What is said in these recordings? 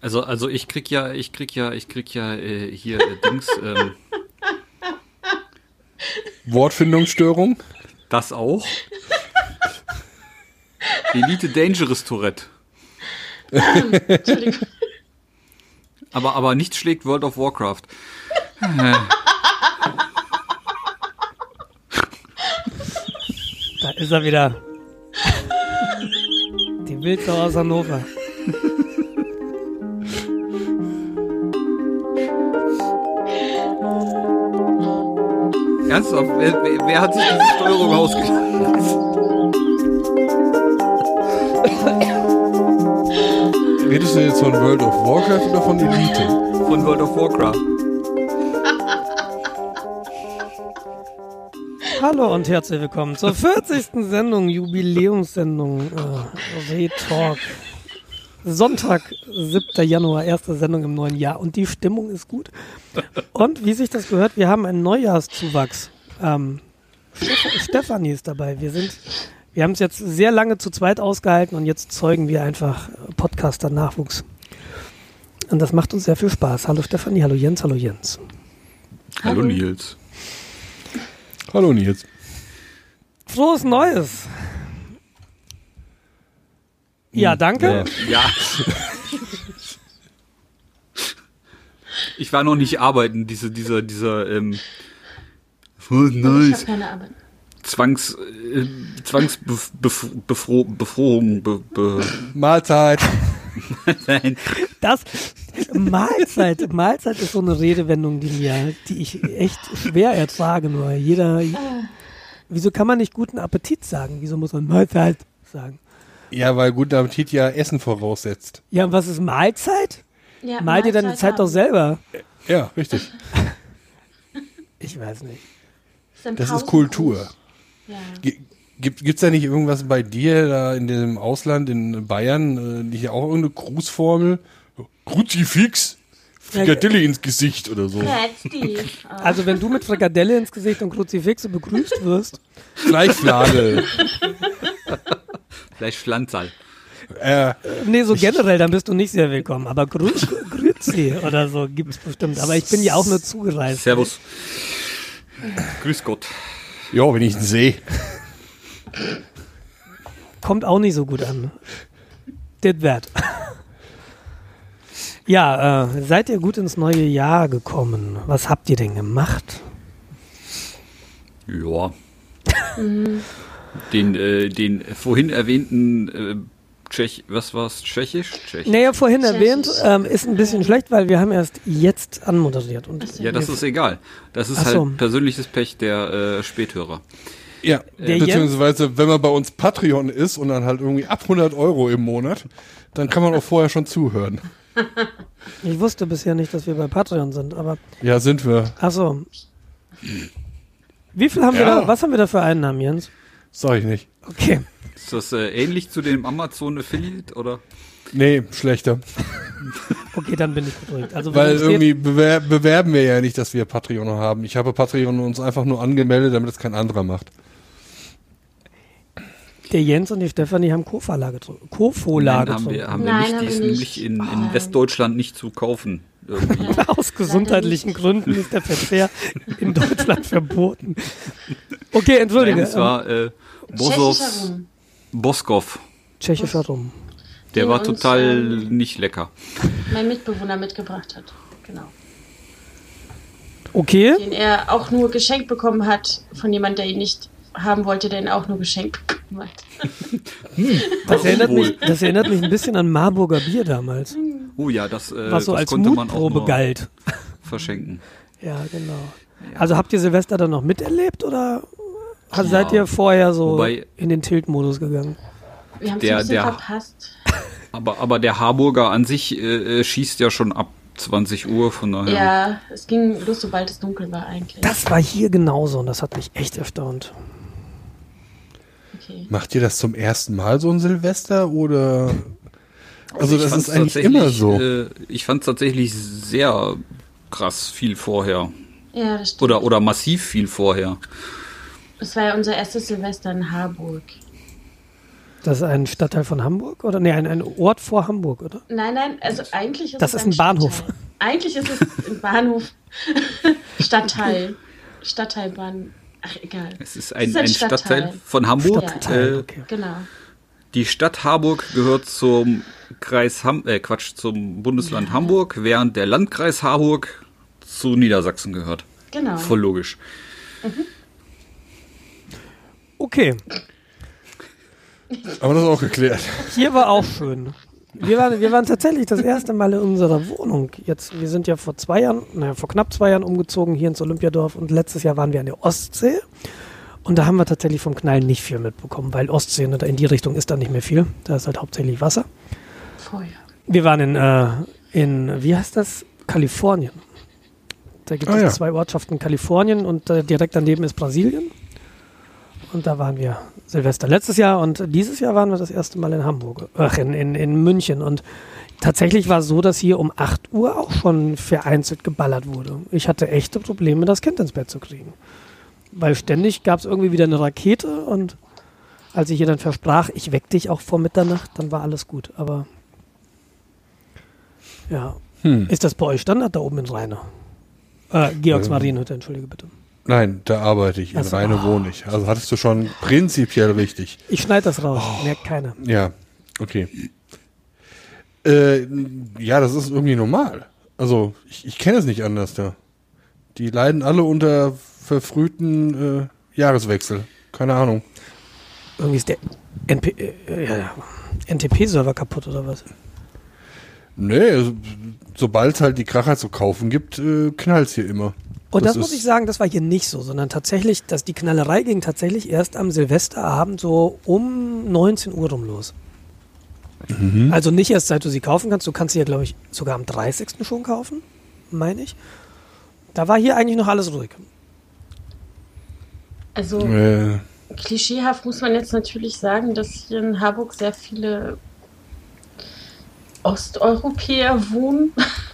Also, also ich krieg ja, ich krieg ja, ich krieg ja äh, hier äh, Dings, ähm, Wortfindungsstörung? das auch. Elite Dangerous Tourette. Entschuldigung. Aber, aber nichts schlägt World of Warcraft. Da ist er wieder. Die Wildsau aus Hannover. Ernsthaft, wer, wer, wer hat sich diese Steuerung ausgedacht? Redest du jetzt von World of Warcraft oder von Elite? Von World of Warcraft. Hallo und herzlich willkommen zur 40. Sendung, Jubiläumssendung, äh, Re-Talk. Sonntag, 7. Januar, erste Sendung im neuen Jahr und die Stimmung ist gut. Und wie sich das gehört, wir haben einen Neujahrszuwachs. Ähm, Stefanie ist dabei. Wir sind, wir haben es jetzt sehr lange zu zweit ausgehalten und jetzt zeugen wir einfach Podcaster-Nachwuchs. Und das macht uns sehr viel Spaß. Hallo Stefanie, hallo Jens, hallo Jens. Hallo Nils. Hallo Nils. Frohes Neues! Ja, danke. Ja. Ich war noch nicht arbeiten, diese, dieser, dieser, ähm, oh, Ich nice. habe keine Arbeit. Zwangs, äh, Zwangsbefrohung, Befrohung, be, be, Mahlzeit. nein. Das Mahlzeit, Mahlzeit ist so eine Redewendung, die mir, die ich echt schwer ertrage. Nur jeder, wieso kann man nicht guten Appetit sagen? Wieso muss man Mahlzeit sagen? Ja, weil guter Appetit ja Essen voraussetzt. Ja, und was ist Mahlzeit? Ja, Mal dir deine Zeit doch haben. selber. Ja, richtig. Ich weiß nicht. Das ist. Kultur. Ja. Gibt gibt's da nicht irgendwas bei dir da in dem Ausland in Bayern, äh, nicht auch irgendeine Grußformel? Kruzifix, Frikadelle ins Gesicht oder so. Ah. Also wenn du mit Frikadelle ins Gesicht und Kruzifixe begrüßt wirst, Fleischflade. Vielleicht Pflanzerl. äh, nee, so generell, dann bist du nicht sehr willkommen. Aber Grü Grüezi oder so gibt's bestimmt. Aber ich bin ja auch nur zugereist. Servus. Grüß Gott. ja, wenn ich ihn sehe. kommt auch nicht so gut an. Das wert. Ja, äh, seid ihr gut ins neue Jahr gekommen? Was habt ihr denn gemacht? Ja. Den, äh, den vorhin erwähnten äh, Tschech, was war's? Tschechisch? Tschechisch. Naja, vorhin Tschechisch. erwähnt, ähm, ist ein bisschen schlecht, weil wir haben erst jetzt anmoderiert. Und Ja, das ist egal. Das ist Ach so. halt persönliches Pech der äh, Späthörer. Ja, Der beziehungsweise wenn man bei uns Patreon ist und dann halt irgendwie ab 100 Euro im Monat, dann kann man auch vorher schon zuhören. ich wusste bisher nicht, dass wir bei Patreon sind, aber Ja, sind wir. ach so. Wie viel haben wir Ja. da? Was haben wir da für Einnahmen, Jens? Sag ich nicht. Okay. Ist das äh, ähnlich zu dem Amazon Affiliate oder? Nee, schlechter. Okay, dann bin ich beruhigt. Also Weil irgendwie bewer bewerben wir ja nicht, dass wir Patreon haben. Ich habe Patreon uns einfach nur angemeldet, damit es kein anderer macht. der Jens und die Stefanie haben Co-Verlage Co-Vorlage Nein, haben wir, haben wir Nein, nicht. haben Die ist nicht. nämlich in, in Nein. Westdeutschland nicht zu kaufen. Aus gesundheitlichen Gründen ist der Verzehr in Deutschland verboten. Okay, entschuldige. Nein, es war äh, Bosov, Tschechischer Rum. Boskov. Tschechischer Rum. Der Den war uns, total ähm, nicht lecker. Mein Mitbewohner mitgebracht hat. Genau. Okay. Den er auch nur geschenkt bekommen hat von jemand, der ihn nicht haben wollte, der ihn auch nur geschenkt bekommen hat. Das erinnert, mich, das erinnert mich ein bisschen an Marburger Bier damals, Oh ja, das, äh, was so das als konnte man auch Mutprobe nur galt. verschenken. Ja, genau. Also habt ihr Silvester dann noch miterlebt oder hat- Ja. seid ihr vorher so Wobei- in den Tilt-Modus gegangen? Wir haben es verpasst. Aber, aber der Harburger an sich äh, äh, schießt ja schon ab 20 Uhr, von daher. Ja, es ging los, sobald es dunkel war eigentlich. Das war hier genauso und das hat mich echt erstaunt. okay. Macht ihr das zum ersten Mal so ein Silvester oder? Also ich das ist eigentlich immer so. Äh, ich fand es tatsächlich sehr krass viel vorher. Ja, das stimmt. Oder, oder massiv viel vorher. Es war ja unser erstes Silvester in Harburg. Das ist ein Stadtteil von Hamburg oder? Nee, ein, ein Ort vor Hamburg, oder? Nein, nein, also eigentlich ist Das es ist ein Bahnhof. Stadtteil. Eigentlich ist es ein Bahnhof. Stadtteil. Stadtteilbahn. Ach, egal. Es ist Es ein, ist ein Stadtteil von Hamburg. Stadtteil, Äh, okay. Genau. die Stadt Harburg gehört zum Kreis Ham äh, Quatsch, zum Bundesland Hamburg, während der Landkreis Harburg zu Niedersachsen gehört. Genau. Voll logisch. Okay, Aber das ist auch geklärt. hier war auch schön. Wir waren, wir waren tatsächlich das erste Mal in unserer Wohnung. Jetzt, wir sind ja vor zwei Jahren, naja, vor knapp zwei Jahren umgezogen hier ins Olympiadorf und letztes Jahr waren wir an der Ostsee. Und da haben wir tatsächlich vom Knallen nicht viel mitbekommen, weil Ostsee, ne, in die Richtung ist da nicht mehr viel. Da ist halt hauptsächlich Wasser. Vorher. Wir waren in, äh, in wie heißt das? Kalifornien. Da gibt Ah, es ja. zwei Ortschaften in Kalifornien und äh, direkt daneben ist Brasilien. Und da waren wir Silvester letztes Jahr und dieses Jahr waren wir das erste Mal in Hamburg, ach, in, in, in München. Und tatsächlich war es so, dass hier um 8 Uhr auch schon vereinzelt geballert wurde. Ich hatte echte Probleme, das Kind ins Bett zu kriegen. Weil ständig gab es irgendwie wieder eine Rakete und als ich ihr dann versprach, ich weck dich auch vor Mitternacht, dann war alles gut. Aber ja. Hm. Ist das bei euch Standard da oben in Rheine? Äh, Georgs Ähm. Marienhütte, entschuldige bitte. Nein, da arbeite ich. In Ach so. Rheine wohne ich. Also hattest du schon prinzipiell richtig. Ich schneide das raus, Oh. merkt keiner. Ja, okay. Äh, ja, das ist irgendwie normal. Also, ich, ich kenne es nicht anders da. Die leiden alle unter verfrühten äh, Jahreswechsel. Keine Ahnung. Irgendwie ist der NP, äh, ja, NTP-Server kaputt oder was? Nee, also, sobald es halt die Kracher zu kaufen gibt, äh, knallt's hier immer. Und das, Das muss ich sagen, das war hier nicht so, sondern tatsächlich, dass die Knallerei ging tatsächlich erst am Silvesterabend so um 19 Uhr rum los. Mhm. Also nicht erst seit du sie kaufen kannst, du kannst sie ja, glaube ich, sogar am 30. schon kaufen, meine ich. Da war hier eigentlich noch alles ruhig. Also Äh, klischeehaft muss man jetzt natürlich sagen, dass hier in Harburg sehr viele Osteuropäer wohnen,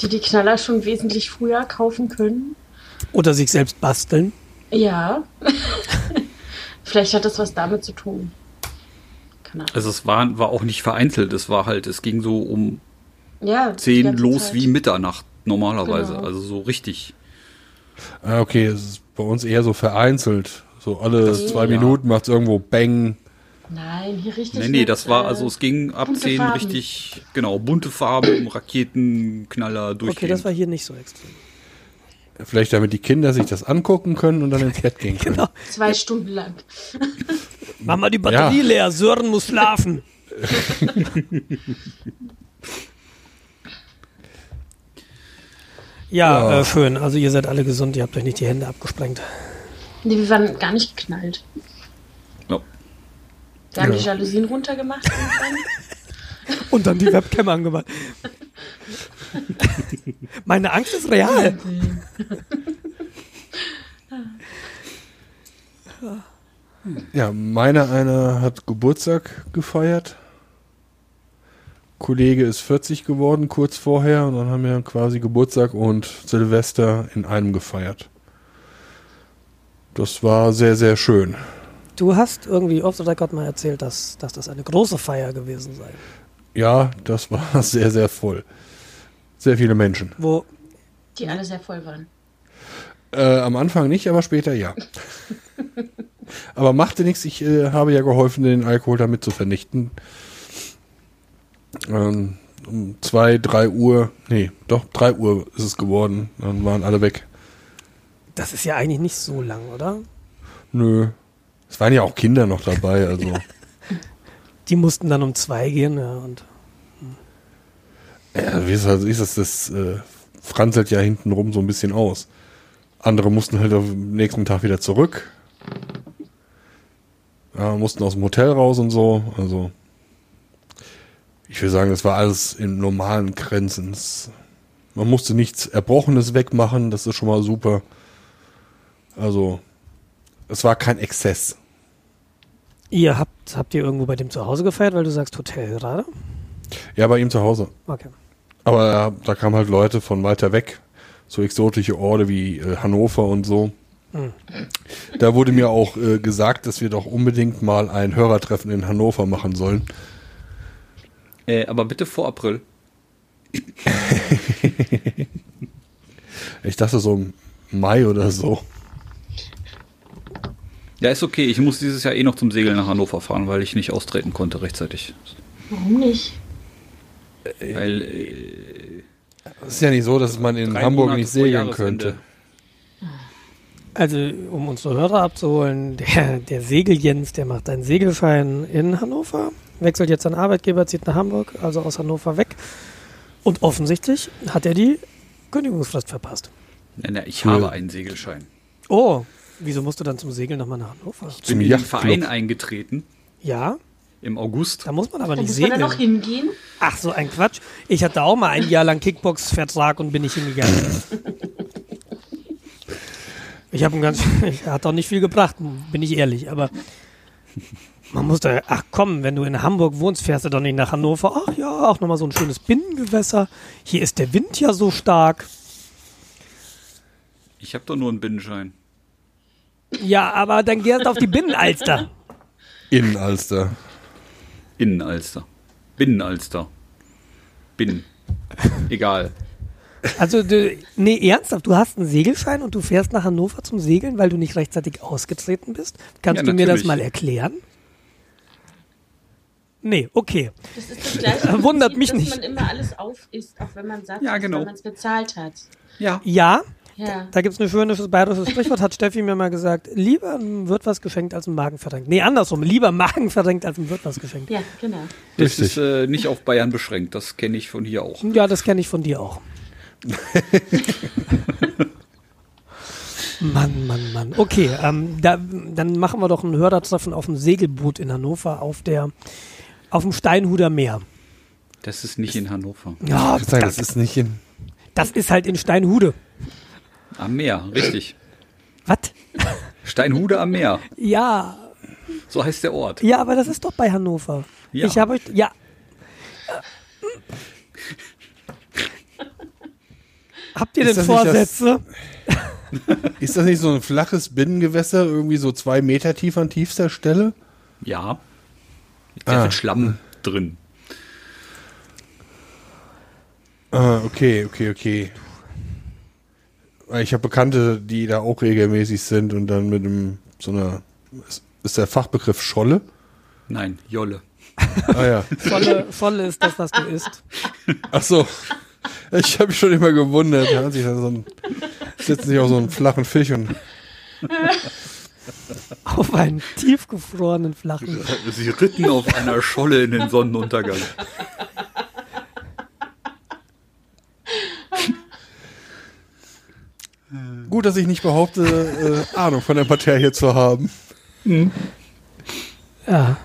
die die Knaller schon wesentlich früher kaufen können. Oder sich selbst basteln. Ja. Vielleicht hat das was damit zu tun. Keine Ahnung. Also es war, war auch nicht vereinzelt, es war halt, es ging so um Ja, die 10 ganze los Zeit. wie Mitternacht normalerweise. Genau. Also so richtig. ah, okay, es ist bei uns eher so vereinzelt. So alle Das- zwei ja. Minuten macht's irgendwo Bang. Nein, hier richtig. Nee, nee, mit, das war, äh, also es ging ab bunte 10 Farben. richtig, genau, bunte Farben, Raketen, Knaller, Okay, durchgehend. das war hier nicht so extrem. Vielleicht damit die Kinder sich das angucken können und dann ins Bett gehen können. Genau. Zwei Stunden lang. Mach mal die Batterie Ja. leer, Sören muss schlafen. ja, Ja. Äh, schön. Also ihr seid alle gesund, ihr habt euch nicht die Hände abgesprengt. Nee, wir waren gar nicht geknallt. Haben Ja. die Jalousien runtergemacht. Und dann die Webcam angemacht. Meine Angst ist real. Ja, meiner einer hat Geburtstag gefeiert. Kollege ist 40 geworden kurz vorher und dann haben wir quasi Geburtstag und Silvester in einem gefeiert. Das war sehr, sehr schön. Du hast irgendwie off the record mal erzählt, dass, dass das eine große Feier gewesen sei. Ja, das war sehr, sehr voll. Sehr viele Menschen. Wo, Die alle sehr voll waren. Äh, am Anfang nicht, aber später ja. aber machte nichts, ich äh, habe ja geholfen, den Alkohol damit zu vernichten. Ähm, um zwei, drei Uhr, nee, doch, drei Uhr ist es geworden. Dann waren alle weg. das ist ja eigentlich nicht so lang, oder? Nö. Es waren ja auch Kinder noch dabei, also. Die mussten dann um zwei gehen, ja, und ja, wie ist das, ist das, das äh, franzelt ja hinten rum so ein bisschen aus. Andere mussten halt am nächsten Tag wieder zurück. Ja, mussten aus dem Hotel raus und so. Also, ich will sagen, das war alles in normalen Grenzen. Es, man musste nichts Erbrochenes wegmachen, das ist schon mal super. Also, es war kein Exzess. Ihr habt, habt ihr irgendwo bei dem zu Hause gefeiert, weil du sagst Hotel gerade? Ja, bei ihm zu Hause. Okay. Aber äh, da kamen halt Leute von weiter weg, so exotische Orte wie äh, Hannover und so. Da wurde mir auch äh, gesagt, dass wir doch unbedingt mal ein Hörertreffen in Hannover machen sollen. Äh, aber bitte vor April. Ich dachte so im Mai oder so. Ja, ist okay. Ich muss dieses Jahr eh noch zum Segeln nach Hannover fahren, weil ich nicht austreten konnte rechtzeitig. Warum nicht? Weil äh, Es ist ja nicht so, dass man in Hamburg Monate nicht segeln könnte. Also, um unsere Hörer abzuholen, der, der Segel-Jens, der macht einen Segelschein in Hannover, wechselt jetzt seinen Arbeitgeber, zieht nach Hamburg, also aus Hannover weg. Und offensichtlich hat er die Kündigungsfrist verpasst. Na, na, ich Cool. habe einen Segelschein. Oh, wieso musst du dann zum Segeln nochmal nach Hannover? Ich Zum bin in den. Verein eingetreten Ja, im August. da muss man aber Da nicht muss man da segeln. noch hingehen? Ach, so ein Quatsch. Ich hatte auch mal ein Jahr lang Kickbox-Vertrag und bin nicht hingegangen. Ich habe ganz, ich hat auch nicht viel gebracht, bin ich ehrlich, aber man muss da, ach komm, wenn du in Hamburg wohnst, fährst du doch nicht nach Hannover. Ach ja, auch nochmal so ein schönes Binnengewässer. Hier ist der Wind ja so stark. Ich habe doch nur einen Binnenschein. Ja, aber dann gehst du auf die Binnenalster. In Alster. Innenalster. Binnenalster. Binnen. Egal. Also, du, nee, ernsthaft, du hast einen Segelschein und du fährst nach Hannover zum Segeln, weil du nicht rechtzeitig ausgetreten bist? Kannst Ja, du mir das mal erklären? Nee, okay. Das ist das gleiche Wundert Prinzip, mich dass nicht. man immer alles auf ist, auch wenn man satt Ja, ist, genau. weil man es bezahlt hat. Ja. Ja, Ja. da gibt's ein schönes bayerisches Sprichwort, hat Steffi mir mal gesagt. Lieber wird was geschenkt, als ein Magen verdrängt. Nee, andersrum. Lieber Magen verdrängt, als ein wird was geschenkt. Ja, genau. Das Richtig. ist äh, nicht auf Bayern beschränkt. Das kenne ich von hier auch. Ja, das kenne ich von dir auch. Mann, Mann, Mann. Okay, ähm, da, dann machen wir doch ein Hörertreffen auf dem Segelboot in Hannover auf der auf dem Steinhuder Meer. Das ist nicht in Hannover. Ja, Ich würd sagen, das, das ist nicht in. das ist halt in Steinhude. Am Meer, richtig. Was? Steinhude am Meer. Ja, So heißt der Ort. ja, aber das ist doch bei Hannover. Ja. Ich habe euch, ja. Habt ihr Ist denn das nicht das- Vorsätze? Ist das nicht so ein flaches Binnengewässer, irgendwie so zwei Meter tief an tiefster Stelle? Ja. Mit sehr Ah. viel Schlamm drin. Ah, okay, okay, okay. Ich habe Bekannte, die da auch regelmäßig sind und dann mit einem so einer ist, ist der Fachbegriff Scholle? Nein, Jolle. Ah ja. Volle, volle ist das, was du isst. Ach so. Ich habe mich schon immer gewundert. Da hat sich dann so ein, sitzen sich auf so einen flachen Fisch und Auf einen tiefgefrorenen flachen. Sie ritten auf einer Scholle in den Sonnenuntergang. gut, dass ich nicht behaupte, äh, Ahnung von der Materie zu haben. Ja,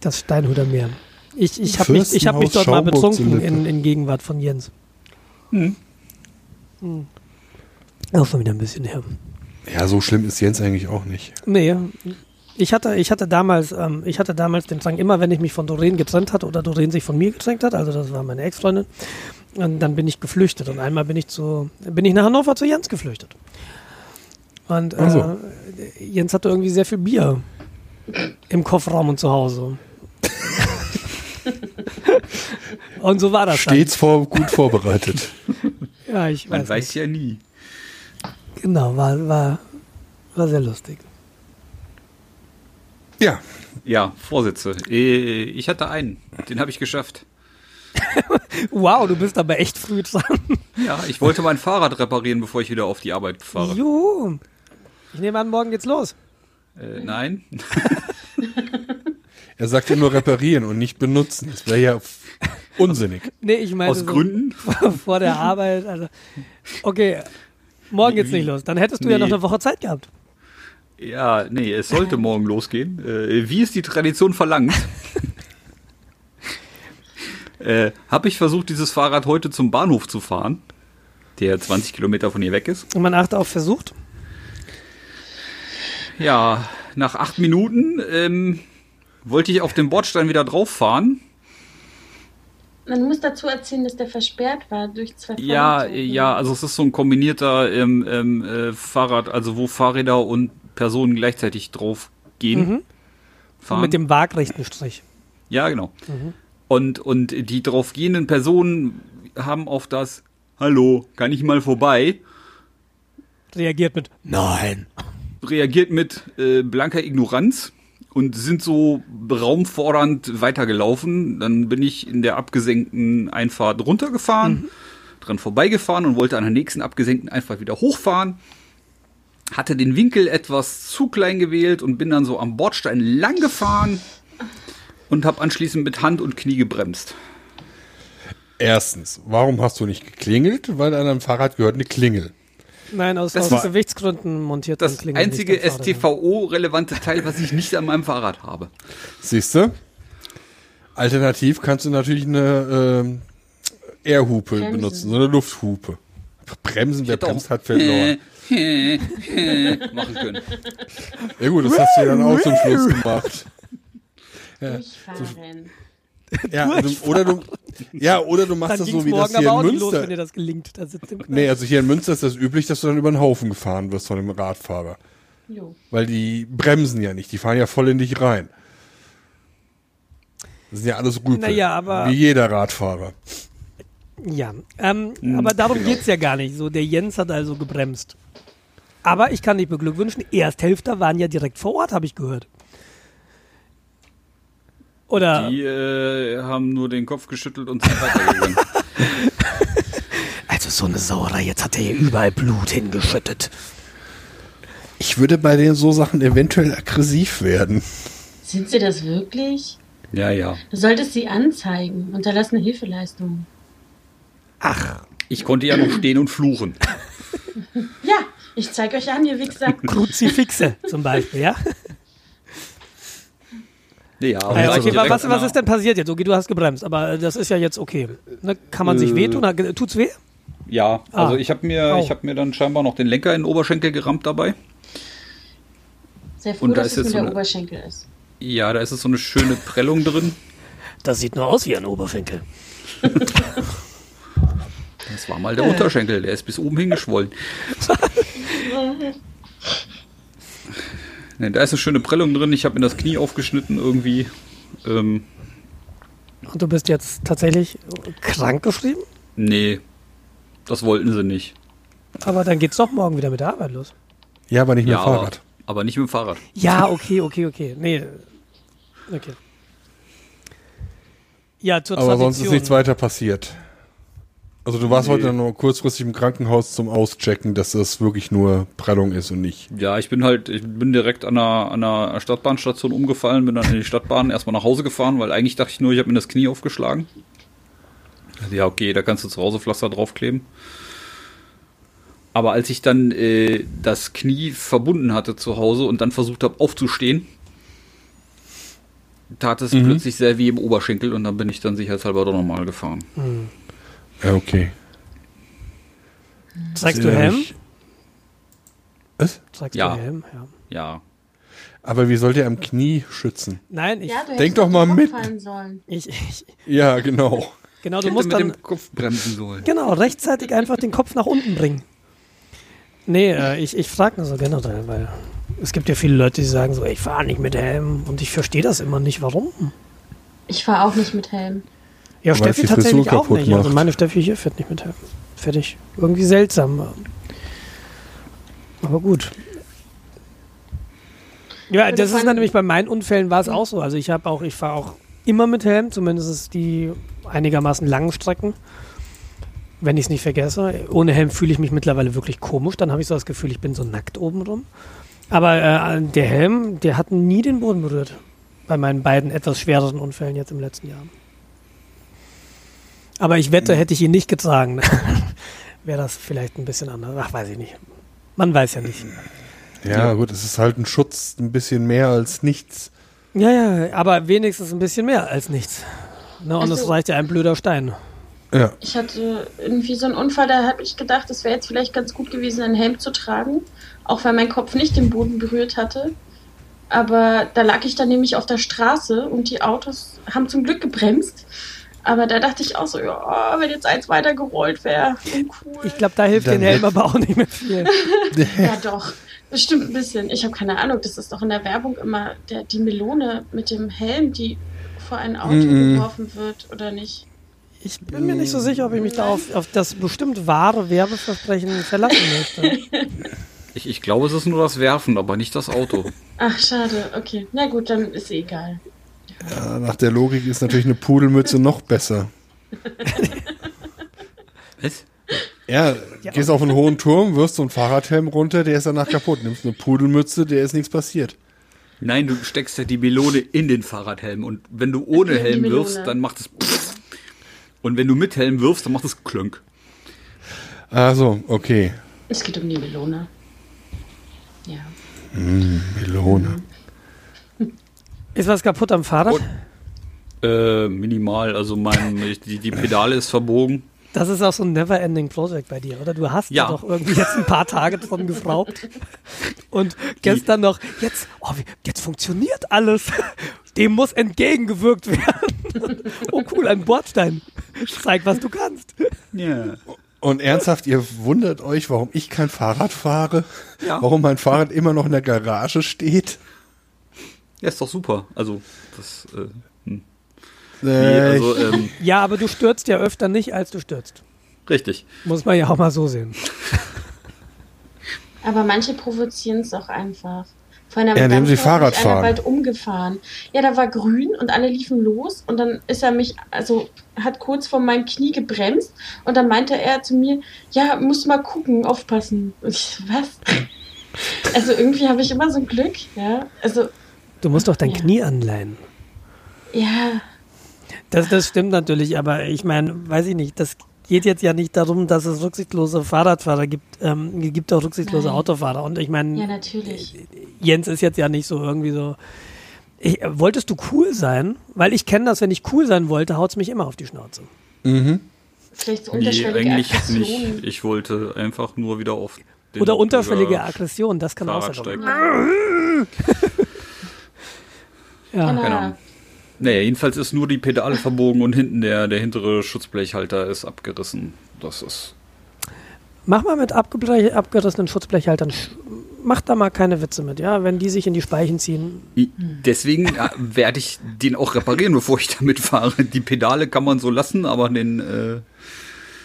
das Steinhuder Meer. Ich, ich habe mich, ich hab mich dort Fürstenhaus mal betrunken in, in Gegenwart von Jens. Hm. Auch schon wieder ein bisschen her. Ja, so schlimm ist Jens eigentlich auch nicht. Nee, ich hatte, ich hatte damals, ähm, ich hatte damals den Drang, immer wenn ich mich von Doreen getrennt hatte oder Doreen sich von mir getrennt hat, also das war meine Ex-Freundin, und dann bin ich geflüchtet. Und einmal bin ich zu, bin ich nach Hannover zu Jens geflüchtet. Und Ach so. äh, Jens hatte irgendwie sehr viel Bier im Kofferraum und zu Hause. und so war das Stets vor, gut vorbereitet. dann. Ja, ich Man weiß, weiß nicht. ja nie. Genau, war, war, war sehr lustig. Ja, Ja, Vorsätze. Äh, Ich hatte einen. Den habe ich geschafft. Wow, du bist aber echt früh dran. Ja, ich wollte mein Fahrrad reparieren, bevor ich wieder auf die Arbeit fahre. Juhu. Ich nehme an, morgen geht's los. Äh, nein. er sagt ja nur reparieren und nicht benutzen. Das wäre ja unsinnig. Nee, ich meine Aus so Gründen? vor der Arbeit. Also, okay, morgen geht's nicht los. Dann hättest du ja Nee. noch eine Woche Zeit gehabt. Ja, nee, es sollte morgen losgehen. Äh, wie es die Tradition verlangt, äh, habe ich versucht, dieses Fahrrad heute zum Bahnhof zu fahren, der 20 Kilometer von hier weg ist. Und man achte auf versucht. Ja, nach acht Minuten ähm, wollte ich auf den Bordstein wieder drauf fahren. Man muss dazu erzählen, dass der versperrt war durch zwei Ja, Fahrzeuge. ja, also es ist so ein kombinierter ähm, ähm, äh, Fahrrad, also wo Fahrräder und Personen gleichzeitig drauf gehen. Mhm. Fahren. Mit dem waagrechten Strich. ja, genau. Und, und die drauf gehenden Personen haben auf das Hallo, kann ich mal vorbei? Reagiert mit Nein. reagiert mit äh, blanker Ignoranz und sind so raumfordernd weitergelaufen. Dann bin ich in der abgesenkten Einfahrt runtergefahren, dran vorbeigefahren und wollte an der nächsten abgesenkten Einfahrt wieder hochfahren. Hatte den Winkel etwas zu klein gewählt und bin dann so am Bordstein lang gefahren und habe anschließend mit Hand und Knie gebremst. Erstens, warum hast du nicht geklingelt? Weil an deinem Fahrrad gehört eine Klingel. Nein, aus, Das aus Gewichtsgründen montiert Das Klingel nicht einzige. STVO-relevante Teil, was ich nicht an meinem Fahrrad habe. Siehst du? Alternativ kannst du natürlich eine ähm, Airhupe benutzen, so eine Lufthupe. Bremsen, wer bremst, hat verloren. machen können. Ja gut, das hast du ja dann auch zum Schluss gemacht. Durchfahren. Ja, also, oder du, ja, oder du machst Dann das so wie das morgen hier aber auch in nicht los, wenn dir Münster. das gelingt. Da sitzt im. Nee, also hier in Münster ist das üblich, dass du dann über den Haufen gefahren wirst von dem Radfahrer. Jo. Weil die bremsen ja nicht, die fahren ja voll in dich rein. Das sind ja alles Rüpel. Naja, aber- Wie jeder Radfahrer. Ja, ähm, Hm, aber darum genau. geht's ja gar nicht. So, der Jens hat also gebremst. Aber ich kann dich beglückwünschen, Ersthälfter waren ja direkt vor Ort, habe ich gehört. Oder, Die äh, haben nur den Kopf geschüttelt und sind weitergegangen. also so eine Sauerei, jetzt hat er hier überall Blut hingeschüttet. Ich würde bei den so Sachen eventuell aggressiv werden. Sind sie das wirklich? ja, ja. Du solltest sie anzeigen. Unterlassene Hilfeleistung. Ach, Ich konnte ja noch stehen und fluchen. Ja, ich zeig euch an, ihr Wichser. Kruzifixe zum Beispiel, ja? Ja, aber ja, also okay, direkt was, was ist denn passiert jetzt? Okay, du hast gebremst, aber das ist ja jetzt okay. Ne, kann man sich Äh, wehtun? Hat- Tut's weh? Ja, also Ah. ich habe mir, ich habe mir dann scheinbar noch den Lenker in den Oberschenkel gerammt dabei. Sehr froh, Und da dass ist es jetzt so der Oberschenkel ist. Ja, da ist es so eine schöne Prellung drin. Das sieht nur aus wie ein Oberschenkel. Das war mal der Unterschenkel, der ist bis oben hingeschwollen. nee, da ist eine schöne Prellung drin. Ich habe mir das Knie aufgeschnitten irgendwie. Ähm, Und du bist jetzt tatsächlich krank geschrieben? nee, das wollten sie nicht. Aber dann geht's doch morgen wieder mit der Arbeit los. Ja, aber nicht mit Ja, dem aber, Fahrrad. aber nicht mit dem Fahrrad. Ja, okay, okay, okay. Nee. Okay. Ja, zur Aber Tradition. sonst ist nichts weiter passiert. Also du warst Nee. heute nur kurzfristig im Krankenhaus zum Auschecken, dass das wirklich nur Prellung ist und nicht. Ja, ich bin halt, ich bin direkt an einer, an einer Stadtbahnstation umgefallen, bin dann in die Stadtbahn erstmal nach Hause gefahren, weil eigentlich dachte ich nur, ich habe mir das Knie aufgeschlagen. Also ja, okay, da kannst du zu Hause Pflaster draufkleben. Aber als ich dann äh, das Knie verbunden hatte zu Hause und dann versucht habe aufzustehen, tat es plötzlich sehr wie im Oberschenkel und dann bin ich dann sicherheitshalber doch nochmal gefahren. Ja, okay. Zeigst du Helm? Was? Zeigst Ja. du Helm? Ja. Ja, Aber wie sollt ihr am Knie schützen? Nein, ich, Ja, Denk doch mal mit. ich, ich Ja, genau. genau, du hätte musst mit dann dem Kopf bremsen sollen. genau rechtzeitig einfach den Kopf nach unten bringen. Nee, äh, ich, ich frage nur so generell, weil es gibt ja viele Leute, die sagen so, ich fahre nicht mit Helm und ich verstehe das immer nicht, warum. Ich fahre auch nicht mit Helm. Ja, es Steffi die tatsächlich Frisur auch nicht. Also macht. meine Steffi hier fährt nicht mit Helm. Fertig. Irgendwie seltsam. Aber gut. Ja, Also das ist nämlich bei meinen Unfällen war es auch so. Also ich habe auch, ich fahre auch immer mit Helm, zumindest die einigermaßen langen Strecken. Wenn ich es nicht vergesse. Ohne Helm fühle ich mich mittlerweile wirklich komisch. Dann habe ich so das Gefühl, ich bin so nackt oben rum. Aber äh, der Helm, der hat nie den Boden berührt. Bei meinen beiden etwas schwereren Unfällen jetzt im letzten Jahr. Aber ich wette, hätte ich ihn nicht getragen, wäre das vielleicht ein bisschen anders. Ach, weiß ich nicht. Man weiß ja nicht. Ja, gut, es ist halt ein Schutz, ein bisschen mehr als nichts. Ja, ja, aber wenigstens ein bisschen mehr als nichts. Ne, und es Also- reicht ja ein blöder Stein. Ja. Ich hatte irgendwie so einen Unfall, da habe ich gedacht, es wäre jetzt vielleicht ganz gut gewesen, einen Helm zu tragen. Auch weil mein Kopf nicht den Boden berührt hatte. Aber da lag ich dann nämlich auf der Straße und die Autos haben zum Glück gebremst. Aber da dachte ich auch so, ja, wenn jetzt eins weiter gerollt wäre, cool. Ich glaube, da hilft Dann den Helm aber auch nicht mehr viel. Ja, doch. Bestimmt ein bisschen. Ich habe keine Ahnung. Das ist doch in der Werbung immer der, die Melone mit dem Helm, die vor ein Auto Mhm. geworfen wird, oder nicht? Ich bin mir nicht so sicher, ob ich mich da auf, auf das bestimmt wahre Werbeversprechen verlassen möchte. Ich, ich glaube, es ist nur das Werfen, aber nicht das Auto. Ach, schade. Okay. Na gut, dann ist eh egal. Ja, nach der Logik ist natürlich eine Pudelmütze noch besser. Was? Ja, gehst auf einen hohen Turm, wirfst so einen Fahrradhelm runter, der ist danach kaputt. Nimmst eine Pudelmütze, der ist nichts passiert. Nein, du steckst ja die Melone in den Fahrradhelm und wenn du ohne Helm wirfst, dann macht es pff. und wenn du mit Helm wirfst, dann macht es klönk. Also, okay. Es geht um die Melone. Ja. Melone. Ist was kaputt am Fahrrad? Und- Äh, minimal, also mein, die, die Pedale ist verbogen. Das ist auch so ein never-ending Project bei dir, oder? Du hast ja. Doch irgendwie jetzt ein paar Tage dran geschraubt. Und gestern noch, jetzt, oh, jetzt funktioniert alles. Dem muss entgegengewirkt werden. Oh cool, ein Bordstein. Zeig, was du kannst. Ja. Und ernsthaft, ihr wundert euch, warum ich kein Fahrrad fahre? Ja. Warum mein Fahrrad immer noch in der Garage steht? Ja, ist doch super. Also, das, äh, hm. nee, also, ähm, Ja, aber du stürzt ja öfter nicht, als du stürzt. richtig. Muss man ja auch mal so sehen. Aber manche provozieren es auch einfach. Vor einer Ja, indem sie Fahrrad einer fahren. bald umgefahren. Ja, da war grün und alle liefen los und dann ist er mich, also hat kurz vor meinem Knie gebremst und dann meinte er zu mir, ja, musst mal gucken, aufpassen. Und ich, was? Also irgendwie habe ich immer so ein Glück, ja. Also, Du musst doch dein Ja. Knie anleihen. ja, Das, das stimmt natürlich, aber ich meine, weiß ich nicht, das geht jetzt ja nicht darum, dass es rücksichtslose Fahrradfahrer gibt. Ähm, es gibt auch rücksichtslose Nein. Autofahrer. Und ich meine, ja, natürlich. Jens ist jetzt ja nicht so irgendwie so. Ich, äh, wolltest du cool sein? Weil ich kenne das, wenn ich cool sein wollte, haut's mich immer auf die Schnauze. mhm. Vielleicht so Nee, eigentlich Aggressionen. nicht. Ich wollte einfach nur wieder auf den Oder unterschwellige Aggression, das kann auch sein. Ja. Genau. Naja, jedenfalls ist nur die Pedale verbogen und hinten der, der hintere Schutzblechhalter ist abgerissen. Das ist. Mach mal mit abgerissenen Schutzblechhaltern, sch- mach da mal keine Witze mit, ja? Wenn die sich in die Speichen ziehen. Deswegen äh, werde ich den auch reparieren, bevor ich damit fahre. Die Pedale kann man so lassen, aber den. Äh,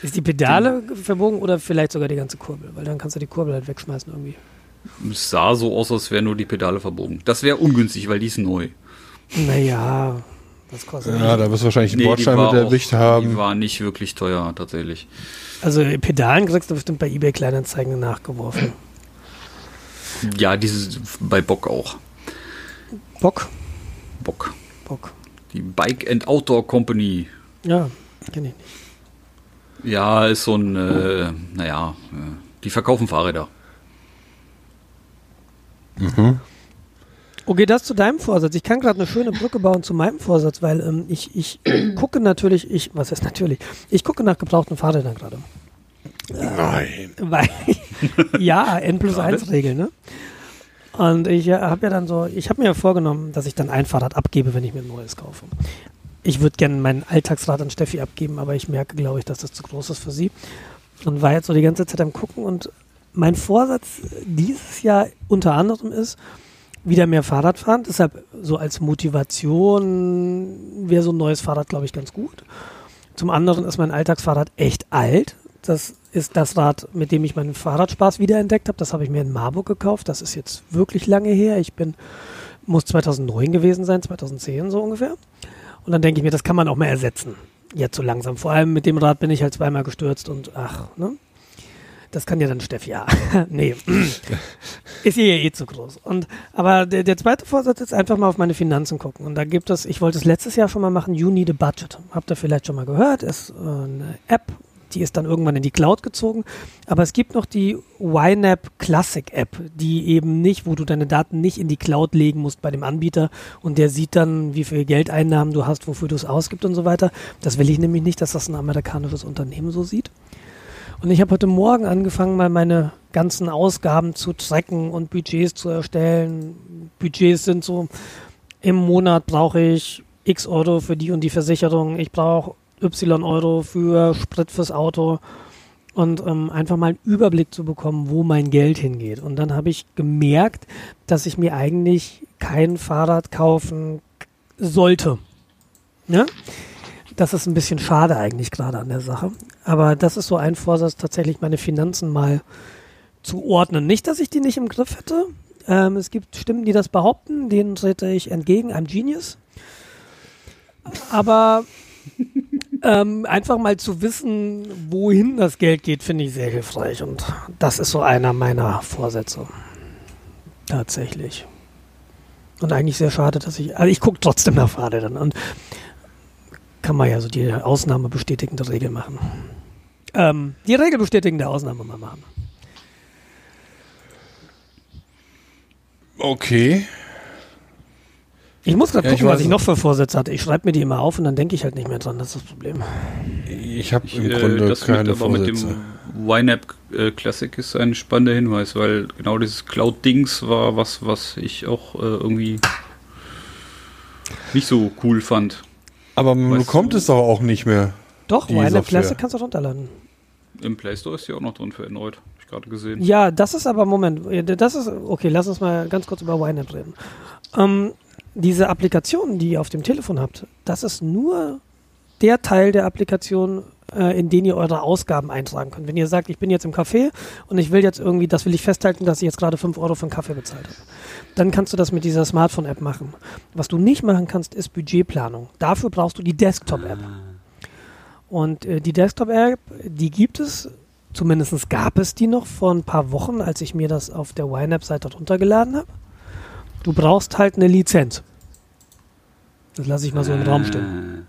Ist die Pedale verbogen oder vielleicht sogar die ganze Kurbel? Weil dann kannst du die Kurbel halt wegschmeißen irgendwie. es sah so aus, als wären nur die Pedale verbogen. Das wäre ungünstig, weil die ist neu. Naja, was kostet Ja, das? da wirst du wahrscheinlich einen Nee, die Bordstein mit auch- erwischt Die haben. war nicht wirklich teuer, tatsächlich. Also Pedalen kriegst du bestimmt bei eBay Kleinanzeigen nachgeworfen. Ja, diese bei Bock auch. Bock? Bock. Bock. Die Bike and Outdoor Company. Ja, kenn ich nicht. Ja, ist so ein, äh, naja, äh, die verkaufen Fahrräder. Okay, das zu deinem Vorsatz. Ich kann gerade eine schöne Brücke bauen zu meinem Vorsatz, weil ähm, ich, ich gucke natürlich, ich, was ist natürlich? Ich gucke nach gebrauchten Fahrrädern gerade. Nein. Weil, ja, N plus 1 Regel, ne? Und ich habe ja dann so, ich habe mir ja vorgenommen, dass ich dann ein Fahrrad abgebe, wenn ich mir ein neues kaufe. Ich würde gerne mein Alltagsrad an Steffi abgeben, aber ich merke, glaube ich, dass das zu groß ist für sie. Und war jetzt so die ganze Zeit am Gucken und mein Vorsatz dieses Jahr unter anderem ist, wieder mehr Fahrrad fahren. Deshalb so als Motivation wäre so ein neues Fahrrad, glaube ich, ganz gut. Zum anderen ist mein Alltagsfahrrad echt alt. Das ist das Rad, mit dem ich meinen Fahrradspaß wiederentdeckt habe. Das habe ich mir in Marburg gekauft. Das ist jetzt wirklich lange her. Ich bin, muss 2009 gewesen sein, 2010 so ungefähr. Und dann denke ich mir, das kann man auch mal ersetzen. Jetzt so langsam. Vor allem mit dem Rad bin ich halt zweimal gestürzt und ach, ne? Das kann ja dann Steffi, ja. nee. ist ihr ja eh zu groß. Und, aber der, der zweite Vorsatz ist einfach mal auf meine Finanzen gucken. Und da gibt es, ich wollte es letztes Jahr schon mal machen, You Need a Budget. Habt ihr vielleicht schon mal gehört? Ist äh, eine App, die ist dann irgendwann in die Cloud gezogen. Aber es gibt noch die YNAB Classic App, die eben nicht, wo du deine Daten nicht in die Cloud legen musst bei dem Anbieter und der sieht dann, wie viel Geldeinnahmen du hast, wofür du es ausgibst und so weiter. Das will ich nämlich nicht, dass das ein amerikanisches Unternehmen so sieht. Und ich habe heute Morgen angefangen, mal meine ganzen Ausgaben zu tracken und Budgets zu erstellen. Budgets sind so, im Monat brauche ich x Euro für die und die Versicherung. Ich brauche Y Euro für Sprit fürs Auto und ähm, einfach mal einen Überblick zu bekommen, wo mein Geld hingeht. Und dann habe ich gemerkt, dass ich mir eigentlich kein Fahrrad kaufen sollte. Ja? Das ist ein bisschen schade eigentlich gerade an der Sache. Aber das ist so ein Vorsatz, tatsächlich meine Finanzen mal zu ordnen. Nicht, dass ich die nicht im Griff hätte. Ähm, es gibt Stimmen, die das behaupten, denen trete ich entgegen. I'm Genius. Aber ähm, einfach mal zu wissen, wohin das Geld geht, finde ich sehr hilfreich. Und das ist so einer meiner Vorsätze. Tatsächlich. Und eigentlich sehr schade, dass ich. Also ich gucke trotzdem nach Fahrrädern. Und kann man ja so die Ausnahme bestätigende Regel machen. Ähm, die Regel bestätigende Ausnahme mal machen. Okay. Ich muss gerade Ja, ich gucken, was weiß ich noch für Vorsätze hatte. Ich schreibe mir die immer auf und dann denke ich halt nicht mehr dran. Das ist das Problem. Ich habe im Äh, Grunde das keine mit, aber mit Vorsätze. dem YNAB äh, Classic ist ein spannender Hinweis, weil genau dieses Cloud-Dings war was, was ich auch äh, irgendwie nicht so cool fand. Aber man Weißt bekommt du- es doch auch nicht mehr. Doch, meine Software. Classic kannst du runterladen. Im Play Store ist die auch noch drin für Android. Hab ich gerade gesehen. Ja, das ist aber, Moment, das ist, okay, lass uns mal ganz kurz über YNAB reden. Ähm, diese Applikation, die ihr auf dem Telefon habt, das ist nur der Teil der Applikation, äh, in den ihr eure Ausgaben eintragen könnt. Wenn ihr sagt, ich bin jetzt im Café und ich will jetzt irgendwie, das will ich festhalten, dass ich jetzt gerade 5 Euro für einen Kaffee bezahlt habe, dann kannst du das mit dieser Smartphone-App machen. Was du nicht machen kannst, ist Budgetplanung. Dafür brauchst du die Desktop-App. Und äh, die Desktop-App, die gibt es, zumindest gab es die noch vor ein paar Wochen, als ich mir das auf der YNAB-Seite runtergeladen habe. Du brauchst halt eine Lizenz. Das lasse ich mal so im Raum stehen.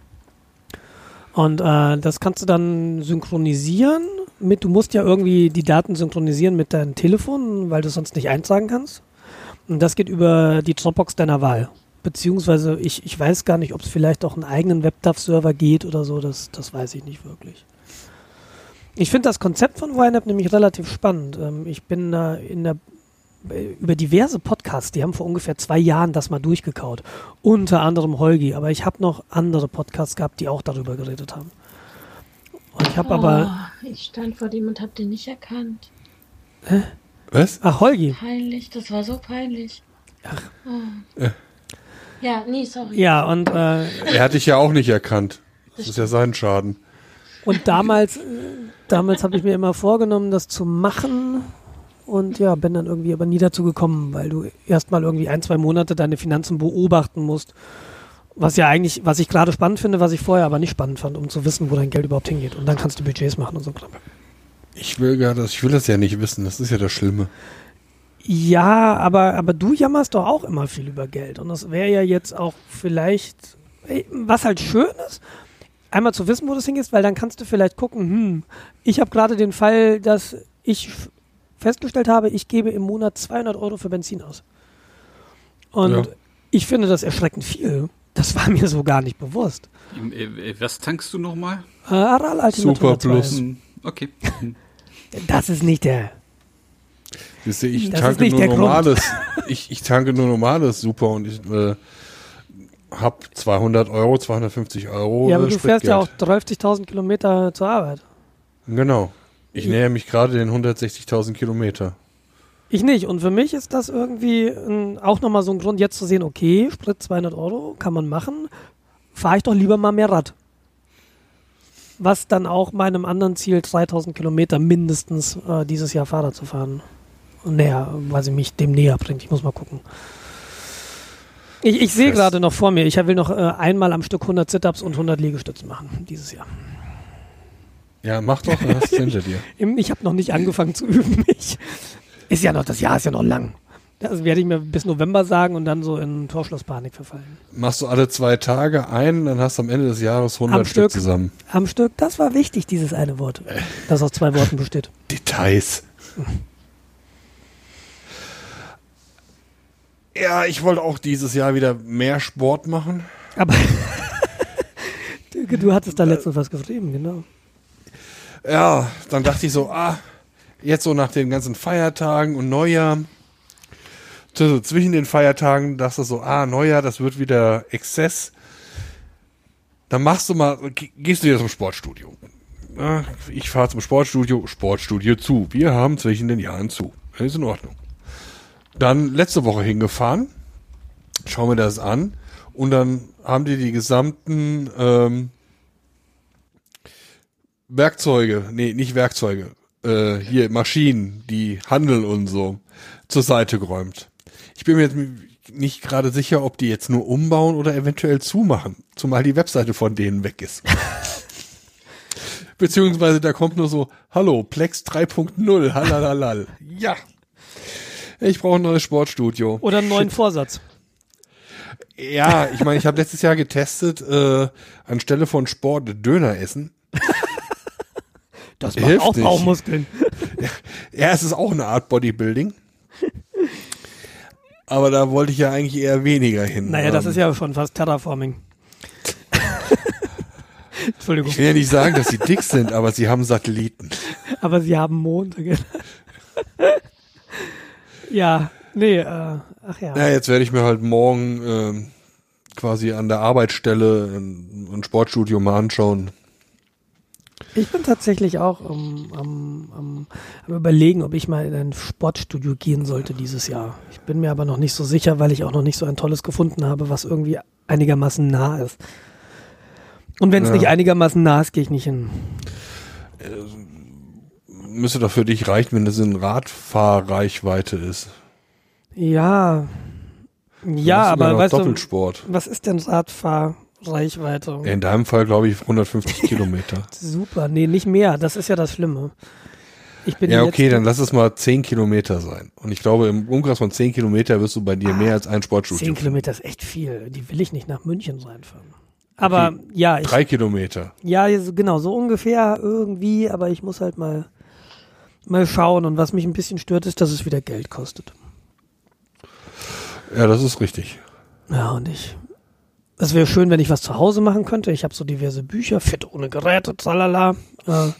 Und äh, das kannst du dann synchronisieren mit, du musst ja irgendwie die Daten synchronisieren mit deinem Telefon, weil du es sonst nicht eintragen kannst. Und das geht über die Dropbox deiner Wahl. Beziehungsweise ich, ich weiß gar nicht, ob es vielleicht auch einen eigenen WebDAV-Server geht oder so, das, das weiß ich nicht wirklich. Ich finde das Konzept von YNAB nämlich relativ spannend. Ähm, ich bin da in der äh, über diverse Podcasts, die haben vor ungefähr zwei Jahren das mal durchgekaut. Unter anderem Holgi, aber ich habe noch andere Podcasts gehabt, die auch darüber geredet haben. Und ich habe aber. Oh, ich stand vor dem und hab den nicht erkannt. Was? Ach, Holgi. Peinlich, das war so peinlich. Ach. Oh. Äh. Ja, nee, sorry. Ja, und, äh, Er hat dich ja auch nicht erkannt. Das ist ja sein Schaden. und damals, äh, damals habe ich mir immer vorgenommen, das zu machen. Und ja, bin dann irgendwie aber nie dazu gekommen, weil du erstmal irgendwie ein, zwei Monate deine Finanzen beobachten musst. Was ja eigentlich, was ich gerade spannend finde, was ich vorher aber nicht spannend fand, um zu wissen, wo dein Geld überhaupt hingeht. Und dann kannst du Budgets machen und so. Ich will gar das, ich will das ja nicht wissen. Das ist ja das Schlimme. Ja, aber, aber du jammerst doch auch immer viel über Geld. Und das wäre ja jetzt auch vielleicht, was halt schön ist, einmal zu wissen, wo das hingeht, weil dann kannst du vielleicht gucken, hm, ich habe gerade den Fall, dass ich festgestellt habe, ich gebe im Monat 200 Euro für Benzin aus. Und Ja. ich finde das erschreckend viel. Das war mir so gar nicht bewusst. Äh, äh, was tankst du nochmal? Äh, Aral Ultimate Super 102. Plus. Okay. Das ist nicht der. Siehst du, ich Das ist tanke nicht nur der Grund. normales. Ich, ich tanke nur normales Super und ich äh, hab 200 Euro, 250 Euro. ja, aber äh, du fährst ja auch Spritgeld. 30.000 Kilometer zur Arbeit. Genau. Ich näher mich gerade den 160.000 Kilometer. Ich nicht. Und für mich ist das irgendwie ein, auch nochmal so ein Grund, jetzt zu sehen, okay, Sprit 200 Euro, kann man machen, fahre ich doch lieber mal mehr Rad. Was dann auch meinem anderen Ziel, 3000 Kilometer mindestens äh, dieses Jahr Fahrrad zu fahren, näher, weil sie mich dem näher bringt. Ich muss mal gucken. Ich, ich sehe gerade noch vor mir, ich will noch äh, einmal am Stück 100 Sit-Ups und 100 Liegestützen machen dieses Jahr. Ja, mach doch, dann hast du hinter dir. Ich habe noch nicht angefangen zu üben. Ich, ist ja noch, das Jahr ist ja noch lang. Das werde ich mir bis November sagen und dann so in Torschlusspanik verfallen. Machst du alle zwei Tage ein, dann hast du am Ende des Jahres 100 Am Stück Stück. zusammen. Am Stück, das war wichtig, dieses eine Wort, das aus zwei Worten besteht. Details. Ja, ich wollte auch dieses Jahr wieder mehr Sport machen. Aber du, du hattest da letztens was geschrieben, genau. Ja, dann dachte ich so, ah, jetzt so nach den ganzen Feiertagen und Neujahr, so zwischen den Feiertagen dachte so, ah, Neujahr, das wird wieder Exzess. dann machst du mal, ge- gehst du wieder zum Sportstudio. Ich fahre zum Sportstudio, Sportstudio zu. Wir haben zwischen den Jahren zu. Ist in Ordnung. Dann letzte Woche hingefahren, schauen wir das an und dann haben die die gesamten ähm, Werkzeuge, nee, nicht Werkzeuge, äh, hier Maschinen, die handeln und so, zur Seite geräumt. Ich bin mir jetzt nicht gerade sicher, ob die jetzt nur umbauen oder eventuell zumachen, zumal die Webseite von denen weg ist. Beziehungsweise da kommt nur so, hallo, Plex 3.0, halalal. Ja. Ich brauche ein neues Sportstudio. Oder einen neuen Vorsatz. Ja, ich meine, ich habe letztes Jahr getestet, äh, anstelle von Sport Döner essen. Das macht Hilft auch. Bauchmuskeln. Ja, es ist auch eine Art Bodybuilding. Aber da wollte ich ja eigentlich eher weniger hin. Naja, das ist ja schon fast Terraforming. Entschuldigung. Ich will ja nicht sagen, dass sie dick sind, aber sie haben Satelliten. Aber sie haben Mond. ja, nee, äh, ach ja. Ja, jetzt werde ich mir halt morgen ähm, quasi an der Arbeitsstelle ein, ein Sportstudio mal anschauen. Ich bin tatsächlich auch am, am, am, am überlegen, ob ich mal in ein Sportstudio gehen sollte dieses Jahr. Ich bin mir aber noch nicht so sicher, weil ich auch noch nicht so ein tolles gefunden habe, was irgendwie einigermaßen nah ist. Und wenn es Ja. nicht einigermaßen nah ist, gehe ich nicht hin. Müsste doch für dich reichen, wenn das in Radfahrreichweite ist. Ja. Du Ja, aber weißt du, Doppelsport. was ist denn Radfahrreichweite? In deinem Fall glaube ich 150 Kilometer. Super, nee, nicht mehr. Das ist ja das Schlimme. Ich bin Ja, okay, dann lass es mal 10 Kilometer sein. Und ich glaube, im Umkreis von 10 Kilometer wirst du bei dir mehr als ein Sportstudio. 10 finden. Kilometer ist echt viel. Die will ich nicht nach München reinfahren. Aber Okay. ja, ich, Drei Kilometer. ja, genau, so ungefähr irgendwie, aber ich muss halt mal, mal schauen. Und was mich ein bisschen stört, ist, dass es wieder Geld kostet. Ja, das ist richtig. Ja, und ich. Es wäre schön, wenn ich was zu Hause machen könnte. Ich habe so diverse Bücher, fit ohne Geräte, tralala. Äh,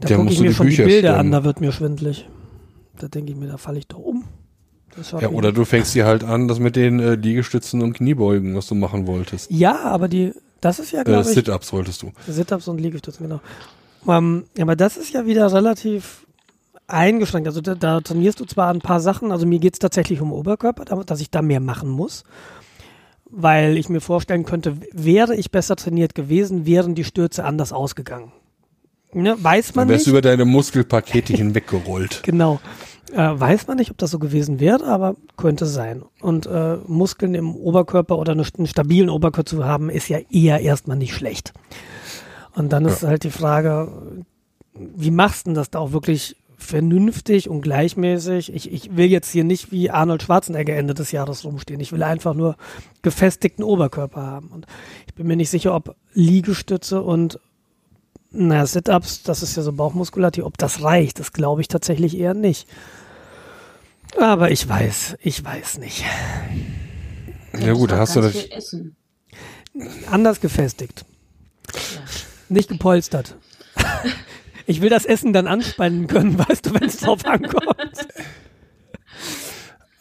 da gucke ich mir schon Bücher die Bilder an, stemmen. da wird mir schwindlig. Da denke ich mir, da falle ich doch um. Ja, oder du fängst dir halt an, das mit den äh, Liegestützen und Kniebeugen, was du machen wolltest. Ja, aber die, das ist ja, Äh, glaube ich, Sit-Ups wolltest du. Sit-Ups und Liegestützen, genau. Ähm, aber das ist ja wieder relativ eingeschränkt. Also da, da trainierst du zwar ein paar Sachen, also mir geht es tatsächlich um Oberkörper, da- dass ich da mehr machen muss. Weil ich mir vorstellen könnte, wäre ich besser trainiert gewesen, wären die Stürze anders ausgegangen. Ne, weiß man Dann wärst nicht. du über deine Muskelpakete hinweggerollt. Genau. Äh, weiß man nicht, ob das so gewesen wäre, aber könnte sein. Und äh, Muskeln im Oberkörper oder eine, einen stabilen Oberkörper zu haben, ist ja eher erstmal nicht schlecht. Und dann ist halt die Frage, wie machst du denn das da auch wirklich vernünftig und gleichmäßig? Ich, ich will jetzt hier nicht wie Arnold Schwarzenegger Ende des Jahres rumstehen. Ich will einfach nur gefestigten Oberkörper haben. Und ich bin mir nicht sicher, ob Liegestütze und na, Sit-Ups, das ist ja so Bauchmuskulatur, ob das reicht, das glaube ich tatsächlich eher nicht. Aber ich weiß, ich weiß nicht. Ja gut, hast du das. Anders gefestigt, Ja. nicht gepolstert. Ich will das Essen dann anspannen können, weißt du, wenn es drauf ankommt.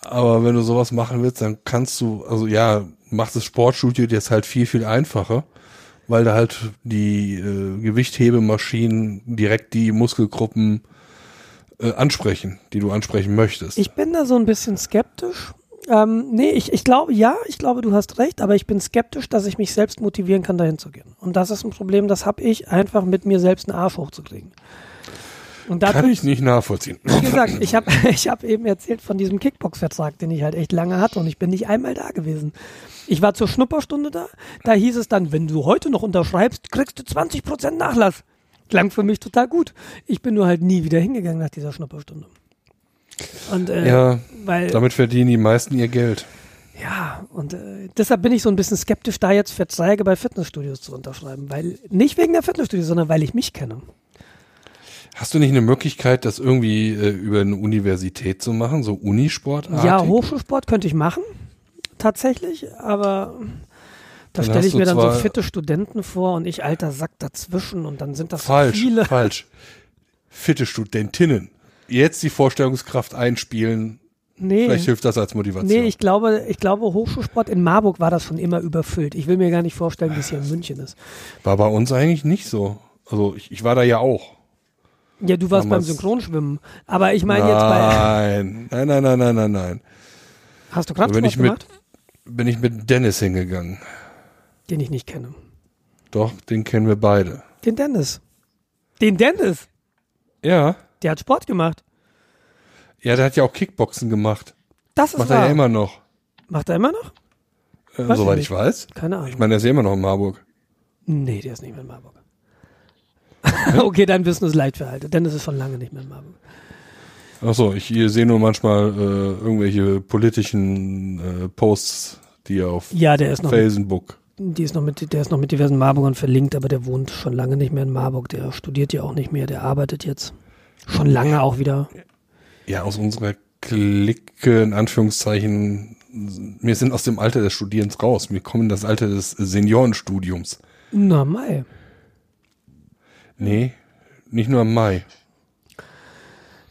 Aber wenn du sowas machen willst, dann kannst du, also ja, macht das Sportstudio dir jetzt halt viel, viel einfacher, weil da halt die äh, Gewichthebemaschinen direkt die Muskelgruppen äh, ansprechen, die du ansprechen möchtest. Ich bin da so ein bisschen skeptisch. Ähm, nee, ich, ich glaube, ja, ich glaube, du hast recht, aber ich bin skeptisch, dass ich mich selbst motivieren kann, dahin zu gehen. Und das ist ein Problem, das habe ich, einfach mit mir selbst einen Arsch hochzukriegen. Und da Kann ich nicht nachvollziehen. Wie gesagt, ich habe ich hab eben erzählt von diesem Kickbox-Vertrag, den ich halt echt lange hatte und ich bin nicht einmal da gewesen. Ich war zur Schnupperstunde da, da hieß es dann, wenn du heute noch unterschreibst, kriegst du 20% Nachlass. Klang für mich total gut. Ich bin nur halt nie wieder hingegangen nach dieser Schnupperstunde. Und äh, Ja, weil damit verdienen die meisten ihr Geld. ja, und äh, deshalb bin ich so ein bisschen skeptisch, da jetzt Verträge bei Fitnessstudios zu unterschreiben, weil nicht wegen der Fitnessstudios, sondern weil ich mich kenne. Hast du nicht eine Möglichkeit, das irgendwie äh, über eine Universität zu machen, so Unisportartig? Ja, Hochschulsport könnte ich machen, tatsächlich, aber da stelle ich mir dann so fitte Studenten vor und ich alter Sack dazwischen und dann sind das so Falsch, viele. falsch. Fitte Studentinnen. Jetzt die Vorstellungskraft einspielen. Nee. Vielleicht hilft das als Motivation. Nee, ich glaube, ich glaube, Hochschulsport in Marburg war das schon immer überfüllt. Ich will mir gar nicht vorstellen, wie es hier in München ist. War bei uns eigentlich nicht so. Also ich, ich war da ja auch. Ja, du warst beim Damals- Synchronschwimmen. Aber ich meine jetzt bei. Nein, nein, nein, nein, nein, nein, nein. Hast du Da bin ich mit, gemacht? bin ich mit Dennis hingegangen. Den ich nicht kenne. Doch, den kennen wir beide. Den Dennis. Den Dennis. Ja. Der hat Sport gemacht. Ja, der hat ja auch Kickboxen gemacht. Das ist Macht wahr. er ja immer noch. Macht er immer noch? Äh, Weiß soweit ich ich weiß. Keine Ahnung. Ich meine, der ist ja immer noch in Marburg. nee, der ist nicht mehr in Marburg. okay, dein Wissen ist leicht verhalten. Dennis ist schon lange nicht mehr in Marburg. Achso, ich sehe nur manchmal äh, irgendwelche politischen äh, Posts, die er auf Ja, der ist noch, mit, Facebook. die ist noch mit, der ist noch mit diversen Marburgern verlinkt, aber der wohnt schon lange nicht mehr in Marburg. Der studiert ja auch nicht mehr, der arbeitet jetzt. Schon lange auch wieder. Ja, aus unserer Clique, in Anführungszeichen, wir sind aus dem Alter des Studierens raus. Wir kommen in das Alter des Seniorenstudiums. Na, Mai. Nee, nicht nur im Mai.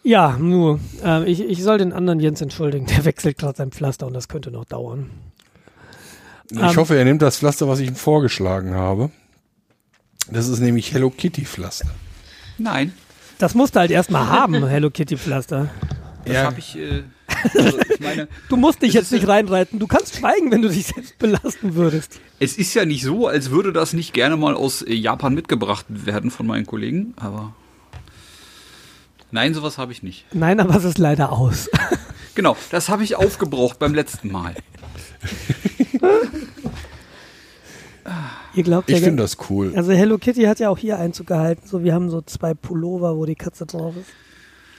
Ja, nur, ähm, ich, ich soll den anderen Jens entschuldigen. Der wechselt gerade sein Pflaster und das könnte noch dauern. Ich Ähm. hoffe, er nimmt das Pflaster, was ich ihm vorgeschlagen habe. Das ist nämlich Hello Kitty Pflaster. Nein, Das musst du halt erstmal haben, Hello Kitty Pflaster. das Ja. habe ich. Äh, also ich meine, Du musst dich jetzt ist nicht reinreiten. Du kannst schweigen, wenn du dich selbst belasten würdest. es ist ja nicht so, als würde das nicht gerne mal aus äh, Japan mitgebracht werden von meinen Kollegen, aber. Nein, sowas habe ich nicht. Nein, aber es ist leider aus. Genau, das habe ich aufgebraucht beim letzten Mal. Ihr glaubt ja, Ich gar- finde das cool. also Hello Kitty hat ja auch hier Einzug gehalten. So, wir haben so zwei Pullover, wo die Katze drauf ist.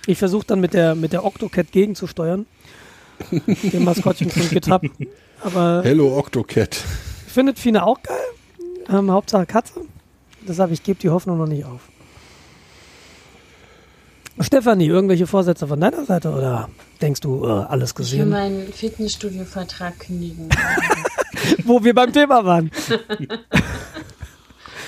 Ich versuche dann mit der mit der Octocat gegenzusteuern, dem Maskottchen von GitHub. Aber Hello Octocat. findet Fine auch geil. Ähm, Hauptsache Katze. Deshalb, ich gebe die Hoffnung noch nicht auf. Stefanie, irgendwelche Vorsätze von deiner Seite oder denkst du äh, alles Ich will gesehen? meinen Fitnessstudio-Vertrag kündigen. Wo wir beim Thema waren.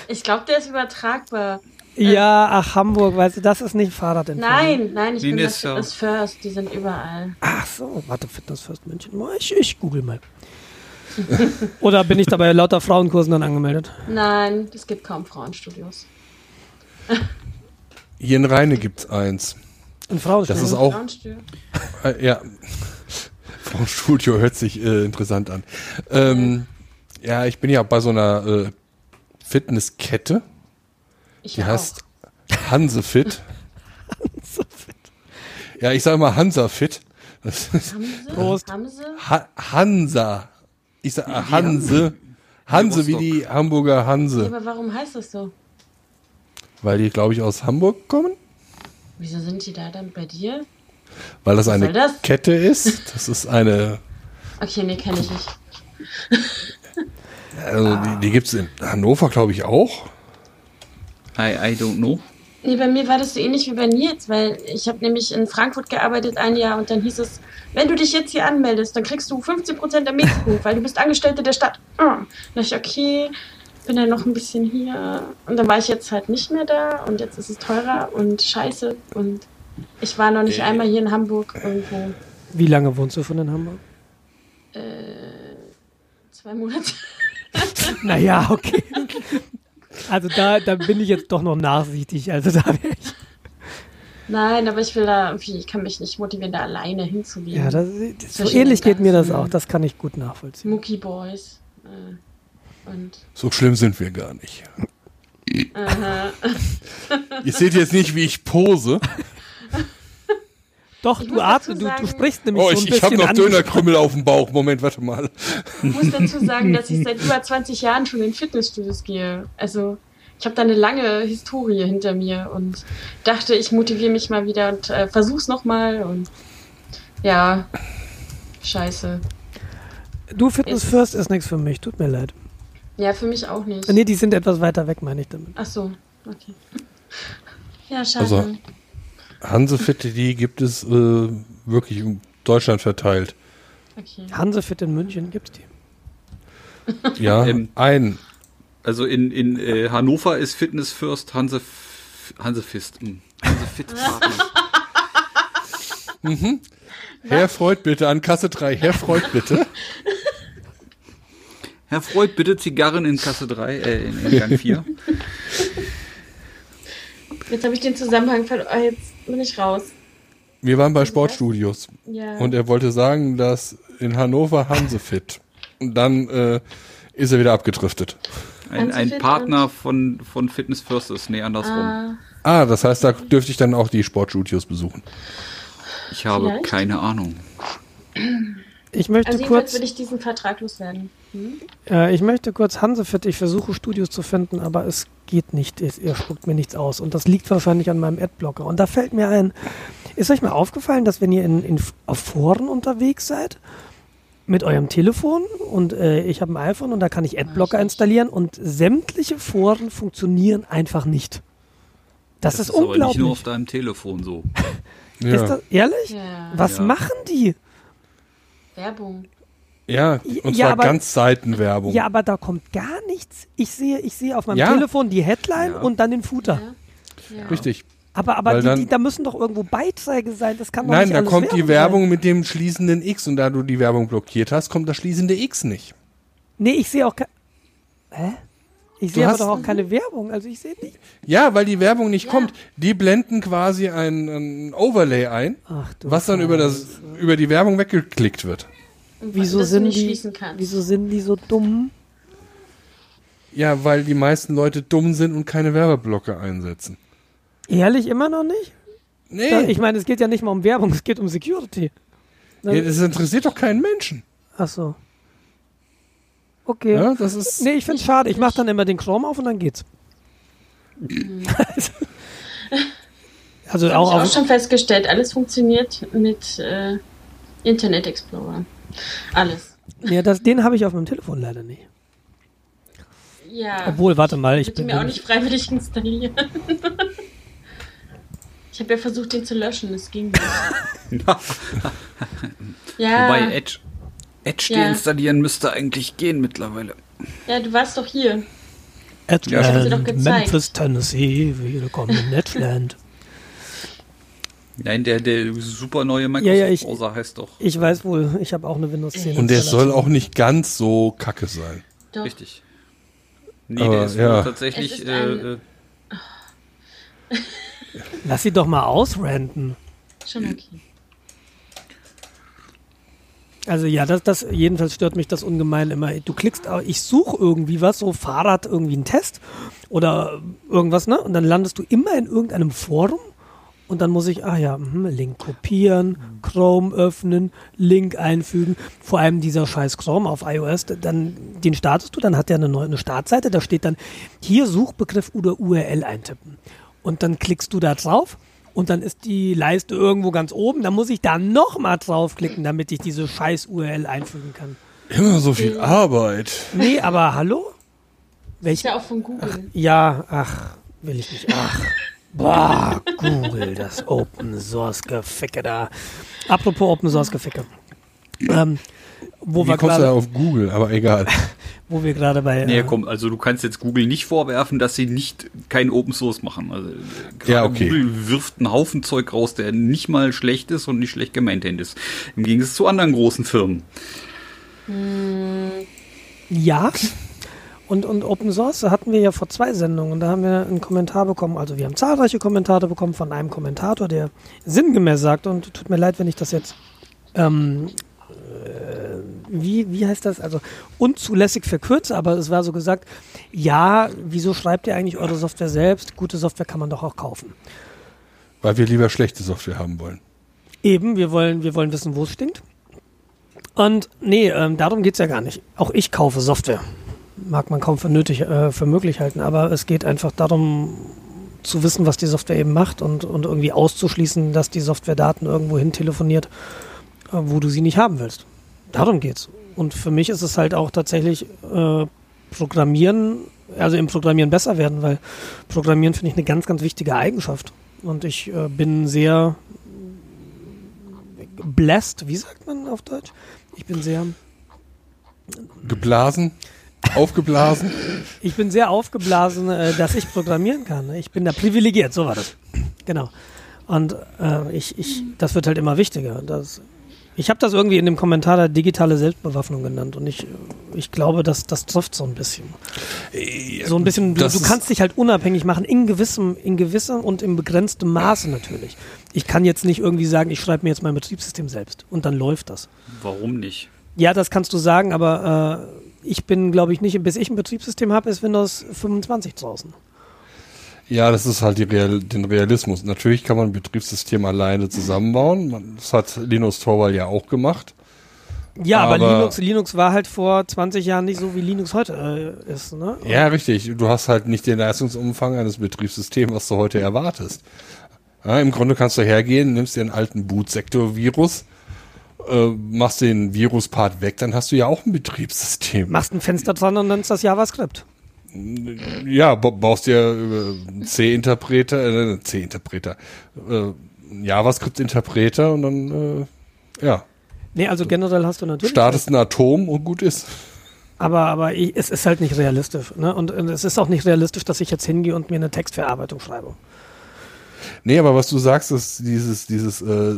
ich glaube, der ist übertragbar. Ja, ach, Hamburg, weißt du, das ist nicht Fahrradentfernung. Nein, nein, ich Nee, bin das, ist ja- das First. Die sind überall. Ach so, warte, Fitness First München. Ich, ich google mal. Oder bin ich da bei lauter Frauenkursen dann angemeldet? Nein, es gibt kaum Frauenstudios. Hier in Rheine gibt's eins. Ein Frauenstudio. Das ist auch, Frauenstudio. äh, ja, Frauenstudio hört sich äh, interessant an. Ähm, ja, ich bin ja bei so einer äh, Fitnesskette, Ich die auch. heißt Hansefit. Ja, ich sage mal Hansafit. Das ist sie? ha Hansa. Ich sag Hanse. Hanse wie die Hamburger Ja, Hanse. aber warum heißt das so? Weil die, glaube ich, aus Hamburg kommen. Wieso sind die da dann bei dir? Weil das eine soll das? Kette ist. Das ist eine, Okay, nee, kenne ich nicht. also die, die gibt's in Hannover, glaube ich, auch. I, I don't know. Nee, bei mir war das so ähnlich wie bei Nils, weil ich habe nämlich in Frankfurt gearbeitet ein Jahr und dann hieß es, wenn du dich jetzt hier anmeldest, dann kriegst du 15% der Mieten, weil du bist Angestellte der Stadt. Ah. Dann dachte ich, okay, bin dann noch ein bisschen hier. Und dann war ich jetzt halt nicht mehr da und jetzt ist es teurer und scheiße. Und ich war noch nicht einmal hier in Hamburg irgendwo. Wie lange wohnst du von in Hamburg? Zwei Monate. Naja, okay. Also da, da bin ich jetzt doch noch nachsichtig. Also da wäre ich. Nein, aber ich will da irgendwie, ich kann mich nicht motivieren, da alleine hinzugehen. Ja, das, das, so ähnlich geht mir das auch. Das kann ich gut nachvollziehen. Mookie Boys. Äh, und So schlimm sind wir gar nicht. aha. Ihr seht jetzt nicht, wie ich pose. Doch, Ich du atmest, du, du sprichst nämlich Oh, so ein ich, bisschen ich habe noch. Dönerkrümmel auf dem Bauch. Moment, warte mal. Ich muss dazu sagen, dass ich seit über 20 Jahren schon in Fitnessstudios gehe. Also ich habe da eine lange Historie hinter mir und dachte, ich motiviere mich mal wieder und äh, versuch's nochmal und ja, scheiße. Du, Fitness Ist- First ist nichts für mich. Tut mir leid. Ja, für mich auch nicht. Nee, die sind etwas weiter weg, meine ich damit. Ach so, okay. Ja, schade. Also- Hansefit, die gibt es äh, wirklich in Deutschland verteilt. okay. Hansefit in München gibt's die. Ja, Ähm, ein. Also in, in äh, Hannover ist Fitness First Hanse, Hansefist. Hm. Hansefit Partner. Herr Freud bitte an Kasse 3. Herr Freud bitte. Herr Freud, bitte Zigarren in Kasse 3, äh, in, in Gang 4. Jetzt habe ich den Zusammenhang verloren. Oh, jetzt bin ich raus. Wir waren bei Sportstudios. Ja. Und er wollte sagen, dass in Hannover Hansefit. Und dann äh, ist er wieder abgedriftet. Ein, ein Partner von, von Fitness First ist, nee, andersrum. ah, Ah, das heißt, da dürfte ich dann auch die Sportstudios besuchen. Ich habe Vielleicht? keine Ahnung. Ich möchte also kurz, will ich diesen Vertrag loswerden. Hm? äh, ich möchte kurz Hansefit, ich versuche Studios zu finden, aber es geht nicht. Es, ihr spuckt mir nichts aus. Und das liegt wahrscheinlich an meinem Adblocker. Und da fällt mir ein, ist euch mal aufgefallen, dass wenn ihr in, in, auf Foren unterwegs seid, mit eurem Telefon und äh, ich habe ein iPhone und da kann ich Adblocker installieren und sämtliche Foren funktionieren einfach nicht. Das, ist, aber nicht unglaublich. nur auf deinem Telefon so. Ja, Ist das ehrlich? Ja. Was Ja. machen die? Werbung. ja und Ja, zwar aber- ganz Seitenwerbung. Ja, aber da kommt gar nichts. Ich sehe, ich sehe auf meinem Ja. Telefon die Headline Ja. und dann den Footer. Ja. Ja. Richtig. Aber, aber die, dann- die, da müssen doch irgendwo Beiträge sein. Das kann doch Nein, nicht da kommt die Werbung Werbung Sein. mit dem schließenden X und da du die Werbung blockiert hast, kommt das schließende X nicht. Nee, ich sehe auch. Hä? Ich sehe aber hast- doch auch keine Werbung. Also ich sehe nicht. Ja, weil die Werbung nicht Ja. kommt. Die blenden quasi ein, ein Overlay ein, Ach du. was dann über, das, über die Werbung weggeklickt wird. Und Wieso sind die? Wieso sind die so dumm? Ja, weil die meisten Leute dumm sind und keine Werbeblocker einsetzen. Ehrlich immer noch nicht? Nee, Da, ich meine, es geht ja nicht mal um Werbung, es geht um Security. ja, das interessiert doch keinen Menschen. Ach so. Okay. Ja, das ist. Nee, ich find's schade. Ich mache dann immer den Chrome auf und dann geht's. also Habe auch ich auch schon festgestellt, alles funktioniert mit äh, Internet Explorer. Alles. ja, das, den habe ich auf meinem Telefon leider nicht. Ja. Obwohl, warte mal, ich Bitte bin. mir auch nicht freiwillig installieren. ich habe ja versucht, den zu löschen, es ging nicht. ja, Wobei Edge, Edge Ja. deinstallieren müsste eigentlich gehen mittlerweile. ja, du warst doch hier. Edgeland, Ich hab sie doch gezeigt. Memphis, Tennessee, willkommen in Edgeland. Nein, der, der super neue Ja, ja, ich- Microsoft-Browser heißt doch. Ich weiß wohl, ich habe auch eine Windows 10. Und der soll auch nicht ganz so kacke sein. Doch. Richtig. Nee, Aber, der ist ja. wohl tatsächlich. Ist Äh, äh, Lass sie doch mal ausrenten. Schon okay. Also ja, das, das jedenfalls stört mich das ungemein immer. Du klickst, au- ich suche irgendwie was, so Fahrrad irgendwie einen Test oder irgendwas, ne? Und dann landest du immer in irgendeinem Forum und dann muss ich, ah ja, mhm, Link kopieren, Chrome öffnen, Link einfügen. Vor allem dieser scheiß Chrome auf iOS, dann den startest du, dann hat der eine neue eine Startseite, da steht dann hier Suchbegriff oder URL eintippen. Und dann klickst du da drauf und dann ist die Leiste irgendwo ganz oben. Dann muss ich da nochmal draufklicken, damit ich diese scheiß URL einfügen kann. Immer so viel Arbeit. Nee, aber hallo? Ist Welch? ja auch von Google. Ja, ach, will ich nicht. Ach. Boah, Google, das Open Source Geficke da. Apropos Open Source Geficke. Ähm, wo Wie wir kommst du da gerade, auf Google? Aber egal. wo wir gerade bei, nee, äh, komm, also du kannst jetzt Google nicht vorwerfen, dass sie nicht kein Open Source machen. Also, äh, Ja, okay. Google wirft einen Haufen Zeug raus, der nicht mal schlecht ist und nicht schlecht gemaintained ist. Im Gegensatz zu anderen großen Firmen. Ja. Und, und Open Source hatten wir ja vor zwei Sendungen und da haben wir einen Kommentar bekommen. Also wir haben zahlreiche Kommentare bekommen von einem Kommentator, der sinngemäß sagt, und tut mir leid, wenn ich das jetzt, ähm, äh, wie, wie heißt das? Also unzulässig verkürze, aber es war so gesagt, ja, wieso schreibt ihr eigentlich eure Software selbst? Gute Software kann man doch auch kaufen. Weil wir lieber schlechte Software haben wollen. Eben, wir wollen, wir wollen wissen, wo es stinkt. Und nee, ähm, darum geht's ja gar nicht. Auch ich kaufe Software. Mag man kaum für, nötig, äh, für möglich halten, aber es geht einfach darum, zu wissen, was die Software eben macht und, und irgendwie auszuschließen, dass die Software Daten irgendwo hin telefoniert, äh, wo du sie nicht haben willst. Darum geht's. Und für mich ist es halt auch tatsächlich äh, Programmieren, also im Programmieren besser werden, weil Programmieren finde ich eine ganz, ganz wichtige Eigenschaft. Und ich äh, bin sehr blessed, wie sagt man auf Deutsch? Ich bin sehr, Geblasen, aufgeblasen. ich bin sehr aufgeblasen, äh, dass ich programmieren kann. Ich bin da privilegiert, so war das. Genau. Und äh, ich, ich, das wird halt immer wichtiger. Das, ich habe das irgendwie in dem Kommentar der digitale Selbstbewaffnung genannt und ich, ich glaube, dass das trifft so ein bisschen. So ein bisschen, du, du kannst dich halt unabhängig machen, in gewissem, in gewissem und in begrenztem Maße natürlich. Ich kann jetzt nicht irgendwie sagen, ich schreibe mir jetzt mein Betriebssystem selbst und dann läuft das. Warum nicht? Ja, das kannst du sagen, aber äh, ich bin, glaube ich, nicht, bis ich ein Betriebssystem habe, ist Windows 25 draußen. Ja, das ist halt Real, den Realismus. Natürlich kann man ein Betriebssystem alleine zusammenbauen. Man, das hat Linus Torvald ja auch gemacht. Ja, aber, Aber- Linux, Linux war halt vor 20 Jahren nicht so, wie Linux heute äh, ist. Ne? Ja, richtig. Du hast halt nicht den Leistungsumfang eines Betriebssystems, was du heute erwartest. Ja, Im Grunde kannst du hergehen, nimmst dir einen alten Bootsektor-Virus, äh, machst den Viruspart weg, dann hast du ja auch ein Betriebssystem. Machst ein Fenster dran und nennst das JavaScript. Ja, ba- baust dir äh, C-Interpreter, äh, einen C-Interpreter, äh, JavaScript-Interpreter und dann, äh, ja, Nee, also generell hast du natürlich. startest ein Atom und gut ist. Aber, aber ich, es ist halt nicht realistisch. Ne? Und, und es ist auch nicht realistisch, dass ich jetzt hingehe und mir eine Textverarbeitung schreibe. Nee, aber was du sagst, ist dieses, dieses äh,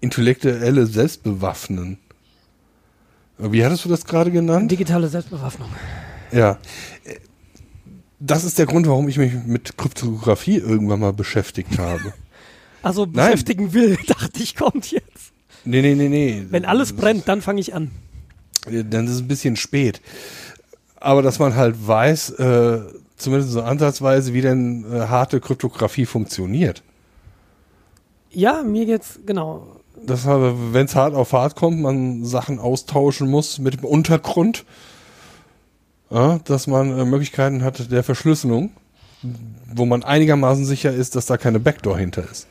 intellektuelle Selbstbewaffnen. Wie hattest du das gerade genannt? Digitale Selbstbewaffnung. Ja. Äh, Das ist der Grund, warum ich mich mit Kryptographie irgendwann mal beschäftigt habe. Also Nein. beschäftigen will, dachte ich, kommt jetzt. Nee, nee, nee, nee. Wenn alles brennt, dann fange ich an. Dann ist es ein bisschen spät. Aber dass man halt weiß, äh, zumindest so ansatzweise, wie denn äh, harte Kryptographie funktioniert. Ja, mir geht's, genau. dass wenn es hart auf hart kommt, man Sachen austauschen muss mit dem Untergrund, ja, dass man äh, Möglichkeiten hat der Verschlüsselung, wo man einigermaßen sicher ist, dass da keine Backdoor hinter ist.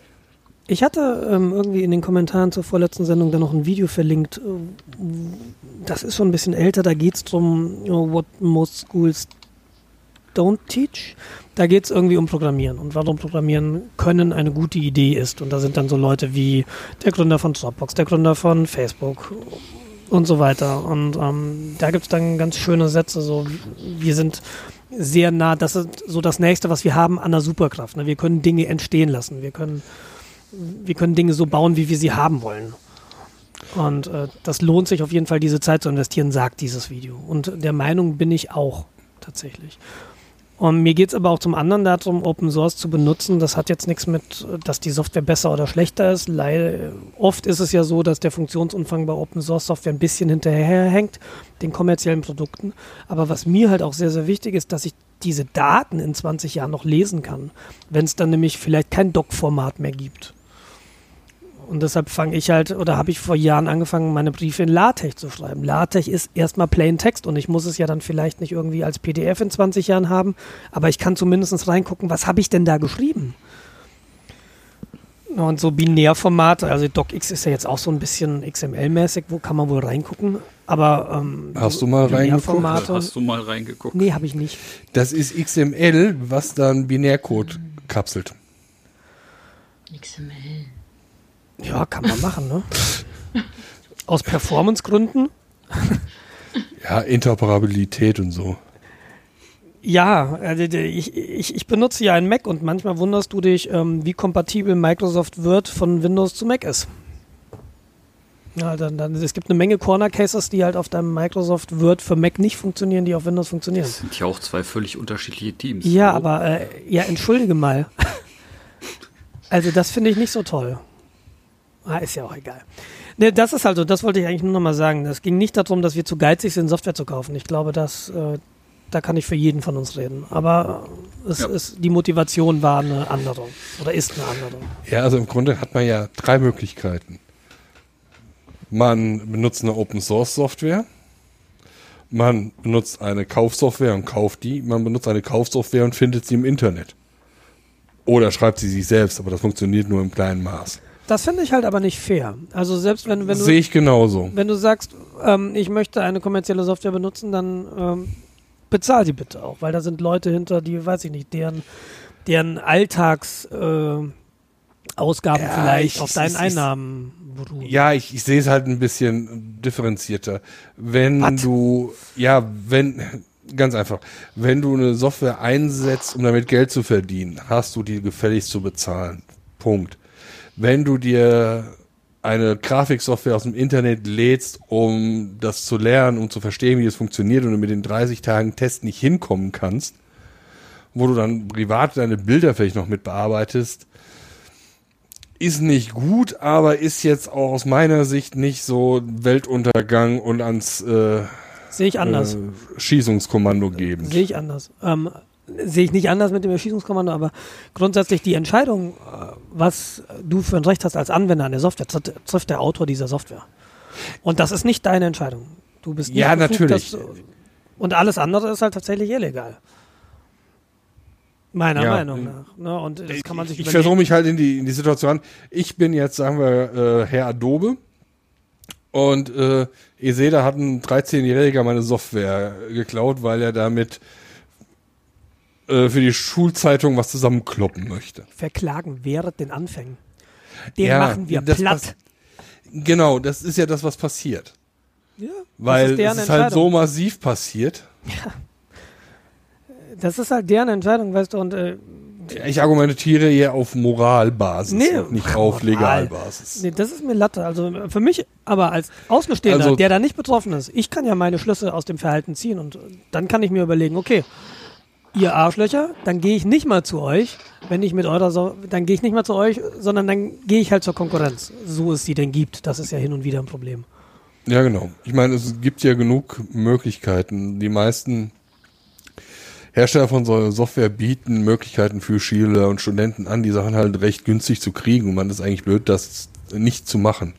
Ich hatte ähm, irgendwie in den Kommentaren zur vorletzten Sendung dann noch ein Video verlinkt. äh, Das ist schon ein bisschen älter, da geht's drum, you know, what most schools don't teach. Da geht's irgendwie um Programmieren und warum Programmieren können eine gute Idee ist. Und da sind dann so Leute wie der Gründer von Dropbox, der Gründer von Facebook und so weiter. Und ähm, da gibt's dann ganz schöne Sätze, so wir sind sehr nah, das ist so das nächste, was wir haben an der Superkraft. Ne? Wir können Dinge entstehen lassen. Wir können wir können Dinge so bauen, wie wir sie haben wollen. Und äh, das lohnt sich auf jeden Fall, diese Zeit zu investieren, sagt dieses Video. Und der Meinung bin ich auch tatsächlich. Und mir geht es aber auch zum anderen darum, Open Source zu benutzen. Das hat jetzt nichts mit, dass die Software besser oder schlechter ist. Leider, oft ist es ja so, dass der Funktionsumfang bei Open Source Software ein bisschen hinterherhängt, den kommerziellen Produkten. Aber was mir halt auch sehr, sehr wichtig ist, dass ich diese Daten in 20 Jahren noch lesen kann, wenn es dann nämlich vielleicht kein Doc-Format mehr gibt. Und deshalb fange ich halt, oder habe ich vor Jahren angefangen, meine Briefe in LaTeX zu schreiben. LaTeX ist erstmal Plain Text und ich muss es ja dann vielleicht nicht irgendwie als PDF in 20 Jahren haben, aber ich kann zumindest reingucken, was habe ich denn da geschrieben? Und so Binärformate, also DocX ist ja jetzt auch so ein bisschen XML-mäßig, wo kann man wohl reingucken? Aber ähm, Hast du mal reingeguckt? Binärformate- Hast du mal reingeguckt? Nee, habe ich nicht. Das ist XML, was dann Binärcode kapselt. XML. Ja, kann man machen, ne? Aus Performancegründen? Ja, Interoperabilität und so. Ja, also ich, ich, ich benutze ja einen Mac und manchmal wunderst du dich, ähm, wie kompatibel Microsoft Word von Windows zu Mac ist. Ja, dann, dann, es gibt eine Menge Corner Cases, die halt auf deinem Microsoft Word für Mac nicht funktionieren, die auf Windows funktionieren. Das sind ja auch zwei völlig unterschiedliche Teams. Ja, Hallo? aber äh, ja, entschuldige mal. also das finde ich nicht so toll. Ah, ist ja auch egal. Ne, das ist also, das wollte ich eigentlich nur noch mal sagen. Es ging nicht darum, dass wir zu geizig sind, Software zu kaufen. Ich glaube, dass äh, da kann ich für jeden von uns reden. Aber es Ja. ist, die Motivation war eine andere oder ist eine andere. Ja, also im Grunde hat man ja drei Möglichkeiten. Man benutzt eine Open Source Software. Man benutzt eine Kaufsoftware und kauft die. Man benutzt eine Kaufsoftware und findet sie im Internet. Oder schreibt sie sich selbst, aber das funktioniert nur im kleinen Maß. Das finde ich halt aber nicht fair. Also selbst wenn, wenn du Sehe ich genauso. wenn du sagst, ähm, ich möchte eine kommerzielle Software benutzen, dann ähm, bezahl sie bitte auch, weil da sind Leute hinter, die, weiß ich nicht, deren, deren Alltags äh, Ausgaben Ja, vielleicht ich- auf deinen ich- Einnahmen beruhen. Ja, ich, ich sehe es halt ein bisschen differenzierter. Wenn Was? du, ja, wenn, ganz einfach, wenn du eine Software einsetzt, um damit Geld zu verdienen, hast du die gefälligst zu bezahlen. Punkt. Wenn du dir eine Grafiksoftware aus dem Internet lädst, um das zu lernen, um zu verstehen, wie es funktioniert und du mit den 30 Tagen Test nicht hinkommen kannst, wo du dann privat deine Bilder vielleicht noch mit bearbeitest, ist nicht gut, aber ist jetzt auch aus meiner Sicht nicht so Weltuntergang und ans äh, Sehe ich anders. äh, Schießungskommando geben. Sehe ich anders. Ähm, sehe ich nicht anders mit dem Erschießungskommando, aber grundsätzlich die Entscheidung, äh, was du für ein Recht hast als Anwender an der Software, trifft der Autor dieser Software. Und das ist nicht deine Entscheidung. Du bist nicht Ja, befugt, natürlich. das- und alles andere ist halt tatsächlich illegal. Meiner Ja. Meinung nach. Ne? Und das kann man sich ich versuche mich halt in die, in die Situation. Ich bin jetzt, sagen wir, äh, Herr Adobe und äh, ihr seht, da hat ein 13-Jähriger meine Software geklaut, weil er damit äh, für die Schulzeitung was zusammenkloppen möchte. Verklagen während den Anfängen. Den Ja, machen wir platt. Genau, das ist ja das, was passiert. Ja, Weil das ist es ist halt so massiv passiert. Das ist halt deren Entscheidung, weißt du, und äh, Ich argumentiere eher auf Moralbasis, Nee, und nicht auf. Legalbasis. Nee, das ist mir Latte. Also für mich, aber als Außenstehender, Also- der da nicht betroffen ist, ich kann ja meine Schlüsse aus dem Verhalten ziehen und dann kann ich mir überlegen, okay, ihr Arschlöcher, dann gehe ich nicht mal zu euch, wenn ich mit eurer, so dann gehe ich nicht mal zu euch, sondern dann gehe ich halt zur Konkurrenz, so es sie denn gibt. Das ist ja hin und wieder ein Problem. Ja, genau. Ich meine, es gibt ja genug Möglichkeiten. Die meisten Hersteller von so Software bieten Möglichkeiten für Schüler und Studenten an, die Sachen halt recht günstig zu kriegen. Und man ist eigentlich blöd, das nicht zu machen.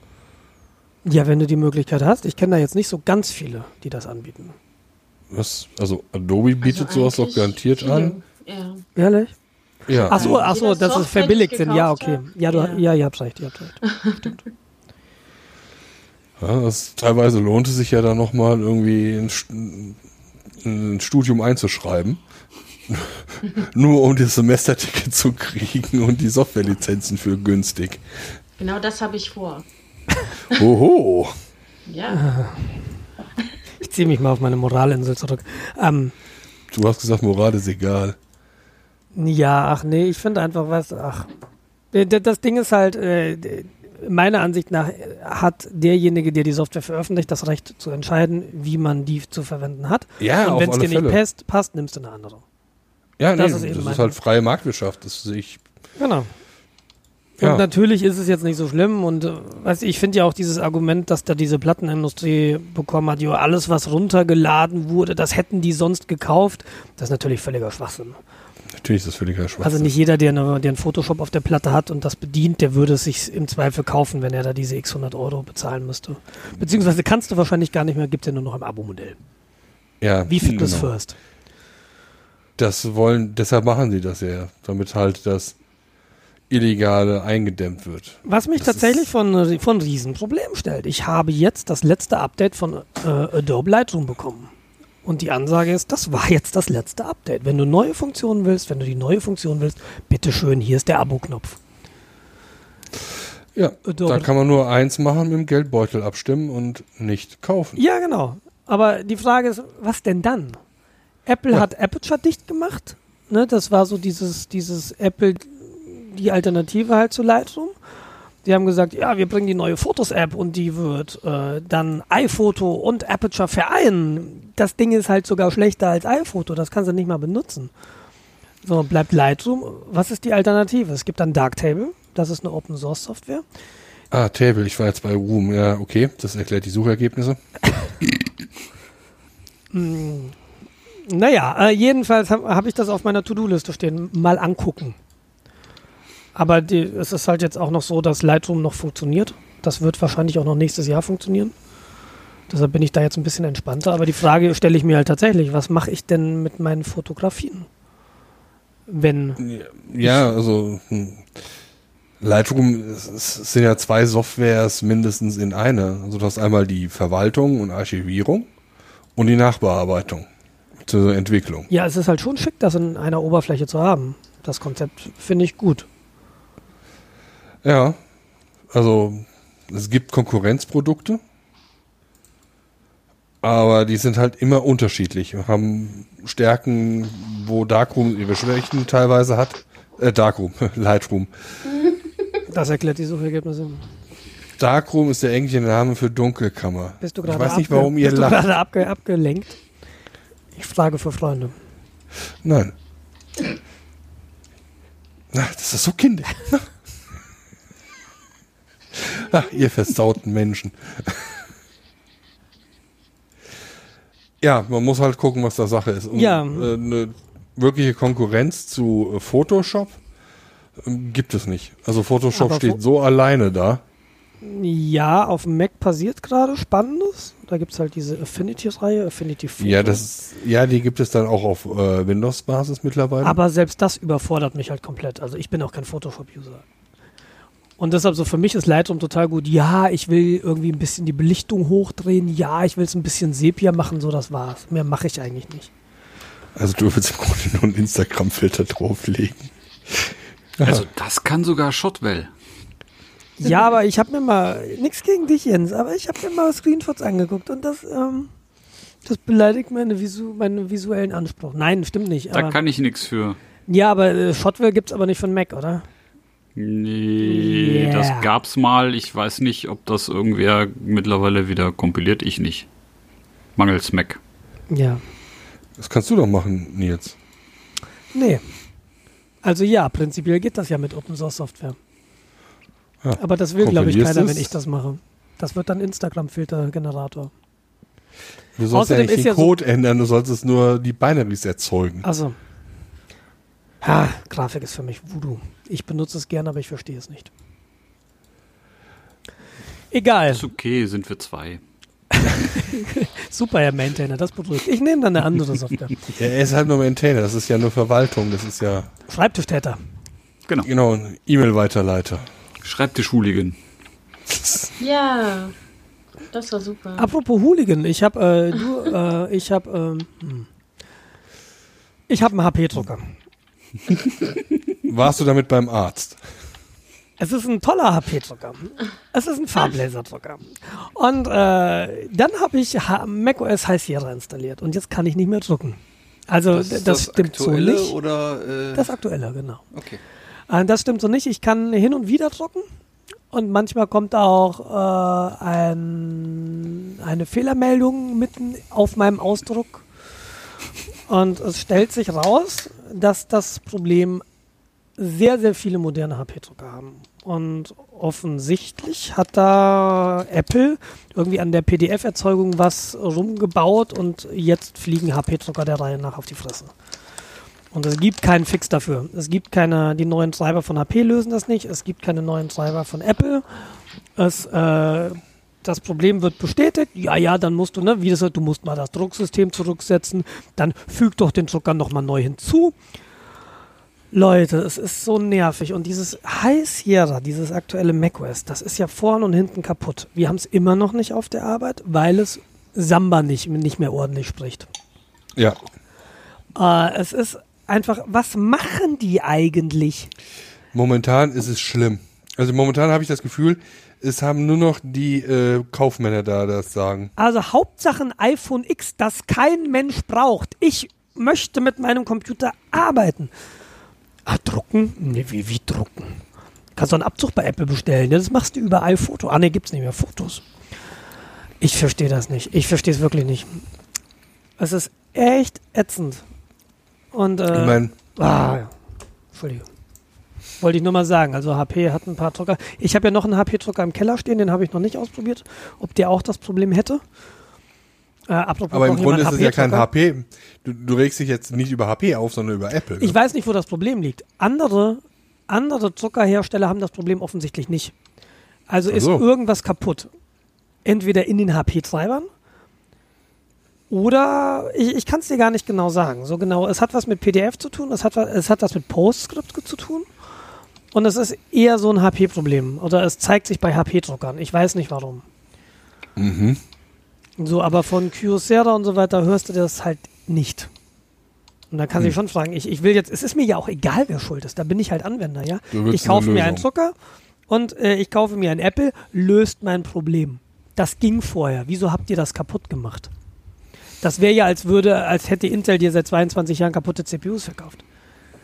Ja, wenn du die Möglichkeit hast. Ich kenne da jetzt nicht so ganz viele, die das anbieten. Was, also Adobe bietet Also sowas doch garantiert viele. an. Ja. Ehrlich? Ja. Ach so, ach so, dass es verbilligt sind. Ja, okay. Ja, du, ja. ja, ihr habt recht, ihr habt recht. ja das, teilweise lohnt es sich ja dann nochmal irgendwie ein, ein Studium einzuschreiben. Nur um das Semesterticket zu kriegen und die Softwarelizenzen für günstig. Genau das habe ich vor. Oho. Ja. Ich ziehe mich mal auf meine Moralinsel zurück. Ähm, Du hast gesagt, Moral ist egal. Ja, ach nee, ich finde einfach, was, ach. D- Das Ding ist halt, äh, meiner Ansicht nach äh, hat derjenige, der die Software veröffentlicht, das Recht zu entscheiden, wie man die zu verwenden hat. Ja, Und wenn es dir nicht passt, passt, nimmst du eine andere. Ja, nee, Das das ist ist, eben mein- halt freie Marktwirtschaft. Das sehe ich. Genau. Ja. Und natürlich ist es jetzt nicht so schlimm und äh, weiß ich finde ja auch dieses Argument, dass da diese Plattenindustrie bekommen hat, jo, alles was runtergeladen wurde, das hätten die sonst gekauft, das ist natürlich völliger Schwachsinn. Natürlich ist das völliger Schwachsinn. Also nicht jeder, der, eine, der einen Photoshop auf der Platte hat und das bedient, der würde es sich im Zweifel kaufen, wenn er da diese x 100 Euro bezahlen müsste. Beziehungsweise kannst du wahrscheinlich gar nicht mehr, gibt es ja nur noch im Abo-Modell. ja, Wie Fitness genau. First. Das wollen, deshalb machen sie das ja, damit halt das Illegale eingedämmt wird. Was mich Das tatsächlich von, von Riesenproblemen stellt. Ich habe jetzt das letzte Update von äh, Adobe Lightroom bekommen. Und die Ansage ist, das war jetzt das letzte Update. Wenn du neue Funktionen willst, wenn du die neue Funktion willst, bitteschön, hier ist der Abo-Knopf. Ja, Adobe. da kann man nur eins machen, mit dem Geldbeutel abstimmen und nicht kaufen. Ja, genau. Aber die Frage ist, was denn dann? Apple Ja. hat Aperture dicht gemacht. Ne, das war so dieses, dieses Apple, die Alternative halt zu Lightroom. Die haben gesagt, ja, wir bringen die neue Fotos-App und die wird äh, dann iPhoto und Aperture vereinen. Das Ding ist halt sogar schlechter als iPhoto, das kannst du nicht mal benutzen. So, bleibt Lightroom. Was ist die Alternative? Es gibt dann Darktable, das ist eine Open-Source-Software. Ah, Table, ich war jetzt bei Room. Ja, okay, das erklärt die Suchergebnisse. Naja, äh, jedenfalls habe hab ich das auf meiner To-Do-Liste stehen. Mal angucken. Aber die, es ist halt jetzt auch noch so, dass Lightroom noch funktioniert. Das wird wahrscheinlich auch noch nächstes Jahr funktionieren. Deshalb bin ich da jetzt ein bisschen entspannter. Aber die Frage stelle ich mir halt tatsächlich, was mache ich denn mit meinen Fotografien? Wenn. Ja, also hm, Lightroom es, es sind ja zwei Softwares mindestens in einer. Also du hast einmal die Verwaltung und Archivierung und die Nachbearbeitung zur Entwicklung. Ja, es ist halt schon schick, das in einer Oberfläche zu haben. Das Konzept finde ich gut. Ja, also es gibt Konkurrenzprodukte, aber die sind halt immer unterschiedlich und haben Stärken, wo Darkroom ihre Schwächen teilweise hat. Äh, Darkroom, Lightroom. Das erklärt die Suchergebnisse. Darkroom ist der englische Name für Dunkelkammer. Bist du ich gerade weiß nicht, abge- warum ihr bist du lacht. gerade abge abgelenkt? Ich frage für Freunde. Nein. Na, das ist so kindisch. Ach, ihr versauten Menschen. Ja, man muss halt gucken, was da Sache ist. Und, Ja. Äh, eine wirkliche Konkurrenz zu äh, Photoshop ähm, gibt es nicht. Also Photoshop Aber steht Pho- so alleine da. Ja, auf dem Mac passiert gerade Spannendes. Da gibt es halt diese Affinity-Reihe, Affinity Photo. Ja, das ist, ja, die gibt es dann auch auf äh, Windows-Basis mittlerweile. Aber selbst das überfordert mich halt komplett. Also ich bin auch kein Photoshop-User. Und deshalb so für mich ist Lightroom total gut. Ja, ich will irgendwie ein bisschen die Belichtung hochdrehen. Ja, ich will es ein bisschen Sepia machen. So, das war's. Mehr mache ich eigentlich nicht. also du willst im Grunde nur einen Instagram-Filter drauflegen. Also das kann sogar Shotwell. Ja, aber ich habe mir mal, nichts gegen dich, Jens, aber ich habe mir mal Screenshots angeguckt und das, ähm, das beleidigt meine Visu meinen visuellen Anspruch. Nein, stimmt nicht. Da kann ich nichts für. ja, aber äh, Shotwell gibt's aber nicht von Mac, oder? Nee, Yeah. das gab's mal. Ich weiß nicht, ob das irgendwer mittlerweile wieder kompiliert. Ich nicht. Mangels Mac. Ja. Das kannst du doch machen, Nils. Nee. Also ja, prinzipiell geht das ja mit Open Source Software. Ja. Aber das will, glaube ich, keiner, es? wenn ich das mache. Das wird dann Instagram-Filter-Generator. Du sollst Außerdem ja nicht den ja so- Code ändern, du solltest nur die Binaries erzeugen. Also. Ha, Grafik ist für mich Voodoo. Ich benutze es gerne, aber ich verstehe es nicht. Egal. Ist okay, sind wir zwei. Super, Herr Maintainer, das beruhigt. Ich nehme dann eine andere Software. Ja, er ist halt nur Maintainer, das ist ja nur Verwaltung, das ist ja Schreibtischtäter. Genau. genau E-Mail-Weiterleiter. Schreibtisch-Hooligan. Ja, das war super. Apropos Hooligan, ich habe, äh, du, äh, ich habe, ähm, hm. ich habe einen HP-Drucker. Warst du damit beim Arzt? Es ist ein toller HP-Drucker. Es ist ein Farblaserdrucker. Und äh, dann habe ich macOS High Sierra installiert und jetzt kann ich nicht mehr drucken. Also d- das, stimmt so nicht. oder? Äh, Das aktuelle, genau. okay. Äh, das stimmt so nicht. Ich kann hin und wieder drucken und manchmal kommt auch äh, ein, eine Fehlermeldung mitten auf meinem Ausdruck. Und es stellt sich raus, dass das Problem sehr, sehr viele moderne HP-Drucker haben. Und offensichtlich hat da Apple irgendwie an der PDF-Erzeugung was rumgebaut und jetzt fliegen HP-Drucker der Reihe nach auf die Fresse. Und es gibt keinen Fix dafür. Es gibt keine, die neuen Treiber von HP lösen das nicht. Es gibt keine neuen Treiber von Apple. Es, äh, das Problem wird bestätigt. Ja, ja, dann musst du, ne, wie das, du musst mal das Drucksystem zurücksetzen. Dann füg doch den Drucker nochmal neu hinzu. Leute, es ist so nervig. Und dieses High Sierra, dieses aktuelle macOS, das ist ja vorne und hinten kaputt. Wir haben es immer noch nicht auf der Arbeit, weil es Samba nicht, nicht mehr ordentlich spricht. Ja. Äh, es ist einfach, was machen die eigentlich? Momentan ist es schlimm. Also momentan habe ich das Gefühl, es haben nur noch die äh, Kaufmänner da das sagen. Also Hauptsache ein iPhone X, das kein Mensch braucht. Ich möchte mit meinem Computer arbeiten. Ah, drucken? Nee, wie, wie drucken? Kannst du einen Abzug bei Apple bestellen? Ja, das machst du überall Foto. Ah, ne, gibt's nicht mehr Fotos. Ich verstehe das nicht. Ich verstehe es wirklich nicht. Es ist echt ätzend. Und, äh, Ich meine, Ah, ja. Entschuldigung. Wollte ich nur mal sagen. Also HP hat ein paar Drucker. Ich habe ja noch einen HP-Drucker im Keller stehen, den habe ich noch nicht ausprobiert, ob der auch das Problem hätte. Äh, aber im Grunde ist es ja kein. HP. Du, du regst dich jetzt nicht über HP auf, sondern über Apple. Ne? Ich weiß nicht, wo das Problem liegt. Andere, andere Druckerhersteller haben das Problem offensichtlich nicht. Also Ach ist irgendwas kaputt. Entweder in den HP-Treibern oder ich, ich kann es dir gar nicht genau sagen. So genau, es hat was mit PDF zu tun, es hat, es hat was mit PostScript zu tun. Und es ist eher so ein HP-Problem. Oder es zeigt sich bei HP-Druckern. Ich weiß nicht warum. mhm. So, aber von Kyocera und so weiter hörst du das halt nicht. Und da kann sich Hm. schon fragen, ich, ich will jetzt, es ist mir ja auch egal, wer schuld ist, da bin ich halt Anwender, ja. Ich kaufe mir einen. Drucker und äh, ich kaufe mir ein Apple, löst mein Problem. Das ging vorher. Wieso habt ihr das kaputt gemacht? Das wäre ja, als würde, als hätte Intel dir seit 22 Jahren kaputte CPUs verkauft.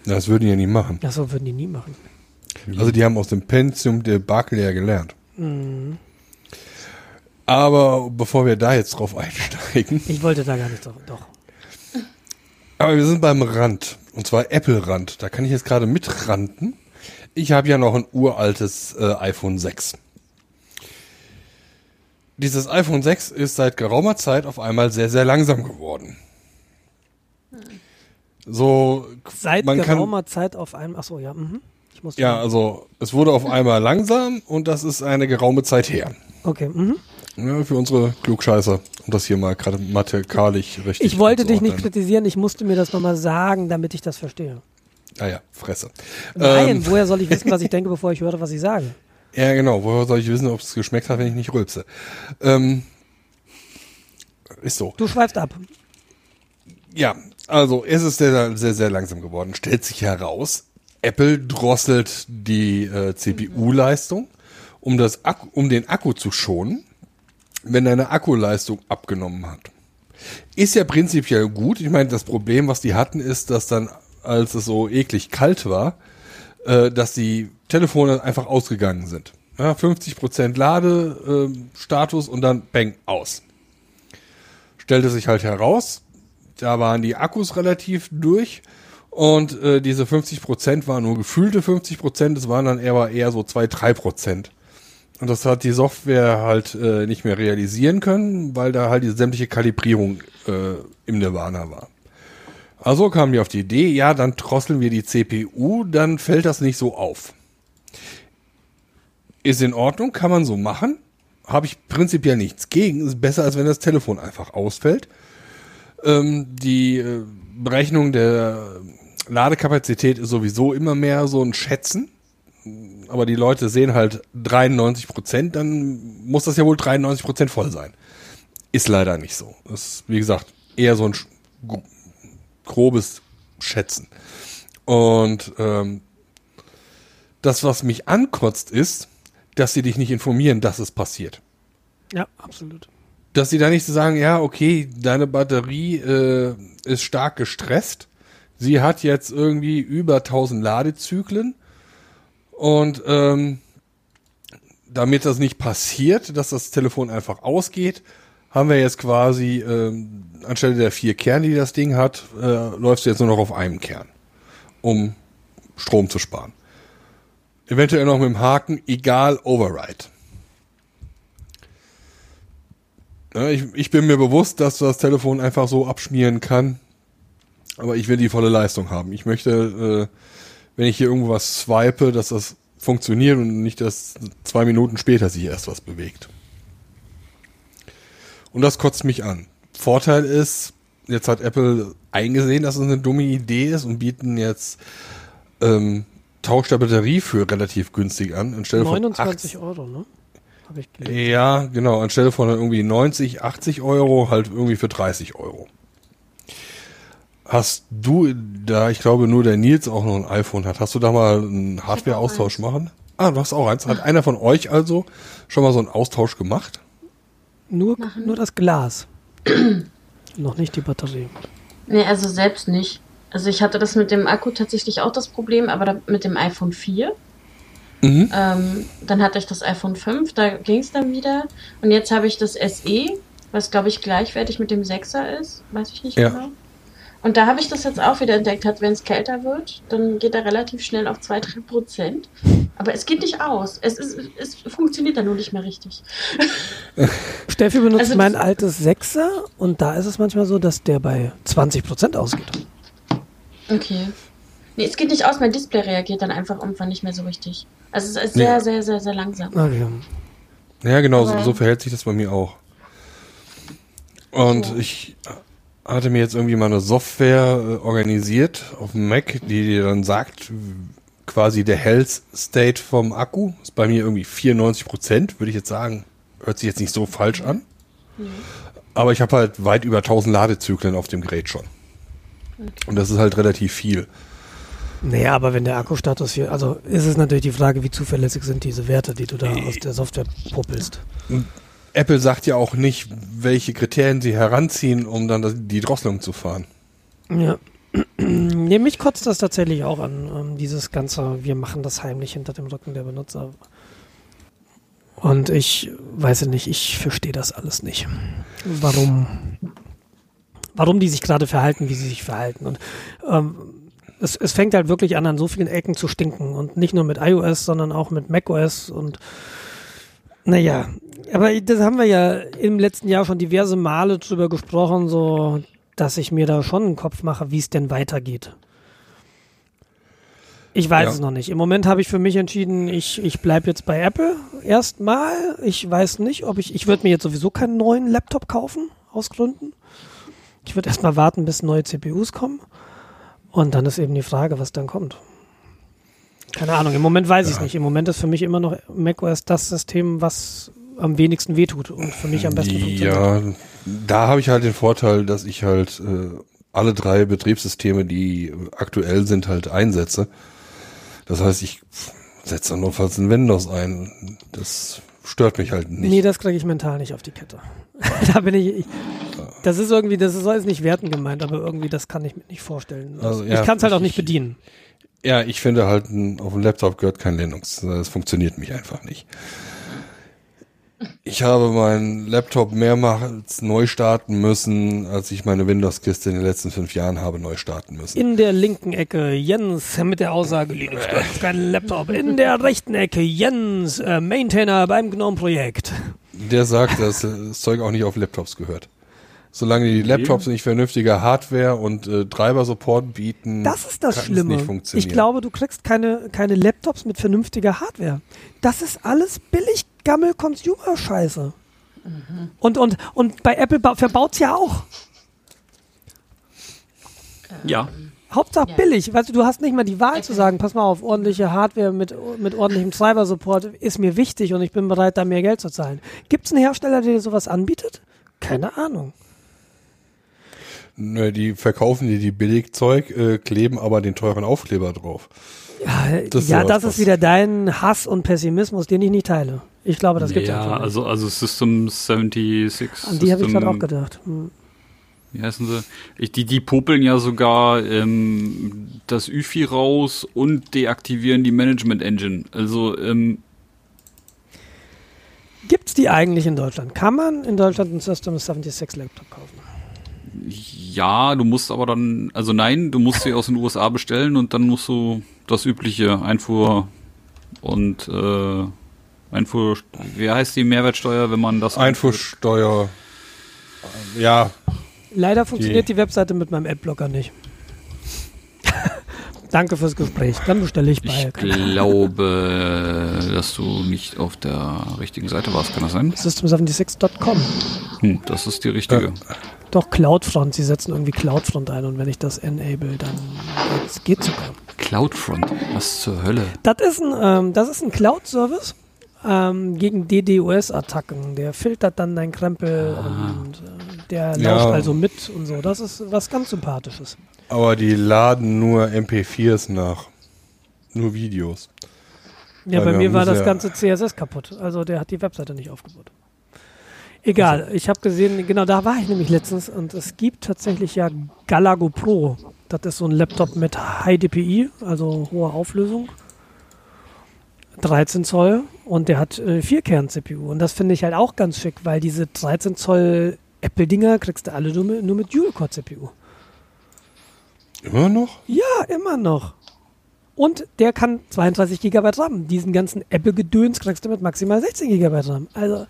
Das würden die ja nie machen. Ja, so würden die nie machen. Also die haben aus dem Pentium Debakel ja gelernt. Mhm. Aber bevor wir da jetzt drauf einsteigen, Ich wollte da gar nicht drauf. Doch. aber wir sind beim Rand. Und zwar Apple-Rand. Da kann ich jetzt gerade mitranten. Ich habe ja noch ein uraltes äh, iPhone 6. Dieses iPhone 6 ist seit geraumer Zeit auf einmal sehr, sehr langsam geworden. So, Seit man kann, geraumer Zeit auf einem. Achso, ja. Mhm. Muss ja, also es wurde auf einmal langsam und das ist eine geraume Zeit her. Okay. Mhm. Ja, für unsere Klugscheißer, um das hier mal grammatikalisch richtig Ich wollte dich nicht kritisieren, ich musste mir das nochmal sagen, damit ich das verstehe. Ah ja, Fresse. Nein, Ähm, woher soll ich wissen, was ich denke, bevor ich höre, was ich sage? ja, genau. Woher soll ich wissen, ob es geschmeckt hat, wenn ich nicht rülpse? Ähm, ist so. Du schweifst ab. Ja, also es ist sehr, sehr, sehr langsam geworden. Stellt sich heraus, Apple drosselt die äh, CPU-Leistung, um, um den Akku zu schonen, wenn deine Akkuleistung abgenommen hat. Ist ja prinzipiell gut. Ich meine, das Problem, was die hatten, ist, dass dann, als es so eklig kalt war, äh, dass die Telefone einfach ausgegangen sind. Ja, 50% Ladestatus und dann bang, aus. Stellte sich halt heraus, da waren die Akkus relativ durch und äh, diese 50% waren nur gefühlte 50%, es waren dann eher, eher so 2, 3%. Und das hat die Software halt äh, nicht mehr realisieren können, weil da halt die sämtliche Kalibrierung äh, im Nirvana war. Also kamen die auf die Idee, ja, dann drosseln wir die CPU, dann fällt das nicht so auf. Ist in Ordnung, kann man so machen. Habe ich prinzipiell nichts gegen. Ist besser, als wenn das Telefon einfach ausfällt. Ähm, die äh, Berechnung der Ladekapazität ist sowieso immer mehr so ein Schätzen. Aber die Leute sehen halt 93 Prozent, dann muss das ja wohl 93 Prozent voll sein. Ist leider nicht so. Das ist, wie gesagt, eher so ein grobes Schätzen. Und ähm, das, was mich ankotzt, ist, dass sie dich nicht informieren, dass es passiert. Ja, absolut. Dass sie da nicht so sagen, ja, okay, deine Batterie äh, ist stark gestresst. Sie hat jetzt irgendwie über 1000 Ladezyklen. Und ähm, damit das nicht passiert, dass das Telefon einfach ausgeht, haben wir jetzt quasi ähm, anstelle der vier Kerne, die das Ding hat, äh, läufst du jetzt nur noch auf einem Kern, um Strom zu sparen. Eventuell noch mit dem Haken, egal, Override. Ja, ich, ich bin mir bewusst, dass das Telefon einfach so abschmieren kann, aber ich will die volle Leistung haben. Ich möchte, äh, wenn ich hier irgendwas swipe, dass das funktioniert und nicht, dass zwei Minuten später sich erst was bewegt. Und das kotzt mich an. Vorteil ist, jetzt hat Apple eingesehen, dass es eine dumme Idee ist und bieten jetzt ähm, Tausch der Batterie für relativ günstig an. Anstelle von 29 Euro, ne? Habe ich gelesen. ja, genau. Anstelle von irgendwie 90, 80 Euro, halt irgendwie für 30 Euro. Hast du da, ich glaube nur der Nils auch noch ein iPhone hat, hast du da mal einen Hardware-Austausch machen? Ah, du hast auch eins. Hat einer von euch also schon mal so einen Austausch gemacht? Nur, nur das Glas. Noch nicht die Batterie. Nee, also selbst nicht. Also ich hatte das mit dem Akku tatsächlich auch das Problem, aber da, mit dem iPhone 4. Mhm. Ähm, dann hatte ich das iPhone 5, da ging es dann wieder. Und jetzt habe ich das SE, was glaube ich gleichwertig mit dem 6er ist. Weiß ich nicht Ja. genau. Und da habe ich das jetzt auch wieder entdeckt, hat, wenn es kälter wird, dann geht er relativ schnell auf 2-3 Prozent. Aber es geht nicht aus. Es, ist, es funktioniert dann nur nicht mehr richtig. Steffi benutzt Also mein altes Sechser und da ist es manchmal so, dass der bei 20% ausgeht. Okay. Nee, es geht nicht aus, mein Display reagiert dann einfach irgendwann nicht mehr so richtig. Also es ist sehr, Ja. sehr, sehr, sehr langsam. Okay. Ja, genau, so, so verhält sich das bei mir auch. Und So. ich hatte mir jetzt irgendwie mal eine Software äh, organisiert auf dem Mac, die dir dann sagt, quasi der Health State vom Akku ist bei mir irgendwie 94 Prozent, würde ich jetzt sagen. Hört sich jetzt nicht so falsch an. Aber ich habe halt weit über 1000 Ladezyklen auf dem Gerät schon. Und das ist halt relativ viel. Naja, aber wenn der Akkustatus hier, also ist es natürlich die Frage, wie zuverlässig sind diese Werte, die du da aus der Software puppelst. Apple sagt ja auch nicht, welche Kriterien sie heranziehen, um dann die Drosselung zu fahren. Ja. Nee, mich kotzt das tatsächlich auch an, ähm, dieses ganze, wir machen das heimlich hinter dem Rücken der Benutzer. Und ich weiß nicht, ich verstehe das alles nicht. Warum, warum die sich gerade verhalten, wie sie sich verhalten. Und ähm, es, es fängt halt wirklich an, an so vielen Ecken zu stinken. Und nicht nur mit iOS, sondern auch mit macOS und naja, aber das haben wir ja im letzten Jahr schon diverse Male drüber gesprochen, so dass ich mir da schon einen Kopf mache, wie es denn weitergeht. Ich weiß Ja. es noch nicht. Im Moment habe ich für mich entschieden, ich, ich bleibe jetzt bei Apple erstmal. Ich weiß nicht, ob ich, ich würde mir jetzt sowieso keinen neuen Laptop kaufen, aus Gründen. Ich würde erstmal warten, bis neue CPUs kommen. Und dann ist eben die Frage, was dann kommt. Keine Ahnung, im Moment weiß ich es nicht. Im Moment ist für mich immer noch macOS das System, was am wenigsten wehtut und für mich am besten funktioniert. Ja, da habe ich halt den Vorteil, dass ich halt äh, alle drei Betriebssysteme, die aktuell sind, halt einsetze. Das heißt, ich setze dann notfalls ein Windows ein. Das stört mich halt nicht. Nee, das kriege ich mental nicht auf die Kette. da bin ich, ich. Das ist irgendwie, das ist jetzt nicht werten gemeint, aber irgendwie, das kann ich mir nicht vorstellen. Also, ja, ich kann es halt auch nicht ich- bedienen. Ja, ich finde halt, auf dem Laptop gehört kein Linux. Das funktioniert mich einfach nicht. Ich habe meinen Laptop mehrmals neu starten müssen, als ich meine Windows-Kiste in den letzten fünf Jahren habe neu starten müssen. In der linken Ecke Jens mit der Aussage, Linux gehört auf keinen Laptop. In der rechten Ecke Jens, äh, Maintainer beim GNOME-Projekt. Der sagt, dass das Zeug auch nicht auf Laptops gehört. Solange die Laptops nicht vernünftige Hardware und äh, Treiber-Support bieten, Das ist das kann Schlimme. es nicht funktionieren. Ich glaube, du kriegst keine, keine Laptops mit vernünftiger Hardware. Das ist alles billig Gammel-Consumer-Scheiße. Und, und, und bei Apple ba- verbaut's ja auch. Ja. Hauptsache Ja. billig. Weißt du, du hast nicht mal die Wahl zu sagen, pass mal auf, ordentliche Hardware mit, mit ordentlichem Treiber-Support ist mir wichtig und ich bin bereit, da mehr Geld zu zahlen. Gibt es einen Hersteller, der dir sowas anbietet? Keine Ahnung. Nö, die verkaufen dir die Billigzeug, äh, kleben aber den teuren Aufkleber drauf. Ja, Das ist ja ja das ist wieder dein Hass und Pessimismus, den ich nicht teile. Ich glaube, das gibt's ja, einfach nicht. also, also System 76. An die habe ich gerade auch gedacht. Hm. Wie heißen sie? Ich, die, die popeln ja sogar ähm, das UFI raus und deaktivieren die Management Engine. Also, ähm, Gibt es die eigentlich in Deutschland? Kann man in Deutschland einen System 76 Laptop kaufen? Ja, du musst aber dann, also nein, du musst sie aus den USA bestellen und dann musst du das übliche Einfuhr und äh, Einfuhr, wie heißt die Mehrwertsteuer, wenn man das Einfuhrsteuer, äh, ja, Leider funktioniert die, Webseite mit meinem Adblocker nicht. Danke fürs Gespräch. Dann bestelle ich bei Ich glaube, dass du nicht auf der richtigen Seite warst, kann das sein? system76.com. Hm, das ist die richtige. Doch CloudFront, sie setzen irgendwie CloudFront ein und wenn ich das enable, dann geht's, geht sogar. Cloudfront, was zur Hölle? Das ist ein, ähm, das ist ein Cloud-Service ähm, gegen DDoS-Attacken. Der filtert dann dein Krempel und äh, der Ja. lauscht also mit und so. Das ist was ganz Sympathisches. aber die laden nur MP4s nach. Nur Videos. Ja, Weil bei mir war das ganze CSS kaputt. Also der hat die Webseite nicht aufgebaut. Egal, ich habe gesehen, genau da war ich nämlich letztens und es gibt tatsächlich ja Galago Pro. Das ist so ein Laptop mit High DPI, also hoher Auflösung. 13 Zoll und der hat äh, Vierkern-CPU. Und das finde ich halt auch ganz schick, weil diese 13 Zoll Apple-Dinger kriegst du alle nur mit, nur mit Dual-Core-CPU. Immer noch? Ja, immer noch. Und der kann 32 GB RAM. Diesen ganzen Apple-Gedöns kriegst du mit maximal 16 GB RAM. Also,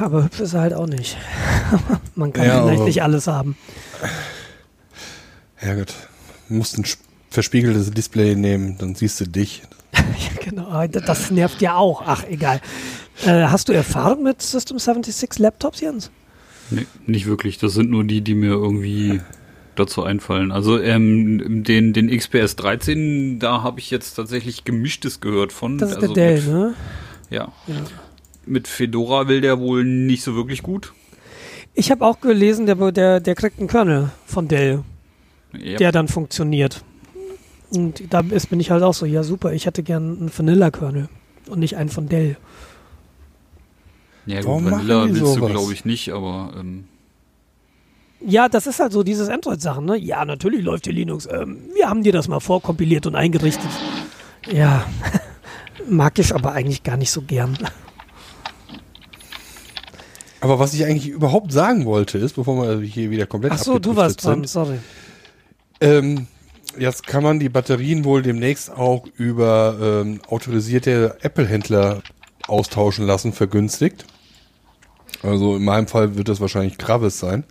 aber hübsch ist er halt auch nicht. Man kann Ja, vielleicht nicht alles haben. Ja gut. Du musst ein sp- verspiegeltes Display nehmen, dann siehst du dich. ja, genau. Das nervt ja auch. Ach, egal. Äh, hast du Erfahrung mit System 76 Laptops, Jens? Nee, nicht wirklich. Das sind nur die, die mir irgendwie dazu einfallen. Also ähm, den, den XPS 13, da habe ich jetzt tatsächlich Gemischtes gehört von. Das ist also der Dell, mit, ne? Ja. Ja. Mit Fedora will der wohl nicht so wirklich gut. Ich habe auch gelesen, der, der, der kriegt einen Kernel von Dell. Ja. der dann funktioniert. Und da ist, bin ich halt auch so, ja super, ich hätte gern einen Vanilla-Kernel und nicht einen von Dell. ja gut, Warum Vanilla willst du, sowas? glaube ich, nicht, aber ähm, Ja, das ist halt so dieses Android-Sachen, ne? Ja, natürlich läuft hier Linux. Ähm, wir haben dir das mal vorkompiliert und eingerichtet. Ja, mag ich aber eigentlich gar nicht so gern. Aber was ich eigentlich überhaupt sagen wollte, ist, bevor wir hier wieder komplett Ach so, du warst dran, sind, sorry. Ähm, jetzt kann man die Batterien wohl demnächst auch über ähm, autorisierte Apple-Händler austauschen lassen, vergünstigt. Also in meinem Fall wird das wahrscheinlich Gravis sein.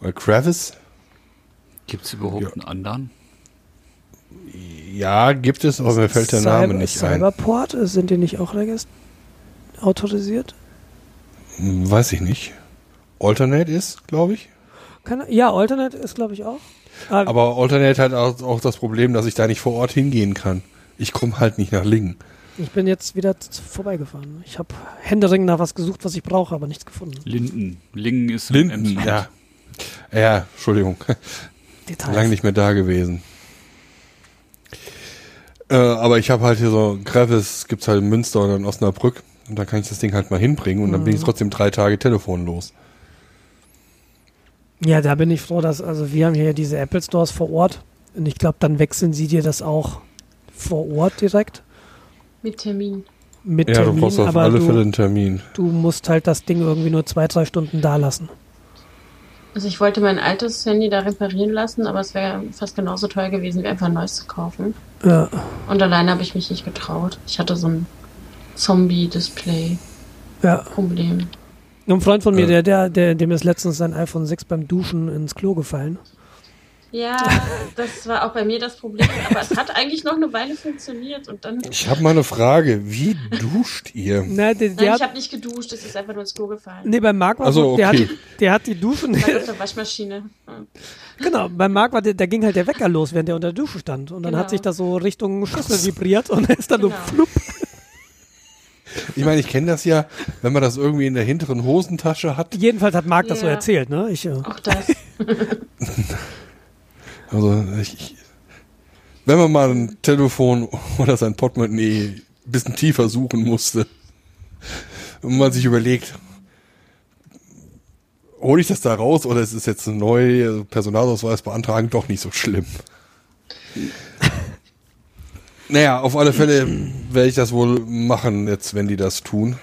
Weil Gravis, Gibt's überhaupt Ja. einen anderen? ja, gibt es, aber mir fällt der Name Cyber- nicht ein. Cyberport, äh, sind die nicht auch regist autorisiert? Weiß ich nicht. Alternate ist, glaube ich. Kann, ja, Alternate ist, glaube ich, auch. Ah, Aber Alternate hat auch, auch das Problem, dass ich da nicht vor Ort hingehen kann. Ich komme halt nicht nach Lingen. ich bin jetzt wieder vorbeigefahren. Ich habe händeringend nach was gesucht, was ich brauche, aber nichts gefunden. Linden. Lingen ist im Linden, Emsland. ja. Ja, Entschuldigung. Details. Lang nicht mehr da gewesen. Äh, aber ich habe halt hier so Gravis, gibt's halt in Münster oder in Osnabrück. Und dann kann ich das Ding halt mal hinbringen und dann bin ich trotzdem drei Tage telefonlos. Ja, da bin ich froh, dass, also wir haben hier diese Apple Stores vor Ort und ich glaube, dann wechseln sie dir das auch vor Ort direkt Mit Termin. mit Ja, Termin, du brauchst auf aber alle du, Fälle einen Termin. du musst halt das Ding irgendwie nur zwei, drei Stunden da lassen. Also ich wollte mein altes Handy da reparieren lassen, aber es wäre fast genauso teuer gewesen, wie einfach ein neues zu kaufen. Ja. Und alleine habe ich mich nicht getraut. Ich hatte so ein Zombie-Display-Problem. ja. Ein Freund von mir, Ja. der, der, der, dem ist letztens sein iPhone 6 beim Duschen ins Klo gefallen. Ja, das war auch bei mir das Problem. Aber es hat eigentlich noch eine Weile funktioniert und dann. Ich habe mal eine Frage. Wie duscht ihr? Na, der, der Nein, ich hat, habe nicht geduscht, es ist einfach nur ins Klo gefallen. nee, beim Marc war Also, so, der, okay. hat, der hat die Duschen, Bei der Waschmaschine. Genau, beim Marc war der, da ging halt der Wecker los, während der unter der Dusche stand. Und dann Genau. hat sich das so Richtung Schüssel vibriert und er ist dann Genau. so flupp. Ich meine, ich kenne das ja, wenn man das irgendwie in der hinteren Hosentasche hat. Jedenfalls hat Marc das so erzählt, ne? Ich, äh, Auch das. Also ich, ich, wenn man mal ein Telefon oder sein Portemonnaie ein bisschen tiefer suchen musste und man sich überlegt, hole ich das da raus oder ist es jetzt ein neuer Personalausweis beantragen doch nicht so schlimm. Naja, auf alle Fälle werde ich das wohl machen, jetzt wenn die das tun.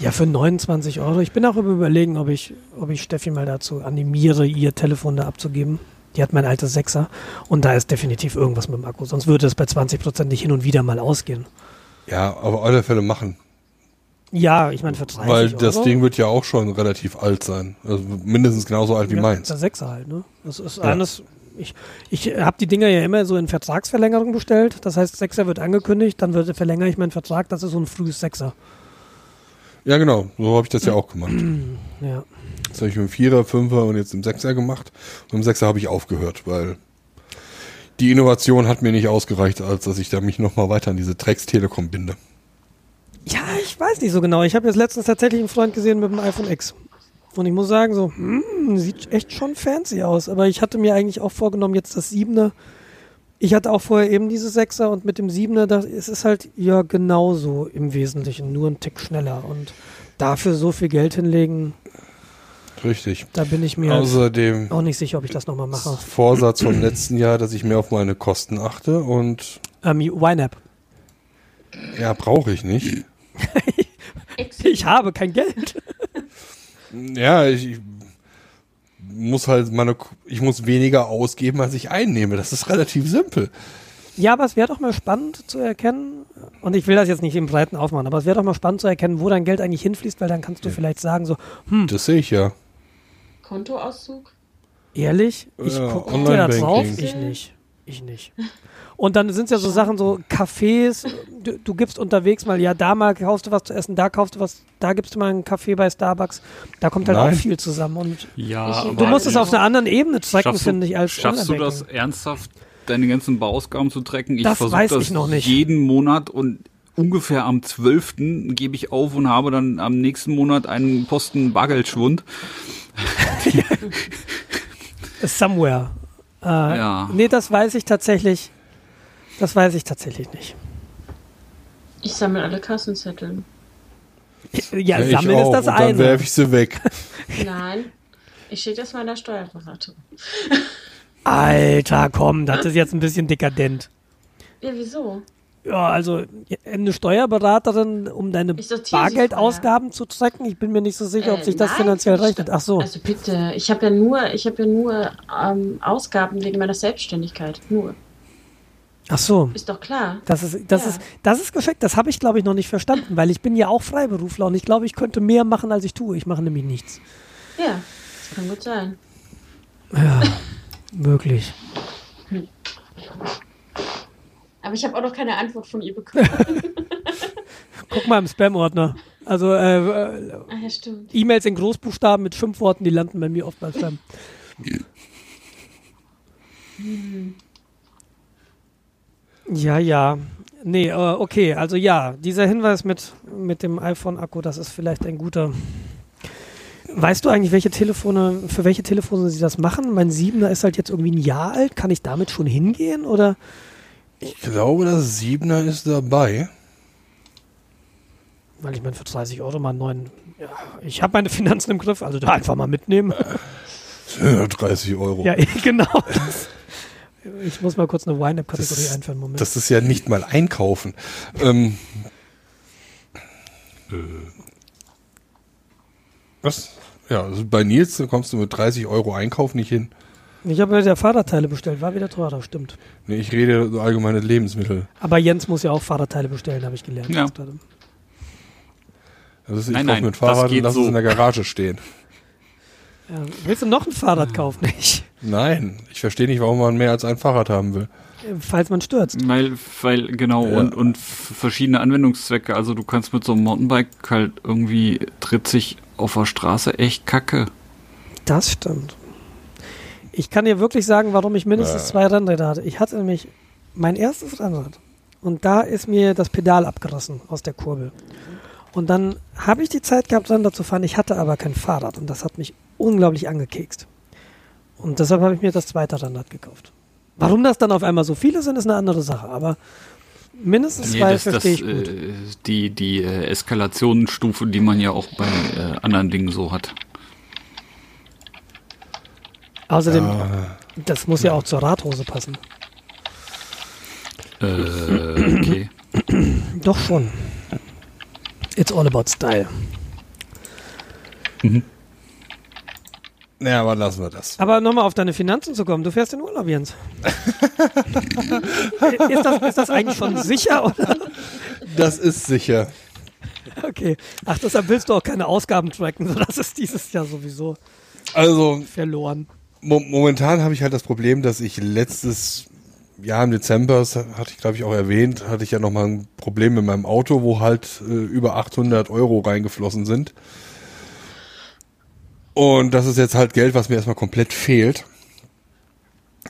Ja, für 29 Euro. Ich bin auch über überlegen, ob ich, ob ich Steffi mal dazu animiere, ihr Telefon da abzugeben. Die hat mein altes Sechser und da ist definitiv irgendwas mit dem Akku. Sonst würde es bei 20 Prozent nicht hin und wieder mal ausgehen. Ja, aber auf alle Fälle machen. Ja, ich meine für 30 Weil Euro. das Ding wird ja auch schon relativ alt sein. Also mindestens genauso alt wie ja, meins. Der Sechser halt, ne? Das ist Ja. eines. Ich, ich habe die Dinger ja immer so in Vertragsverlängerung bestellt. Das heißt, Sechser wird angekündigt, dann wird, verlängere ich meinen Vertrag. Das ist so ein frühes Sechser. Ja, genau. So habe ich das ja auch gemacht. Ja. Das habe ich mit dem Vierer, Fünfer und jetzt im Sechser gemacht. Und im Sechser habe ich aufgehört, weil die Innovation hat mir nicht ausgereicht, als dass ich da mich nochmal weiter an diese Drecks Telekom binde. Ja, ich weiß nicht so genau. Ich habe jetzt letztens tatsächlich einen Freund gesehen mit dem iPhone X. Und ich muss sagen, so, hm, sieht echt schon fancy aus. Aber ich hatte mir eigentlich auch vorgenommen, jetzt das Siebener. Ich hatte auch vorher eben diese Sechser und mit dem Siebener, da, es ist halt ja genauso im Wesentlichen, nur ein Tick schneller. Und dafür so viel Geld hinlegen, Richtig. da bin ich mir Außerdem auch nicht sicher, ob ich das nochmal mache. Vorsatz vom letzten Jahr, dass ich mehr auf meine Kosten achte und Ähm, YNAB. ja, brauche ich nicht. Ich habe kein Geld. Ja, ich, ich muss halt meine, ich muss weniger ausgeben, als ich einnehme. Das ist relativ simpel. Ja, aber es wäre doch mal spannend zu erkennen, und ich will das jetzt nicht im Breiten aufmachen, aber es wäre doch mal spannend zu erkennen, wo dein Geld eigentlich hinfließt, weil dann kannst du vielleicht sagen, so, hm, Das sehe ich ja. Kontoauszug? ehrlich, ich Ja, gucke dir da drauf, ich nicht. Ich nicht. Und dann sind es ja so Sachen, so Cafés, du, du gibst unterwegs mal, ja, da mal kaufst du was zu essen, da kaufst du was, da gibst du mal einen Kaffee bei Starbucks, da kommt halt Nein. auch viel zusammen. Und Ja, du musst es auf einer anderen Ebene du, finde ich, als Schaffst du das ernsthaft, deine ganzen Bauausgaben zu tracken? Ich Das versuche weiß das ich noch nicht. jeden Monat und ungefähr am 12. gebe ich auf und habe dann am nächsten Monat einen Posten Bargeldschwund. Somewhere. Äh, Ja. Nee, das weiß ich tatsächlich. Das weiß ich tatsächlich nicht. Ich sammle alle Kassenzettel. Ja, ich sammeln ist auch. das und dann eine. werfe ich sie weg. Nein. Ich schicke das meiner Steuerberatung. Alter, komm, das ist jetzt ein bisschen dekadent. Ja, wieso? Ja, also eine Steuerberaterin, um deine Bargeldausgaben zu tracken. Ich bin mir nicht so sicher, ob Äh, sich das nein, finanziell rechnet. Ach so. Also bitte, ich habe ja nur, ich habe ja nur ähm, Ausgaben wegen meiner Selbstständigkeit. Nur. Ach so. Ist doch klar. Das ist, das Ja. ist, das ist geschickt. Das habe ich, glaube ich, noch nicht verstanden, weil ich bin ja auch Freiberufler und ich glaube, ich könnte mehr machen, als ich tue. Ich mache nämlich nichts. Ja, das kann gut sein. Ja, möglich. Aber ich habe auch noch keine Antwort von ihr bekommen. Guck mal im Spam-Ordner. Also äh, äh, ah ja. E-Mails in Großbuchstaben mit Schimpfworten, die landen bei mir oft bei Spam. Ja, ja. Nee, äh, okay, also ja, dieser Hinweis mit, mit dem iPhone-Akku, das ist vielleicht ein guter. Weißt du eigentlich, welche Telefone, für welche Telefone sie das machen? Mein 7er ist halt jetzt irgendwie ein Jahr alt. Kann ich damit schon hingehen? Oder? Ich glaube, das Siebener ist dabei. Weil ich meine, für 30 Euro mal einen neuen. Ja, ich habe meine Finanzen im Griff, also da einfach mal mitnehmen. 30 Euro. Ja, genau. Ich muss mal kurz eine Wine-App-Kategorie Das- einführen. Moment. Das ist ja nicht mal einkaufen. Ähm, was? Ja, also bei Nils da kommst du mit 30 Euro Einkauf nicht hin. ich habe ja Fahrradteile bestellt, war wieder teurer, stimmt. Nee, ich rede so allgemeine Lebensmittel. Aber Jens muss ja auch Fahrradteile bestellen, habe ich gelernt. Ja. jetzt gerade. Also ich Nein, kaufe nein, mit das Fahrrad und lass so. es in der Garage stehen. Ja. Willst du noch ein Fahrrad kaufen? Ich, Nein, ich verstehe nicht, warum man mehr als ein Fahrrad haben will. falls man stürzt. Weil, weil, genau, Ja. und, und verschiedene Anwendungszwecke. Also du kannst mit so einem Mountainbike halt irgendwie tritt sich auf der Straße echt kacke. Das stimmt. Ich kann dir wirklich sagen, warum ich mindestens Äh. zwei Rennräder hatte. Ich hatte nämlich mein erstes Rennrad und da ist mir das Pedal abgerissen aus der Kurbel. Und dann habe ich die Zeit gehabt, Rennrad zu fahren. Ich hatte aber kein Fahrrad und das hat mich unglaublich angekekst. Und deshalb habe ich mir das zweite Rennrad gekauft. Warum das dann auf einmal so viele sind, ist eine andere Sache. Aber mindestens Nee, zwei das, das, verstehe ich gut. äh, die die äh, Eskalationsstufe, die man ja auch bei äh, anderen Dingen so hat. Außerdem, Ah, das muss ja auch zur Radhose passen. Äh, okay. Doch schon. It's all about style. Naja, aber lassen wir das. Aber nochmal auf deine Finanzen zu kommen. Du fährst in Urlaub, Jens. ist, das, ist das eigentlich schon sicher? Oder? Das ist sicher. Okay. Ach, deshalb willst du auch keine Ausgaben tracken. So, Das ist dieses Jahr sowieso Also verloren. mo momentan habe ich halt das Problem, dass ich letztes Jahr im Dezember, das hatte ich glaube ich auch erwähnt, hatte ich ja nochmal ein Problem mit meinem Auto, wo halt äh, über 800 Euro reingeflossen sind. Und das ist jetzt halt Geld, was mir erstmal komplett fehlt.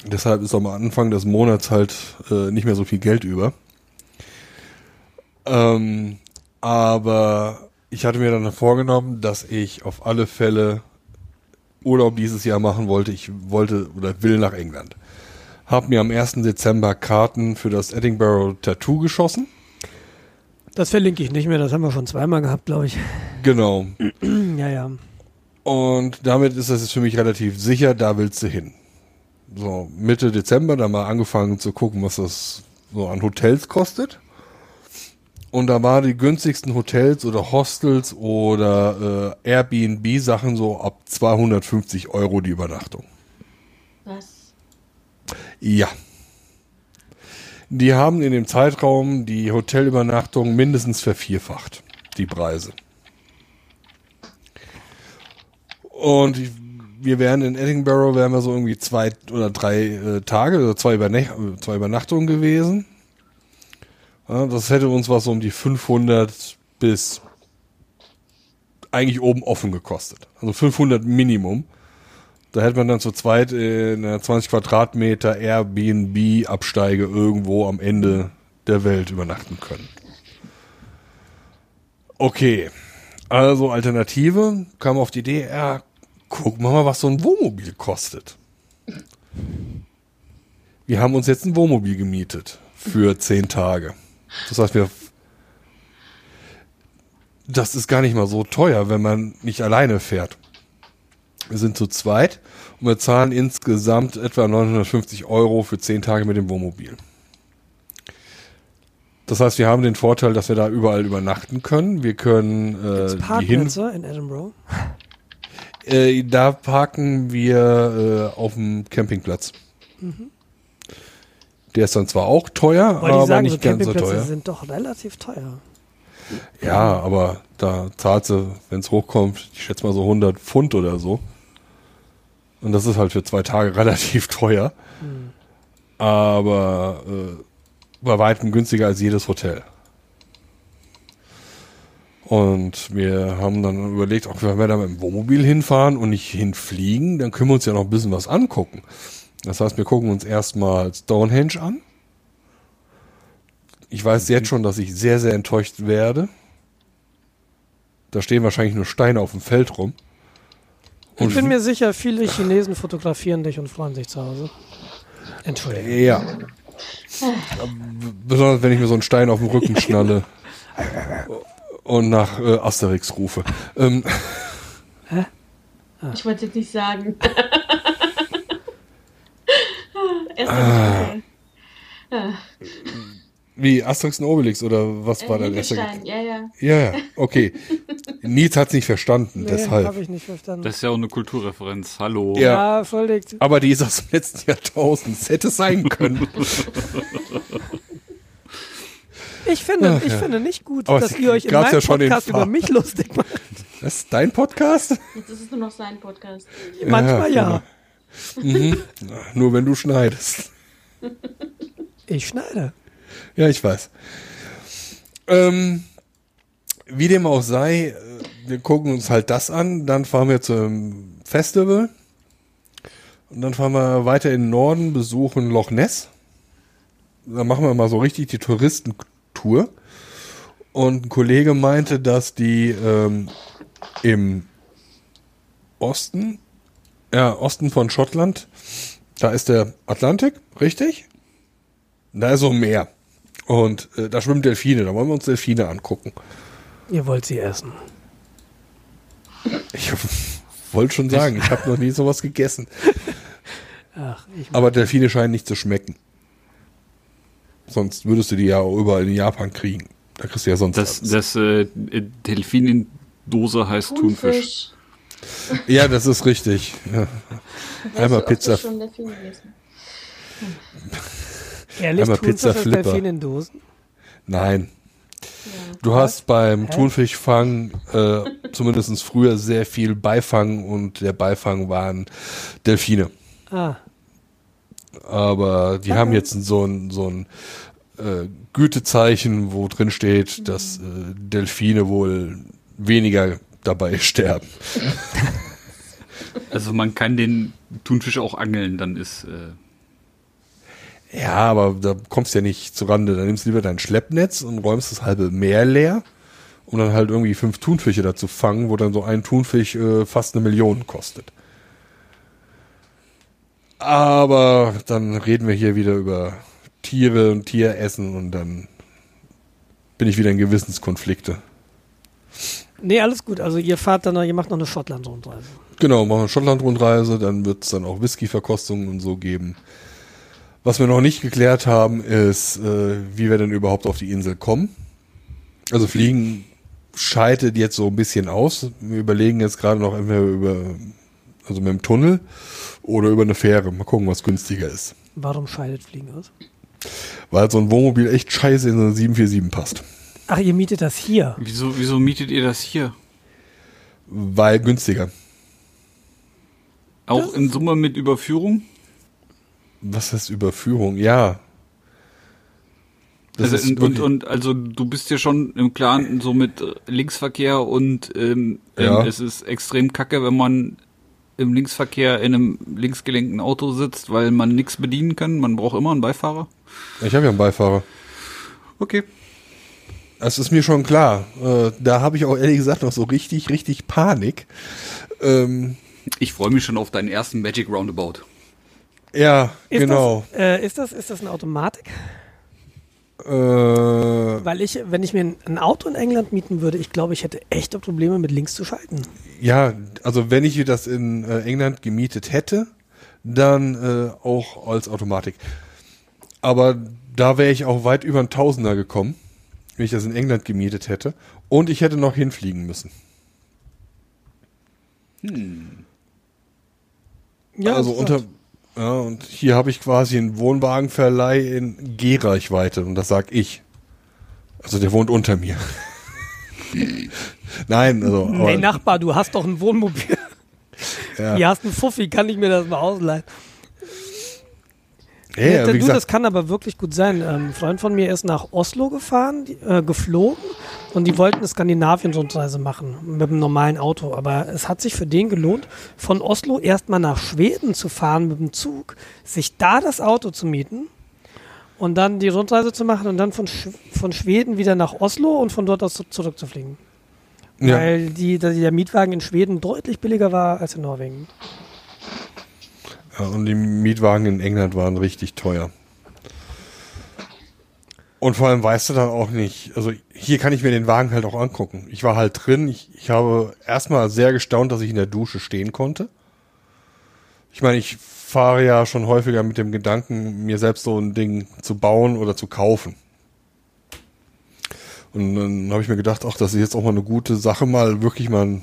Deshalb ist am Anfang des Monats halt äh, nicht mehr so viel Geld über. Ähm, aber ich hatte mir dann vorgenommen, dass ich auf alle Fälle Urlaub dieses Jahr machen wollte. Ich wollte oder will nach England. Hab mir am 1. Dezember Karten für das Edinburgh Tattoo geschossen. Das verlinke ich nicht mehr. Das haben wir schon zweimal gehabt, glaube ich. Genau. Ja, ja. Und damit ist es jetzt für mich relativ sicher, da willst du hin. So, Mitte Dezember dann mal angefangen zu gucken, was das so an Hotels kostet. Und da waren die günstigsten Hotels oder Hostels oder äh, Airbnb-Sachen so ab 250 Euro die Übernachtung. Was? Ja. Die haben in dem Zeitraum die Hotelübernachtung mindestens vervierfacht, die Preise. Und ich- wir wären in Edinburgh, wären wir so irgendwie zwei oder drei äh, Tage, oder zwei, Übernach äh, zwei Übernachtungen gewesen. Ja, das hätte uns was so um die 500 bis eigentlich oben offen gekostet. Also 500 Minimum. Da hätte man dann zu zweit in einer 20 Quadratmeter Airbnb-Absteige irgendwo am Ende der Welt übernachten können. Okay. Also Alternative kam auf die Idee, ja, gucken wir mal, was so ein Wohnmobil kostet. Wir haben uns jetzt ein Wohnmobil gemietet für zehn Tage. Das heißt, wir das ist gar nicht mal so teuer, wenn man nicht alleine fährt. Wir sind zu zweit und wir zahlen insgesamt etwa 950 Euro für zehn Tage mit dem Wohnmobil. Das heißt, wir haben den Vorteil, dass wir da überall übernachten können. Wir können äh, Gibt's Parkplätze in Edinburgh? Äh, da parken wir äh, auf dem Campingplatz. Der ist dann zwar auch teuer, Wollte aber sagen, so nicht ganz so Campingplätze teuer. sind doch relativ teuer. Ja, aber da zahlt sie, wenn es hochkommt, ich schätze mal so 100 Pfund oder so. Und das ist halt für zwei Tage relativ teuer. Aber äh, bei weitem günstiger als jedes Hotel. Und wir haben dann überlegt, auch wenn wir da mit dem Wohnmobil hinfahren und nicht hinfliegen, dann können wir uns ja noch ein bisschen was angucken. Das heißt, wir gucken uns erstmal Stonehenge an. Ich weiß jetzt schon, dass ich sehr, sehr enttäuscht werde. Da stehen wahrscheinlich nur Steine auf dem Feld rum. Und Ich bin mir sicher, viele Chinesen fotografieren dich und freuen sich zu Hause. Entschuldigung. Ja. Besonders wenn ich mir so einen Stein auf den Rücken schnalle und nach äh, Asterix rufe. Ähm, Ich wollte es jetzt nicht sagen. Erst Ah. okay. Ah, wie Asterix und Obelix oder was war äh, dein erster? Ja, ja. Ja, ja, okay. Nils hat's nicht verstanden, Nee, deshalb. habe ich nicht verstanden. Das ist ja auch eine Kulturreferenz. Hallo. Ja. ja, voll liegt. Aber die ist aus dem letzten Jahrtausend. Es hätte sein können. Ich finde, Ach, ich ja. finde nicht gut, Aber dass ihr euch in meinem ja Podcast über mich lustig macht. Das ist dein Podcast? Jetzt ist es nur noch sein Podcast. Manchmal ja. Mhm. Nur wenn du schneidest. Ich schneide. Ja, ich weiß. Ähm, wie dem auch sei, äh, wir gucken uns halt das an, dann fahren wir zum Festival und dann fahren wir weiter in den Norden, besuchen Loch Ness. Da machen wir mal so richtig die Touristentour. Und ein Kollege meinte, dass die ähm, im Osten, ja, Osten von Schottland, da ist der Atlantik, richtig? Da ist so ein Meer. Und äh, da schwimmen Delfine, da wollen wir uns Delfine angucken. Ihr wollt sie essen. Ich wollte schon sagen, ich habe noch nie sowas gegessen. Ach, Aber Delfine scheinen nicht zu schmecken. Sonst würdest du die ja auch überall in Japan kriegen. Da kriegst du ja sonst Das, alles. das äh, Delfin in Dose heißt Thunfisch. Ja, das ist richtig. Ja. Einmal Pizza. schon Delfin gegessen. Ehrlich, Einmal Thunfisch Pizza Flipper. Delfin in Dosen? Nein. Ja. Du hast beim Hä? Thunfischfang äh, zumindest früher sehr viel Beifang und der Beifang waren Delfine. Ah, aber die haben jetzt so ein, so ein äh, Gütezeichen, wo drin steht, dass äh, Delfine wohl weniger dabei sterben. Also man kann den Thunfisch auch angeln, dann ist äh, Ja, aber da kommst du ja nicht zu Rande. Da nimmst du lieber dein Schleppnetz und räumst das halbe Meer leer, um dann halt irgendwie fünf Thunfische da zu fangen, wo dann so ein Thunfisch äh, fast eine Million kostet. Aber dann reden wir hier wieder über Tiere und Tieressen und dann bin ich wieder in Gewissenskonflikte. nee, alles gut. Also ihr fahrt dann, noch- ihr macht noch eine Schottland-Rundreise. Genau, machen eine Schottland-Rundreise, dann wird es dann auch Whisky-Verkostungen und so geben. Was wir noch nicht geklärt haben, ist, äh, wie wir denn überhaupt auf die Insel kommen. Also fliegen scheidet jetzt so ein bisschen aus. Wir überlegen jetzt gerade noch entweder über, also mit dem Tunnel oder über eine Fähre. Mal gucken, was günstiger ist. Warum scheidet Fliegen aus? Weil so ein Wohnmobil echt scheiße in so eine 747 passt. Ach, ihr mietet das hier. wieso, wieso mietet ihr das hier? Weil günstiger. Auch in Summe mit Überführung? Was heißt Überführung? Ja. Das also ist und, und, also du bist ja schon im Klaren so mit äh, Linksverkehr und ähm, Ja. es ist extrem kacke, wenn man im Linksverkehr in einem linksgelenkten Auto sitzt, weil man nichts bedienen kann. Man braucht immer einen Beifahrer. ich habe ja einen Beifahrer. Okay. Das ist mir schon klar. Äh, da habe ich auch ehrlich gesagt noch so richtig, richtig Panik. Ähm, Ich freue mich schon auf deinen ersten Magic Roundabout. ja, Ist genau. Das, äh, ist, das, ist das eine Automatik? Äh, Weil ich, wenn ich mir ein- Auto in England mieten würde, ich glaube, ich hätte echte Probleme mit links zu schalten. ja, also wenn ich das in äh, England gemietet hätte, dann äh, auch als Automatik. Aber da wäre ich auch weit über ein Tausender gekommen, wenn ich das in England gemietet hätte. Und ich hätte noch hinfliegen müssen. Ja, also unter. Ja, und hier habe ich quasi einen Wohnwagenverleih in G-Reichweite und das sag ich. Also der wohnt unter mir. Nein, also. aber- Ey, Nachbar, du hast doch ein Wohnmobil. ja. Hier hast einen Fuffi, kann ich mir das mal ausleihen? Ja, ja, du, wie das gesagt, kann aber wirklich gut sein. Ähm, ein Freund von mir ist nach Oslo gefahren, äh, geflogen und die wollten eine Skandinavien-Rundreise machen mit einem normalen Auto. Aber es hat sich für den gelohnt, von Oslo erstmal nach Schweden zu fahren mit dem Zug, sich da das Auto zu mieten und dann die Rundreise zu machen und dann von, Sch von Schweden wieder nach Oslo und von dort aus zu- zurückzufliegen. ja. Weil die, der der Mietwagen in Schweden deutlich billiger war als in Norwegen. Ja, und die Mietwagen in England waren richtig teuer. Und vor allem weißt du dann auch nicht, also hier kann ich mir den Wagen halt auch angucken. Ich war halt drin, ich, ich habe erstmal sehr gestaunt, dass ich in der Dusche stehen konnte. Ich meine, ich fahre ja schon häufiger mit dem Gedanken, mir selbst so ein Ding zu bauen oder zu kaufen. Und dann habe ich mir gedacht, ach, das ist jetzt auch mal eine gute Sache, mal wirklich mal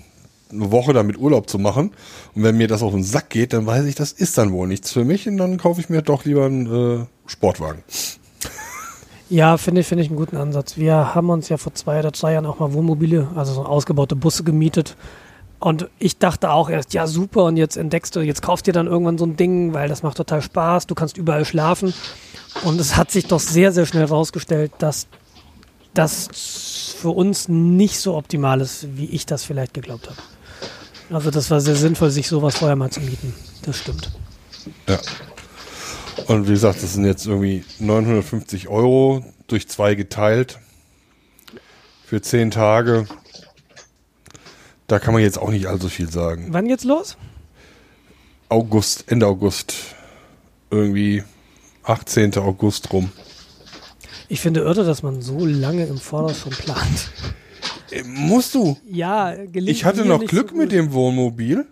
eine Woche damit Urlaub zu machen. Und wenn mir das auf den Sack geht, dann weiß ich, das ist dann wohl nichts für mich und dann kaufe ich mir doch lieber einen äh, Sportwagen. Ja, finde ich, finde ich einen guten Ansatz. Wir haben uns ja vor zwei oder drei Jahren auch mal Wohnmobile, also so ausgebaute Busse gemietet. Und ich dachte auch erst, ja super, und jetzt entdeckst du, jetzt kaufst dir dann irgendwann so ein Ding, weil das macht total Spaß, du kannst überall schlafen. Und es hat sich doch sehr, sehr schnell rausgestellt, dass das für uns nicht so optimal ist, wie ich das vielleicht geglaubt habe. Also das war sehr sinnvoll, sich sowas vorher mal zu mieten. Das stimmt. Ja. Und wie gesagt, das sind jetzt irgendwie 950 Euro durch zwei geteilt für zehn Tage. Da kann man jetzt auch nicht allzu viel sagen. Wann geht's los? August, Ende August. Irgendwie 18. August rum. Ich finde irre, dass man so lange im Voraus schon plant. Äh, Musst du. Ja, gelingt Ich hatte noch Glück so mit dem Wohnmobil.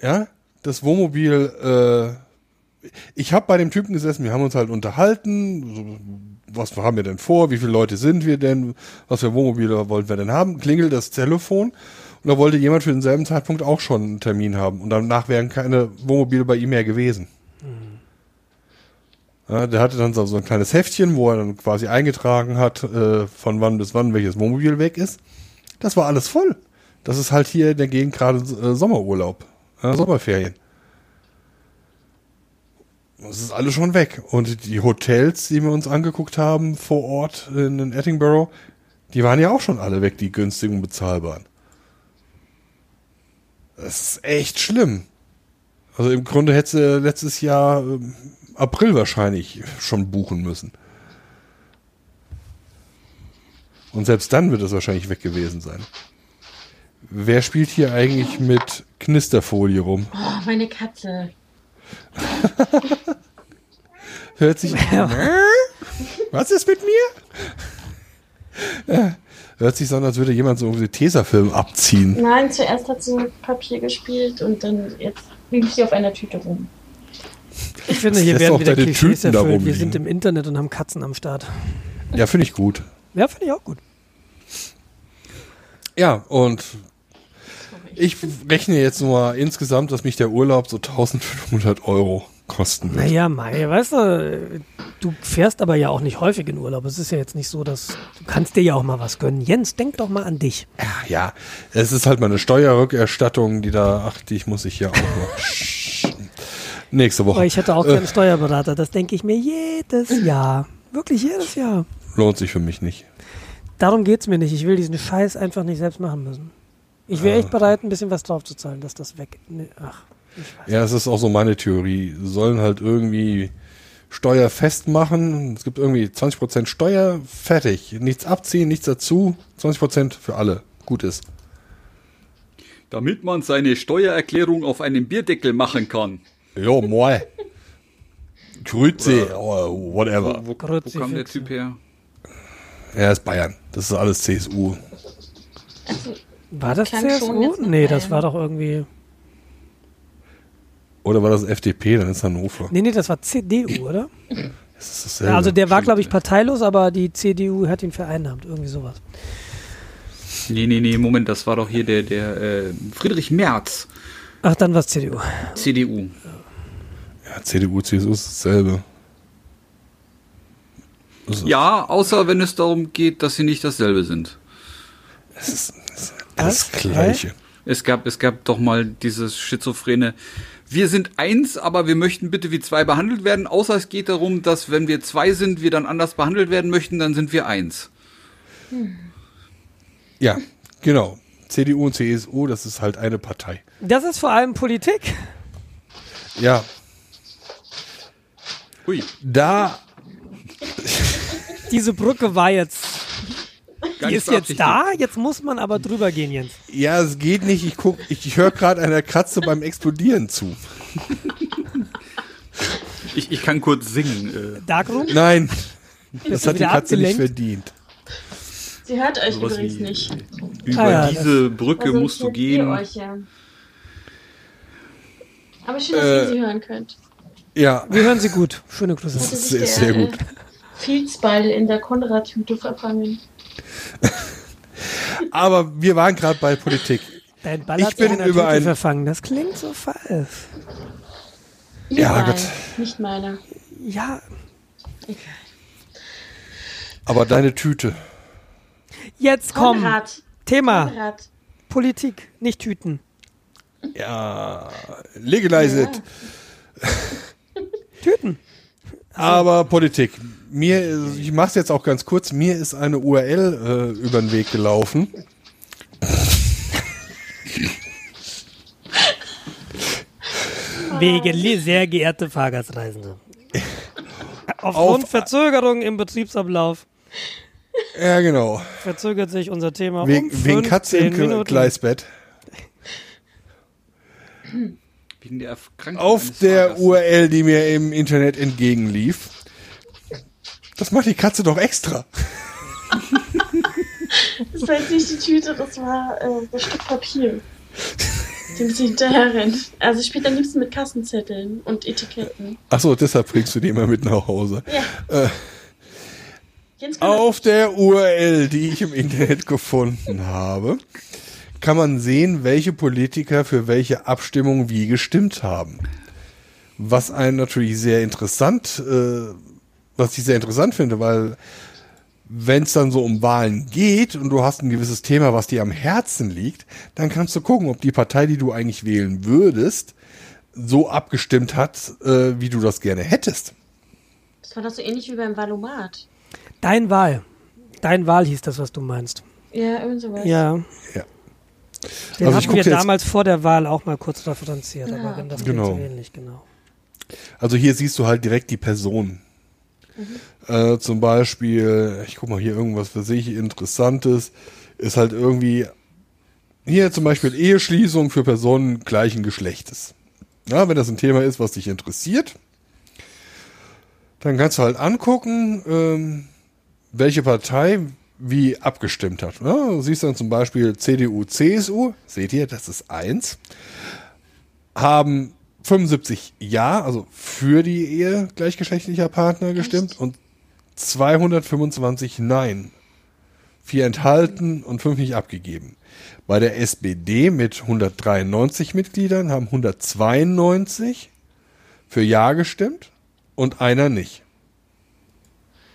Ja, das Wohnmobil, äh, ich habe bei dem Typen gesessen, wir haben uns halt unterhalten, was haben wir denn vor, wie viele Leute sind wir denn, was für Wohnmobile wollen wir denn haben, klingelt das Telefon und da wollte jemand für denselben Zeitpunkt auch schon einen Termin haben und danach wären keine Wohnmobile bei ihm mehr gewesen. Ja, der hatte dann so, so ein kleines Heftchen, wo er dann quasi eingetragen hat, äh, von wann bis wann welches Wohnmobil weg ist. Das war alles voll. Das ist halt hier in der Gegend gerade äh, Sommerurlaub, äh, Sommerferien. Das ist alles schon weg. Und die Hotels, die wir uns angeguckt haben vor Ort in, in Edinburgh, die waren ja auch schon alle weg, die günstigen und bezahlbaren. Das ist echt schlimm. Also im Grunde hätte sie letztes Jahr ähm, April wahrscheinlich schon buchen müssen. Und selbst dann wird es wahrscheinlich weg gewesen sein. Wer spielt hier eigentlich mit Knisterfolie rum? Oh, meine Katze. Hört sich. Was ist mit mir? Ja, Hört sich so an, als würde jemand so einen Tesafilm abziehen. Nein, zuerst hat sie mit Papier gespielt und dann jetzt liegt sie auf einer Tüte rum. Ich finde, Das hier werden auch wieder deine Klischees Tüten erfüllt. Wir sind im Internet und haben Katzen am Start. Ja, finde ich gut. Ja, finde ich auch gut. Ja, und ich rechne jetzt nur mal insgesamt, dass mich der Urlaub so 1500 Euro kosten wird. Naja, Mai, weißt du, du fährst aber ja auch nicht häufig in Urlaub. Es ist ja jetzt nicht so, dass du kannst dir ja auch mal was gönnen. Jens, denk doch mal an dich. Ja, ja, es ist halt meine Steuerrückerstattung, die da, ach, die muss ich ja auch noch. Nächste Woche. Weil ich hätte auch Äh. gerne einen Steuerberater. Das denke ich mir jedes Jahr. Wirklich jedes Jahr. Lohnt sich für mich nicht. Darum geht's mir nicht. Ich will diesen Scheiß einfach nicht selbst machen müssen. Ich wäre echt bereit, ein bisschen was drauf zu zahlen, dass das weg. Nee, ach, ich weiß. Ja, es ist auch so meine Theorie. Sie sollen halt irgendwie Steuer festmachen. Es gibt irgendwie 20% Steuer, fertig. Nichts abziehen, nichts dazu. 20% für alle. Gut ist. Damit man seine Steuererklärung auf einem Bierdeckel machen kann. Jo, moi. Grütze, oh, whatever. Wo, wo, wo Grüezi kam der. Typ her? Er ist Bayern. Das ist alles CSU. Also, War das Klang schon CSU? Nee, das war doch irgendwie. Oder war das FDP? Dann ist Hannover. Nee, nee, das war CDU, oder? Das ist dasselbe. Ja, also der war, glaube ich, parteilos, aber die CDU hat ihn vereinnahmt. Irgendwie sowas. Nee, nee, nee, Moment, das war doch hier der, der äh, Friedrich Merz, Ach, dann war es CDU. CDU. Ja, CDU, CSU ist dasselbe. Das ist, Ja, außer wenn es darum geht, dass sie nicht dasselbe sind. Es ist, es ist Was? Gleiche. Es gab, es gab doch mal dieses schizophrene. Wir sind eins, aber wir möchten bitte wie zwei behandelt werden, außer es geht darum, dass wenn wir zwei sind, wir dann anders behandelt werden möchten, dann sind wir eins. Ja, genau. CDU und CSU, das ist halt eine Partei. Das ist vor allem Politik. Ja, Hui, da, Diese Brücke war jetzt. Gar Die nicht ist jetzt da, jetzt muss man aber drüber gehen, Jens. ja, es geht nicht. Ich guck, ich höre gerade einer Katze beim Explodieren zu. Ich, ich kann kurz singen. Äh, Darkroom? Nein, das hat die Katze nicht abgelenkt? verdient. sie hört euch sowas übrigens wie, nicht. Über Ah ja, diese Brücke Also musst du gehen. Euch, ja. Aber schön, dass Äh, ihr sie hören könnt. Ja, Wir hören sie gut. Schöne Grüße. Das ist sehr, sehr der, gut. Äh, Filzball in der Konrad-Tüte verfangen. aber wir waren gerade bei Politik. Dein Ball Ich bin über ein- verfangen. Das klingt so falsch. Ja, Ihr Gott. Nicht meine. Ja, Aber deine Tüte. jetzt komm. Konrad. Thema. Konrad. Politik, nicht Tüten. Ja, legalize it. Tüten. Aber Politik. Mir, ich mach's jetzt auch ganz kurz. Mir ist eine URL äh, über den Weg gelaufen. Wegen sehr geehrte Fahrgastreisende. Aufgrund Auf- Verzögerung im Betriebsablauf Ja, genau. verzögert sich unser Thema Wegen, um wegen Katze im 15 Minuten. Gleisbett. Wegen der Erkrankung Auf der Fahrgastes. URL, die mir im Internet entgegenlief. Das macht die Katze doch extra. Das war jetzt nicht die Tüte, das war äh, das Stück Papier. Dem sie hinterher rennt. Also ich spiele am liebsten mit Kassenzetteln und Etiketten. Ach so, deshalb bringst du die immer mit nach Hause. Ja. Kann Auf der URL, die ich im Internet gefunden habe, kann man sehen, welche Politiker für welche Abstimmung wie gestimmt haben. Was einen natürlich sehr interessant, äh, was ich sehr interessant finde, weil wenn es dann so um Wahlen geht und du hast ein gewisses Thema, was dir am Herzen liegt, dann kannst du gucken, ob die Partei, die du eigentlich wählen würdest, so abgestimmt hat, äh, wie du das gerne hättest. Das war doch so ähnlich wie beim Valomat. Dein Wahl. Dein Wahl hieß das, was du meinst. Ja, irgend sowas. Ja. Ja. Den Also guck wir damals vor der Wahl auch mal kurz referenziert, Ja. aber wenn das Genau. ähnlich, genau. Also hier siehst du halt direkt die Person. Äh, zum Beispiel, ich guck mal hier irgendwas für sich Interessantes, ist halt irgendwie hier zum Beispiel Eheschließung für Personen gleichen Geschlechtes. Ja, wenn das ein Thema ist, was dich interessiert, dann kannst du halt angucken, ähm, welche Partei wie abgestimmt hat. Ja, du siehst dann zum Beispiel CDU, CSU, seht ihr, das ist eins, haben 75 Ja, also für die Ehe gleichgeschlechtlicher Partner gestimmt und 225 Nein. Vier enthalten und fünf nicht abgegeben. Bei der SPD mit 193 Mitgliedern haben 192 für Ja gestimmt und einer nicht.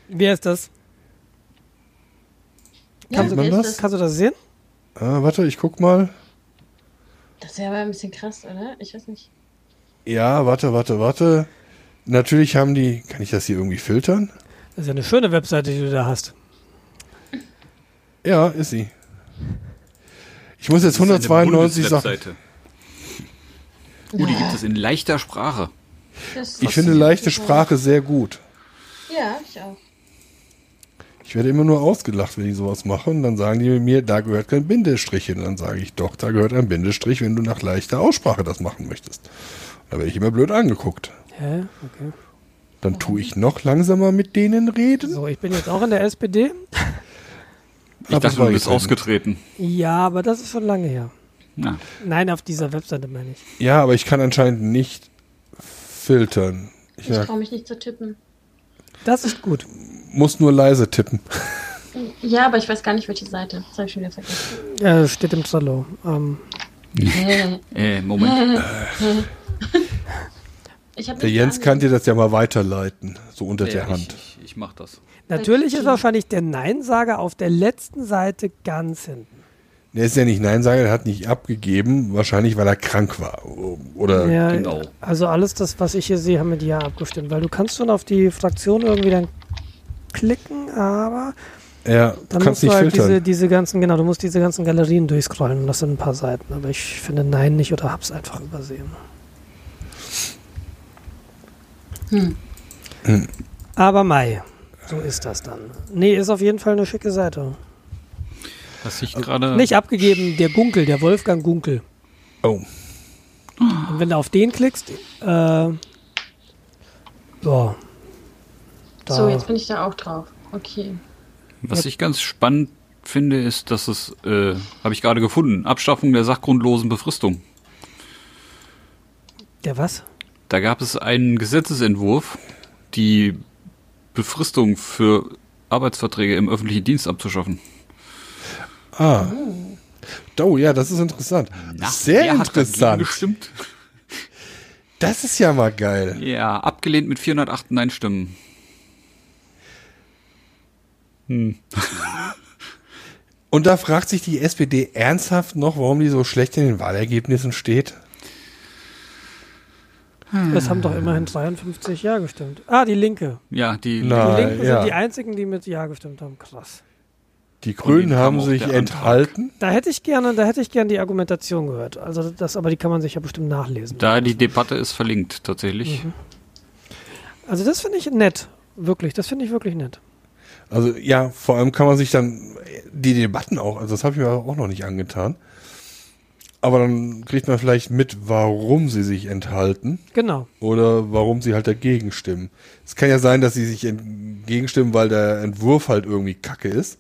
Wer ist das? Ja, Kann man wer ist das? Kannst du das sehen? Ah, warte, ich guck mal. Das wäre aber ein bisschen krass, oder? Ich weiß nicht. Ja, warte, warte, warte. Natürlich haben die, kann ich das hier irgendwie filtern? Das ist ja eine schöne Webseite, die du da hast. Ja, ist sie. Ich muss jetzt Das ist eine 192 Sachen. Oh, die gibt es in leichter Sprache. Das Ich finde leichte Sprache sehr gut. Ja, ich auch. Ich werde immer nur ausgelacht, wenn ich sowas mache. Und dann sagen die mir, da gehört kein Bindestrich hin. Und dann sage ich, doch, da gehört ein Bindestrich, wenn du nach leichter Aussprache das machen möchtest. Da werde ich immer blöd angeguckt. Hä? Okay. Dann tue ich noch langsamer mit denen reden. So, ich bin jetzt auch in der SPD. Ich Aber dachte, du bist getreten. ausgetreten. Ja, aber das ist schon lange her. Ja. Nein, auf dieser Webseite meine ich. Ja, aber ich kann anscheinend nicht filtern. Ich Ich ja, traue mich nicht zu tippen. Das ist gut. muss nur leise tippen. Ja, aber ich weiß gar nicht, welche Seite. Das habe ich schon wieder vergessen. Ja, steht im Trello. Ähm, Äh, Äh, Moment. Der Jens kann dir das ja mal weiterleiten, so unter Ja, der Hand. Ich, ich, ich mach das. natürlich ist wahrscheinlich der Neinsager auf der letzten Seite ganz hinten. Der ist ja nicht Nein sagen, der hat nicht abgegeben, wahrscheinlich weil er krank war. Oder Ja, genau. Also alles das, was ich hier sehe, haben mit Ja abgestimmt, weil du kannst schon auf die Fraktion irgendwie dann klicken, aber ja, du dann kannst musst du nicht halt filtern. diese, diese ganzen, genau, du musst diese ganzen Galerien durchscrollen und das sind ein paar Seiten, aber ich finde Nein nicht oder hab's einfach übersehen. Hm. Aber Mai, so ist das dann. Nee, ist auf jeden Fall eine schicke Seite. Was ich gerade. Nicht abgegeben, der Gunkel, der Wolfgang Gunkel. oh, Und wenn du auf den klickst, äh, ja. Da. So, jetzt bin ich da auch drauf. Okay. Was ich ganz spannend finde, ist, dass es, äh, habe ich gerade gefunden, Abschaffung der sachgrundlosen Befristung. Der was? Da gab es einen Gesetzesentwurf, die Befristung für Arbeitsverträge im öffentlichen Dienst abzuschaffen. ah. Oh, ja, das ist interessant. Sehr hat dagegen interessant. gestimmt? Das ist ja mal geil. Ja, abgelehnt mit 408 Nein-Stimmen. Und da fragt sich die SPD ernsthaft noch, warum die so schlecht in den Wahlergebnissen steht. Das haben doch immerhin 53 Ja gestimmt. Ah, die Linke. Ja, die Na. Die Linken ja. sind die einzigen, die mit Ja gestimmt haben. Krass. Die Grünen haben sich enthalten. Da hätte ich gerne, da hätte ich gerne die Argumentation gehört. Also das, aber die kann man sich ja bestimmt nachlesen. Da die Debatte ist verlinkt, tatsächlich. Also das finde ich nett. Wirklich, das finde ich wirklich nett. Also ja, vor allem kann man sich dann die Debatten auch, also das habe ich mir auch noch nicht angetan. Aber dann kriegt man vielleicht mit, warum sie sich enthalten Genau. oder warum sie halt dagegen stimmen. Es kann ja sein, dass sie sich entgegenstimmen, weil der Entwurf halt irgendwie kacke ist.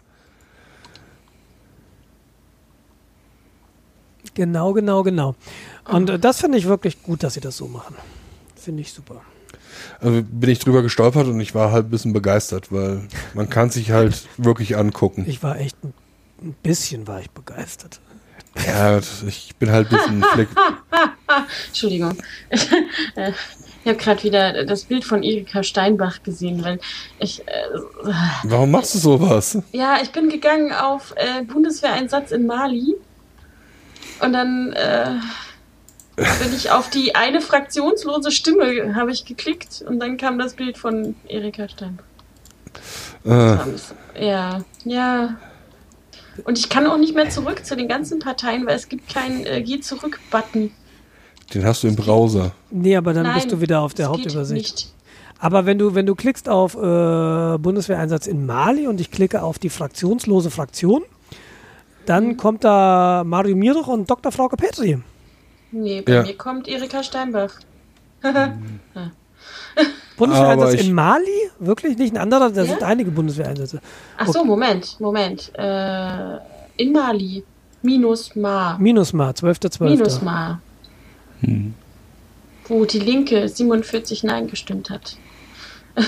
Genau, genau, genau. Und äh, das finde ich wirklich gut, dass sie das so machen. Finde ich super. Also bin ich drüber gestolpert und ich war halt ein bisschen begeistert, weil man kann sich halt wirklich angucken. Ich war echt ein, ein bisschen war ich begeistert. Ja, ich bin halt ein bisschen fleck. Entschuldigung. Äh, ich habe gerade wieder das Bild von Erika Steinbach gesehen, weil ich, äh, Warum machst du sowas? ja, ich bin gegangen auf äh, Bundeswehreinsatz in Mali und dann äh, bin ich auf die eine fraktionslose Stimme habe ich geklickt und dann kam das Bild von Erika Steinbach. Äh, Ja, ja. Und ich kann auch nicht mehr zurück zu den ganzen Parteien, weil es gibt keinen äh, Geh zurück-Button. den hast du im Browser. Nee, aber dann Nein, bist du wieder auf der Hauptübersicht. Nicht. Aber wenn du, wenn du klickst auf äh, Bundeswehreinsatz in Mali und ich klicke auf die fraktionslose Fraktion, dann Mhm. kommt da Mario Miroch und Dr. Frauke Petri. Nee, bei Ja. mir kommt Erika Steinbach. Bundeswehreinsatz in Mali? Wirklich nicht ein anderer? Da Ja? sind einige Bundeswehreinsätze. Ach so, Moment, Moment. Äh, in Mali. Minus Ma. Minus mal, 12.12. Minus Ma. Wo die Linke 47 Nein gestimmt hat.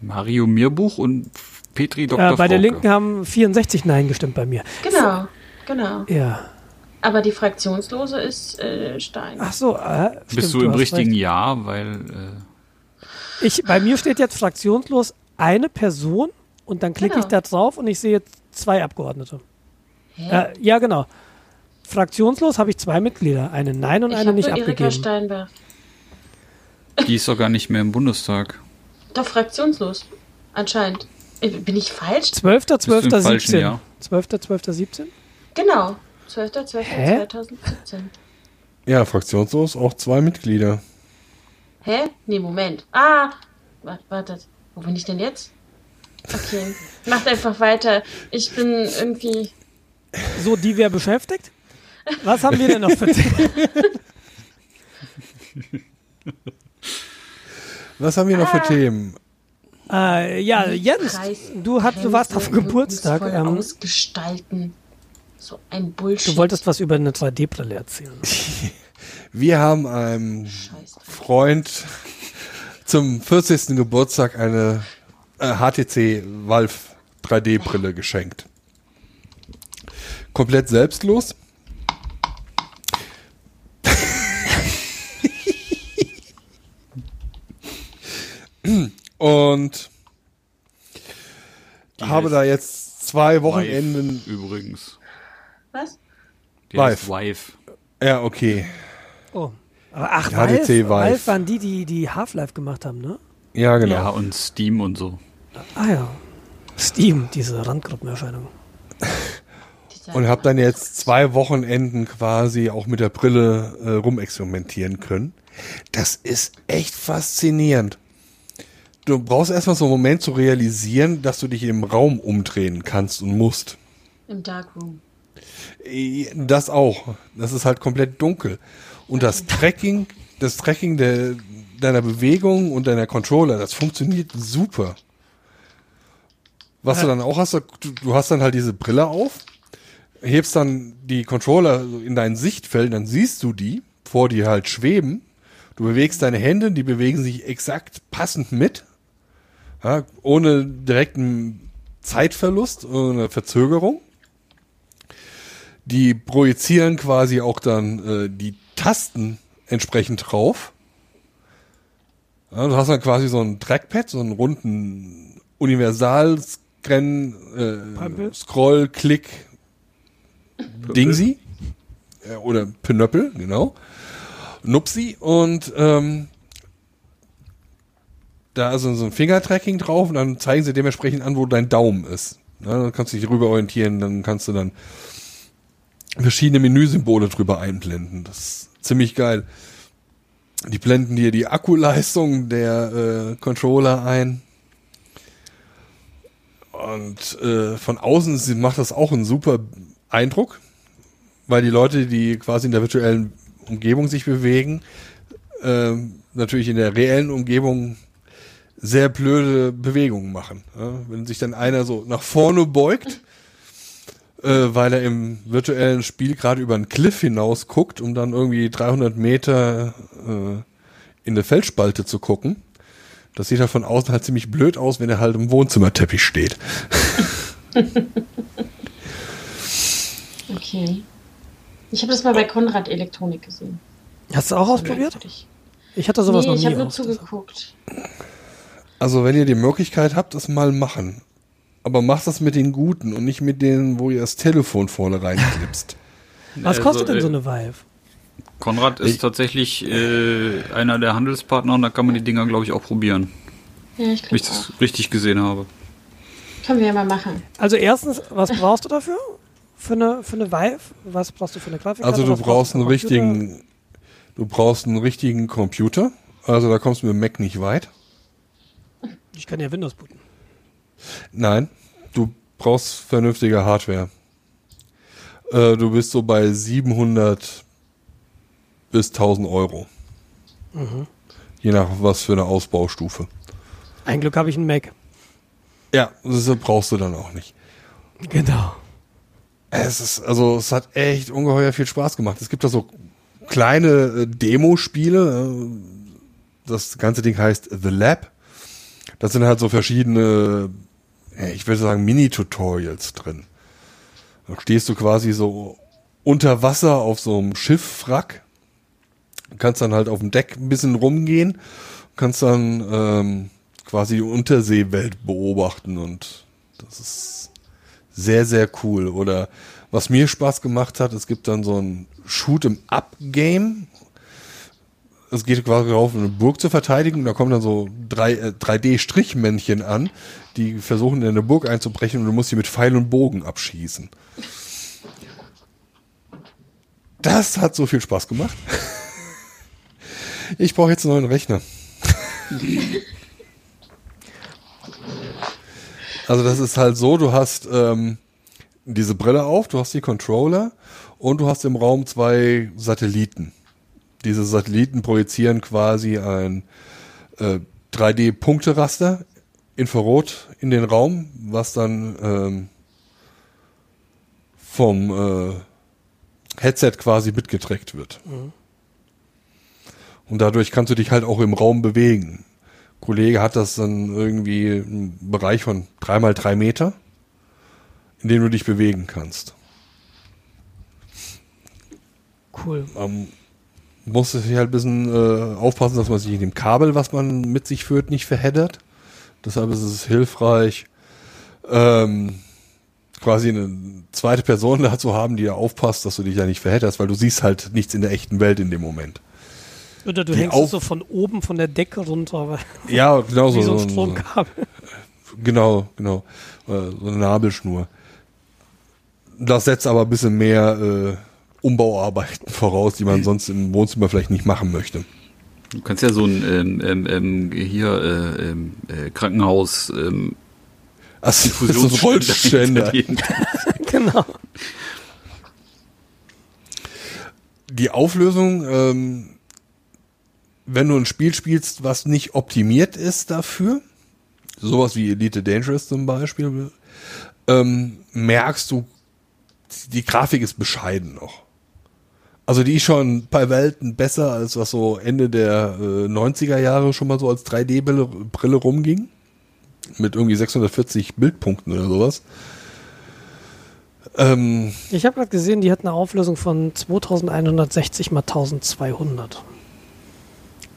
Mario Mirbuch und Petri Dr. Äh, bei der Frauke. Linken haben 64 Nein gestimmt bei mir. Genau, genau. Ja. Aber die Fraktionslose ist äh, Stein. Ach so, äh, Bist stimmt, du im richtigen recht. Jahr, weil äh, Ich, bei mir steht jetzt fraktionslos eine Person und dann klicke Genau. ich da drauf und ich sehe jetzt zwei Abgeordnete. Hä? Äh, ja, genau. Fraktionslos habe ich zwei Mitglieder, eine Nein und ich eine nicht nur Erika abgegeben. Steinbach. die ist doch gar nicht mehr im Bundestag. Doch fraktionslos. Anscheinend. Äh, Bin ich falsch? 12.12.17. im falschen Jahr. 12.12.17? Genau. Hä? 12.12.2017. Ja, fraktionslos auch zwei Mitglieder. Hä? Nee, Moment. Ah! Warte, wartet. Wo bin ich denn jetzt? Okay. Macht einfach weiter. Ich bin irgendwie. So, die wer beschäftigt? Was haben wir denn noch für Themen? Was haben wir noch für Ah. Themen? Äh, ja, Jens, Preis- du, hast, du warst auf Geburtstag. Ähm, ausgestalten. So ein Bullshit. du wolltest was über eine 3D-Brille erzählen. Wir haben einem Scheiße. Freund zum 40. Geburtstag eine äh, HTC Valve 3D-Brille geschenkt. Komplett selbstlos. Und Die habe da jetzt zwei Wochenenden. Vive übrigens. Was? Die heißt Vive. Vive. Ja, okay. Oh. Aber ach, HTC Valve. Valve waren die, die, die Half-Life gemacht haben, ne? Ja, genau. Ja, und Steam und so. Ah ja. Steam, diese Randgruppenerscheinung. Und habe dann jetzt zwei Wochenenden quasi auch mit der Brille äh, rumexperimentieren können. Das ist echt faszinierend. Du brauchst erstmal so einen Moment zu realisieren, dass du dich im Raum umdrehen kannst und musst. Im Darkroom. Äh, Das auch. Das ist halt komplett dunkel. Und das Tracking, das Tracking der, deiner Bewegung und deiner Controller, das funktioniert super. Was du dann auch hast, du, du hast dann halt diese Brille auf, hebst dann die Controller in dein Sichtfeld, dann siehst du die vor dir halt schweben. Du bewegst deine Hände, die bewegen sich exakt passend mit, ja, ohne direkten Zeitverlust, ohne Verzögerung. Die projizieren quasi auch dann äh, die Tasten entsprechend drauf. Ja, du hast dann quasi so ein Trackpad, so einen runden Universal-Scan, Pöppel. äh, Scroll, Klick, Dingsi. Äh, oder Pinöppel, genau. Nupsi und ähm, da ist so ein Fingertracking drauf und dann zeigen sie dementsprechend an, wo dein Daumen ist. Ja, dann kannst du dich rüber orientieren, dann kannst du dann verschiedene Menüsymbole drüber einblenden. Das ziemlich geil. Die blenden dir die Akkuleistung der äh, Controller ein. Und äh, von außen macht das auch einen super Eindruck, weil die Leute, die quasi in der virtuellen Umgebung sich bewegen, äh, natürlich in der reellen Umgebung sehr blöde Bewegungen machen. Ja? Wenn sich dann einer so nach vorne beugt, äh, weil er im virtuellen Spiel gerade über einen Cliff hinaus guckt, um dann irgendwie 300 Meter äh, in eine Felsspalte zu gucken. Das sieht halt von außen halt ziemlich blöd aus, wenn er halt im Wohnzimmerteppich steht. Okay. Ich habe das mal bei Konrad Elektronik gesehen. Hast du auch ausprobiert? Ich hatte sowas nee, noch ich nie. habe nur zugeguckt. Also wenn ihr die Möglichkeit habt, das mal machen. Aber macht das mit den Guten und nicht mit denen, wo ihr das Telefon vorne reinklipst. Was kostet Also, denn so äh, eine Vive? Konrad ist Ich- tatsächlich äh, einer der Handelspartner und da kann man die Dinger, glaube ich, auch probieren. Ja, ich Wenn ich das richtig gesehen habe. auch. Können wir ja mal machen. Also erstens, was brauchst du dafür? Für eine, für eine Vive? Was brauchst du für eine Grafikkarte? Also du brauchst du einen richtigen, du brauchst einen richtigen Computer. Also da kommst du mit dem Mac nicht weit. Ich kann ja Windows booten. Nein, du brauchst vernünftige Hardware. Äh, du bist so bei 700 bis 1000 Euro. Je nach was für eine Ausbaustufe. Ein Glück habe ich einen Mac. Ja, das brauchst du dann auch nicht. Genau. Es ist, also es hat echt ungeheuer viel Spaß gemacht. Es gibt da so kleine äh, Demospiele. Äh, das ganze Ding heißt The Lab. Das sind halt so verschiedene, ich würde sagen, Mini-Tutorials drin. Da stehst du quasi so unter Wasser auf so einem Schiffwrack. Kannst dann halt auf dem Deck ein bisschen rumgehen. Kannst dann ähm, quasi die Unterseewelt beobachten und das ist sehr, sehr cool. Oder was mir Spaß gemacht hat, es gibt dann so ein Shoot-em-up-Game. Es geht quasi darauf, eine Burg zu verteidigen. Da kommen dann so drei, äh, 3D-Strichmännchen an, die versuchen in eine Burg einzubrechen und du musst sie mit Pfeil und Bogen abschießen. Das hat so viel Spaß gemacht. Ich brauche jetzt einen neuen Rechner. Also das ist halt so, du hast ähm, diese Brille auf, du hast die Controller und du hast im Raum zwei Satelliten. Diese Satelliten projizieren quasi ein äh, 3D-Punkteraster, Infrarot in den Raum, was dann ähm, vom äh, Headset quasi mitgetrackt wird. Und dadurch kannst du dich halt auch im Raum bewegen. Kollege hat das dann irgendwie einen Bereich von drei mal drei Meter, in dem du dich bewegen kannst. Cool. Man muss sich halt ein bisschen äh, aufpassen, dass man sich in dem Kabel, was man mit sich führt, nicht verheddert. Deshalb ist es hilfreich, ähm, quasi eine zweite Person da zu haben, die da aufpasst, dass du dich da nicht verhedderst, weil du siehst halt nichts in der echten Welt in dem Moment. Oder du Die hängst Auf- so von oben von der Decke runter, weil- Ja, genau so. wie so ein so- Stromkabel. Genau, genau. Äh, So eine Nabelschnur. Das setzt aber ein bisschen mehr äh, Umbauarbeiten voraus, die man sonst im Wohnzimmer vielleicht nicht machen möchte. Du kannst ja so ein ähm, ähm, ähm, hier äh, ähm, äh, Krankenhaus ähm, Also, Fusionsständer Rollständer. installieren. genau. Die Auflösung, ähm, wenn du ein Spiel spielst, was nicht optimiert ist dafür, sowas wie Elite Dangerous zum Beispiel, ähm, merkst du, die Grafik ist bescheiden noch. Also die ist schon bei Welten besser, als was so Ende der äh, 90er Jahre schon mal so als 3D-Brille Brille rumging. Mit irgendwie 640 Bildpunkten oder sowas. Ähm, Ich habe gerade gesehen, die hat eine Auflösung von 2160 mal 1200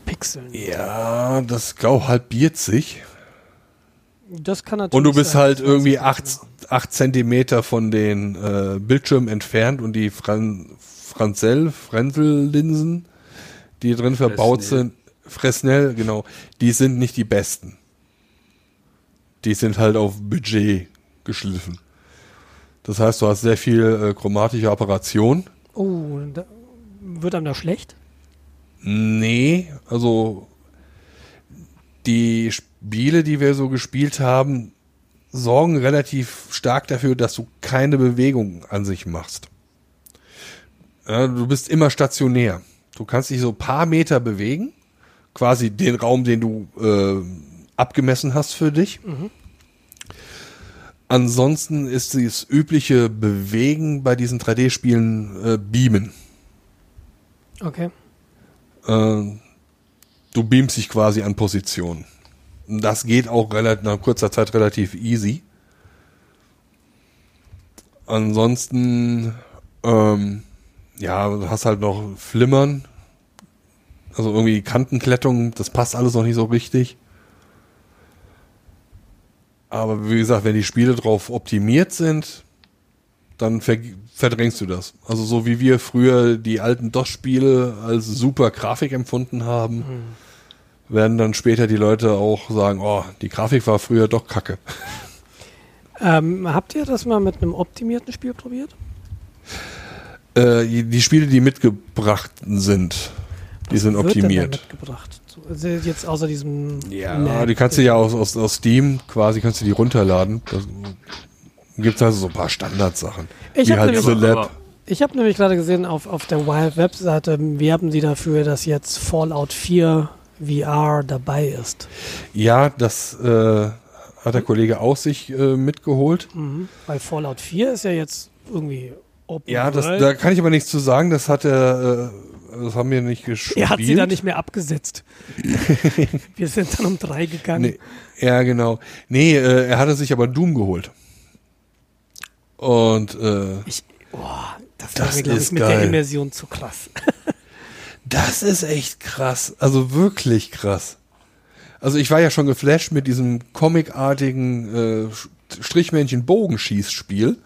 Pixeln. ja, das glaub halbiert sich. Das kann natürlich Und du bist sein. halt irgendwie ich nicht acht, acht Zentimeter von den äh, Bildschirmen entfernt und die Fran Franzell, Frenzel-Linsen, die drin verbaut Fresnel. sind, Fresnel, genau, die sind nicht die besten. Die sind halt auf Budget geschliffen. Das heißt, du hast sehr viel äh, chromatische Operation. genau. Oh, da, wird einem da schlecht? Nee, also die Spiele, die wir so gespielt haben, sorgen relativ stark dafür, dass du keine Bewegung an sich machst. Ja, du bist immer stationär. Du kannst dich so ein paar Meter bewegen, quasi den Raum, den du äh, abgemessen hast für dich. Ansonsten ist das übliche Bewegen bei diesen 3D-Spielen äh, Beamen. Okay. Äh, du beamst dich quasi an Position. Und Das geht auch relativ, nach kurzer Zeit relativ easy. Ansonsten, ähm, ja, du hast halt noch Flimmern. Also irgendwie Kantenklettung, das passt alles noch nicht so richtig. Aber wie gesagt, wenn die Spiele drauf optimiert sind, dann ver verdrängst du das. Also so wie wir früher die alten DOS-Spiele als super Grafik empfunden haben, werden dann später die Leute auch sagen, oh, die Grafik war früher doch kacke. Ähm, habt ihr das mal mit einem optimierten Spiel probiert? Äh, die Spiele, die mitgebracht sind, die sind Wird denn da optimiert. mitgebracht? So, also jetzt außer diesem. Ja, Mac- die kannst du ja aus, aus, aus Steam quasi kannst du die runterladen. Da gibt's also so ein paar Standardsachen. Ich wie hab halt nämlich- The Lab. Aber- Ich habe nämlich gerade gesehen, auf, auf der Wild-Webseite werben sie dafür, dass jetzt Fallout 4 VR dabei ist. Ja, das äh, hat der Kollege auch sich äh, mitgeholt. Mhm. Weil Fallout 4 ist ja jetzt irgendwie Open Ja, das, da kann ich aber nichts zu sagen. Das hat er, äh, das haben wir nicht gespielt. er hat sie da nicht mehr abgesetzt. Wir sind dann um drei gegangen. Nee, ja, genau. Nee, äh, er hatte sich aber Doom geholt. Und äh, Ich, boah, das, Das mir, glaube ich, ist mit der geil. Immersion zu krass. das ist echt krass. Also wirklich krass. Also ich war ja schon geflasht mit diesem comicartigen äh, Strichmännchen-Bogenschießspiel.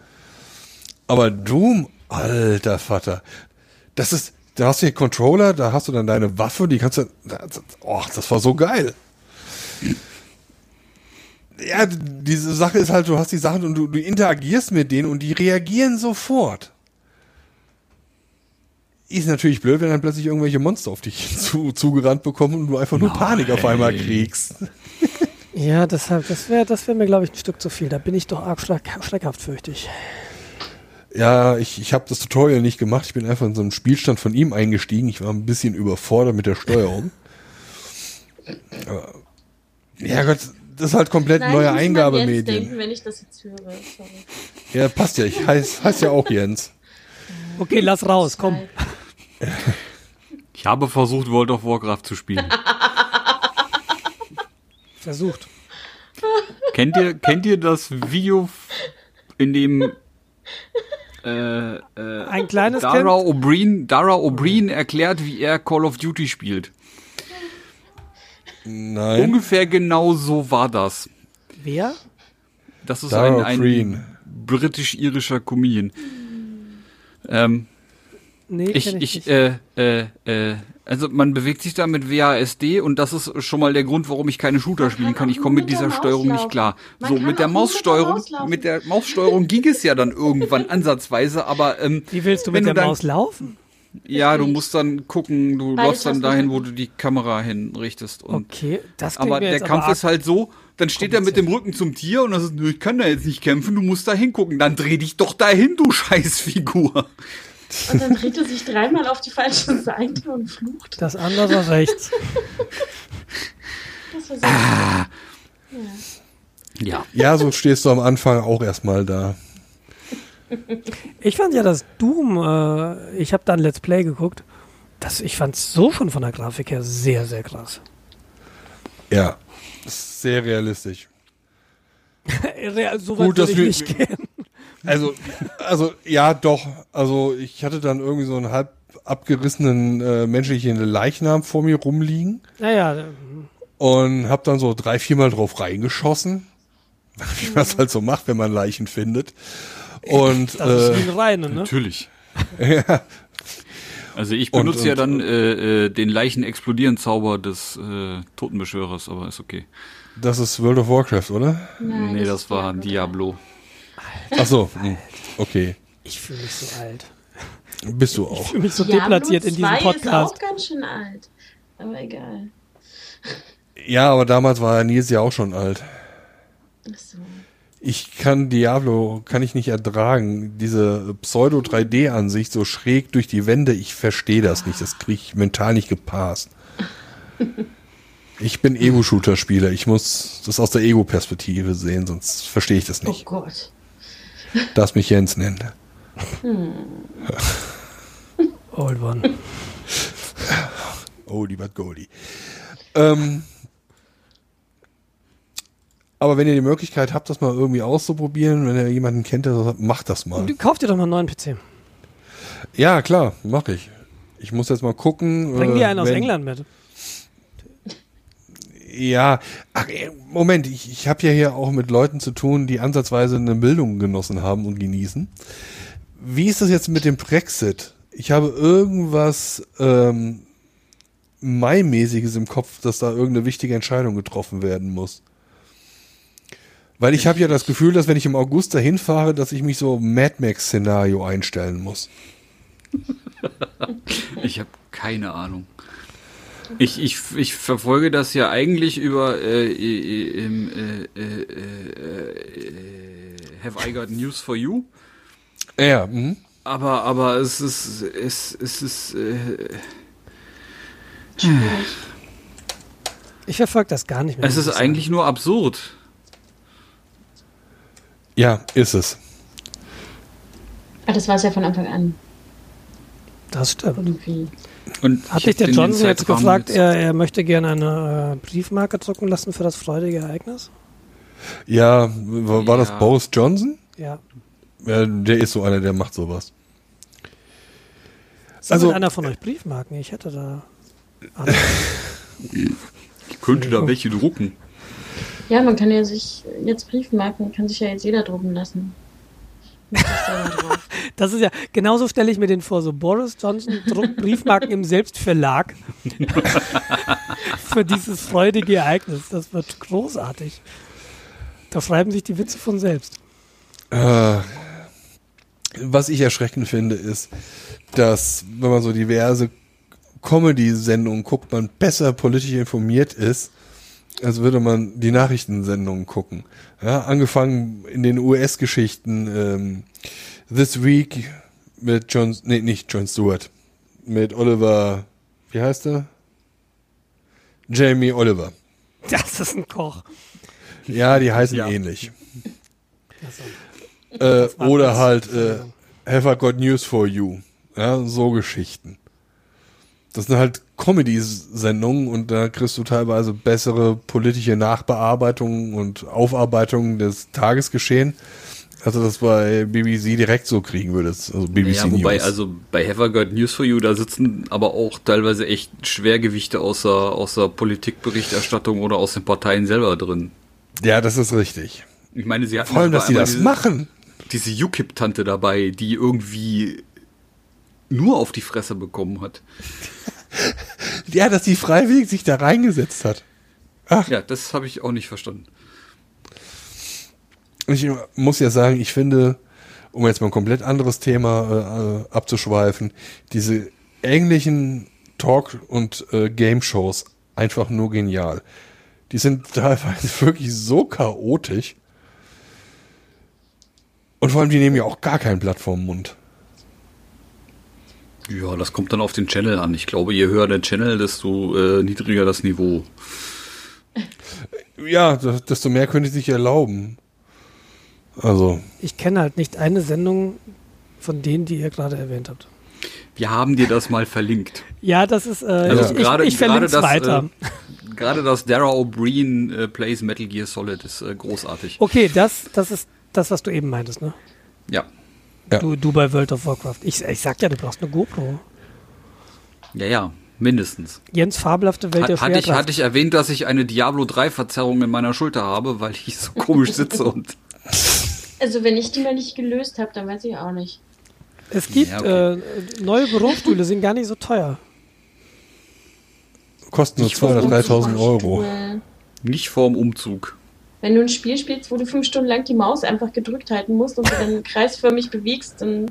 Aber Doom, alter Vater. Das ist, da hast du den Controller, da hast du dann deine Waffe, die kannst du, das, oh, das war so geil. Ja, diese Sache ist halt, du hast die Sachen und du, du interagierst mit denen und die reagieren sofort. Ist natürlich blöd, wenn dann plötzlich irgendwelche Monster auf dich zu, zugerannt bekommen und du einfach nur Panik auf einmal Nein. kriegst. Ja, deshalb, das wäre das wär mir, glaube ich, ein Stück zu viel. Da bin ich doch arg schreck, schreckhaft, fürchte ich. Ja, ich, ich habe das Tutorial nicht gemacht. Ich bin einfach in so einen Spielstand von ihm eingestiegen. Ich war ein bisschen überfordert mit der Steuerung. Aber Ja Gott, das ist halt komplett Nein, neue Eingabemedien. denken, wenn ich das jetzt höre. Sorry. Ja, passt ja. Ich heiß, heißt ja auch Jens. Okay, lass raus, komm. Ich habe versucht, World of Warcraft zu spielen. Versucht. kennt ihr, kennt ihr das Video, in dem äh, äh, Ein kleines Dara Kind. O'Brien, Dara O'Brien erklärt, wie er Call of Duty spielt? Nein. Ungefähr genau so war das. Wer? Das ist Dara ein, O'Brien. ein britisch-irischer Comedian. Ähm, Nee, ich, ich, nicht. äh, äh, äh, also man bewegt sich da mit WASD und das ist schon mal der Grund, warum ich keine Shooter spielen kann Ich komme mit dieser Steuerung nicht klar. Man so mit der Maussteuerung, mit der Maussteuerung ging es ja dann irgendwann ansatzweise, aber ähm, Wie willst du wenn mit der dann- Maus laufen? Ja, du musst dann gucken, du Beides läufst dann dahin, wo du die Kamera hinrichtest. Und, Okay, das aber der jetzt Kampf aber ist halt so, dann steht er mit dem Rücken zum Tier und das ist, "Nö, ich kann da jetzt nicht kämpfen, du musst da hingucken. Dann dreh dich doch dahin, du Scheißfigur. Und dann dreht er sich dreimal auf die falsche Seite und flucht. das andere war rechts. Das war sehr Ja. Ja, so stehst du am Anfang auch erstmal da. Ich fand ja das Doom, äh, ich habe da ein Let's Play geguckt. Das, ich fand es so schon von der Grafik her sehr, sehr krass. Ja. Sehr realistisch. Real- so weit Gut, dass ich wir- nicht gehen. Also, also ja, doch. Also ich hatte dann irgendwie so einen halb abgerissenen äh, menschlichen Leichnam vor mir rumliegen Naja, äh, und hab dann so drei, viermal drauf reingeschossen, wie man es halt so macht, wenn man Leichen findet. Und das ist äh, Reine, ne? Natürlich. ja, Also ich Und- benutze ja und- dann äh, äh, den Leichen-Explodieren-Zauber des äh, Totenbeschwörers, aber ist okay. das ist World of Warcraft, oder? Nein, nee, das ist war Diablo. Diablo. Ach so, okay. Ich fühle mich so alt. Bist du Ich auch. fühle mich so Diablo deplatziert in 2 diesem ist Podcast. auch ganz schön alt. Aber egal. Ja, aber damals war Nils ja auch schon alt. Ach so. Ich kann Diablo, kann ich nicht ertragen. Diese Pseudo-3D-Ansicht so schräg durch die Wände, ich verstehe das nicht. Das kriege ich mental nicht gepasst. Ich bin Ego-Shooter-Spieler. Ich muss das aus der Ego-Perspektive sehen, sonst verstehe ich das Oh nicht. Gott. Darf mich Jens nennen. Old One. Oh, lieber Goldie. Ähm, aber wenn ihr die Möglichkeit habt, das mal irgendwie auszuprobieren, wenn ihr jemanden kennt, macht das mal. Du kauf dir doch mal einen neuen PC. Ja, klar, mache ich. Ich muss jetzt mal gucken. Bring äh, dir einen aus wenn- England mit. Ja, ach, äh, Moment, ich, ich habe ja hier auch mit Leuten zu tun, die ansatzweise eine Bildung genossen haben und genießen. Wie ist das jetzt mit dem Brexit? Ich habe irgendwas ähm, Mai-mäßiges im Kopf, dass da irgendeine wichtige Entscheidung getroffen werden muss. Weil ich habe ja das Gefühl, dass wenn ich im August dahin fahre, dass ich mich so Mad Max-Szenario einstellen muss. Ich habe keine Ahnung. Ich, ich, ich verfolge das ja eigentlich über äh, äh, im, äh, äh, äh, äh, Have I Got News for You? Ja, mhm. Aber, aber es ist, es, es ist, äh, Ich verfolge das gar nicht mehr. es ist eigentlich nur absurd. ja, ist es. Ah, das war es ja von Anfang an. Das stimmt. Irgendwie. Und Hat ich dich hab der Johnson jetzt gefragt, jetzt- er, er möchte gerne eine äh, Briefmarke drucken lassen für das freudige Ereignis? Ja, war, war das Ja. Boris Johnson? Ja. Ja, der ist so einer, der macht sowas. Sammelt Also- einer von euch Briefmarken? Ich hätte da. Ich könnte da welche drucken. Ja, man kann ja sich jetzt Briefmarken, kann sich ja jetzt jeder drucken lassen. Mit sich selber drauf. Das ist ja, genauso stelle ich mir den vor, so Boris Johnson druckt Briefmarken im Selbstverlag für dieses freudige Ereignis. Das wird großartig. Da schreiben sich die Witze von selbst. Äh, was ich erschreckend finde, ist, dass, wenn man so diverse Comedy-Sendungen guckt, man besser politisch informiert ist, als würde man die Nachrichtensendungen gucken. Ja, angefangen in den US-Geschichten, ähm, This Week mit John, nee, nicht John Stewart, mit Oliver, wie heißt er? Jamie Oliver. Das ist ein Koch. Ja, die heißen Ja. ähnlich. Äh, oder halt äh, Have I Got News for You. Ja, so Geschichten. Das sind halt Comedy-Sendungen und da kriegst du teilweise bessere politische Nachbearbeitungen und Aufarbeitungen des Tagesgeschehen, als du das bei BBC direkt so kriegen würdest. Also BBC Ja, wobei, News. also bei Have I Got News for You, da sitzen aber auch teilweise echt Schwergewichte außer, außer Politikberichterstattung oder aus den Parteien selber drin. ja, das ist richtig. Ich meine, sie hatten Vor allem, dass einmal das diese, machen. Diese UKIP-Tante dabei, die irgendwie nur auf die Fresse bekommen hat. Ja, dass die freiwillig sich da reingesetzt hat. Ja, das habe ich auch nicht verstanden. Ich muss ja sagen, ich finde, um jetzt mal ein komplett anderes Thema äh, abzuschweifen, diese englischen Talk- und äh, Game-Shows einfach nur genial. Die sind teilweise wirklich so chaotisch. Und vor allem, die nehmen ja auch gar kein Blatt vorm Mund. Ja, das kommt dann auf den Channel an. Ich glaube, je höher der Channel, desto äh, niedriger das Niveau. Ja, das- desto mehr können die sich erlauben. Also, Ich kenne halt nicht eine Sendung von denen, die ihr gerade erwähnt habt. Wir haben dir das mal verlinkt. Ja, das ist, äh, Also ich, gerade- ich, ich verlinke es das, weiter. Äh, gerade das Dara O'Brien äh, Plays Metal Gear Solid ist äh, großartig. Okay, das, das ist das, was du eben meintest, ne? Ja. Ja. Du, du bei World of Warcraft. Ich, ich sag ja, du brauchst eine GoPro. Ja, ja, mindestens. Jens fabelhafte Welt der Hat, hatte, ich, hatte ich erwähnt, dass ich eine Diablo 3 Verzerrung in meiner Schulter habe, weil ich so komisch sitze und. Also wenn ich die mal nicht gelöst habe, dann weiß ich auch nicht. Es gibt Ja, okay. äh, neue Bürostühle, sind gar nicht so teuer. kosten nur Ich 2.000 oder versuche 3.000 Euro. Nicht vorm Umzug. Wenn du ein Spiel spielst, wo du fünf Stunden lang die Maus einfach gedrückt halten musst und du dann kreisförmig bewegst, dann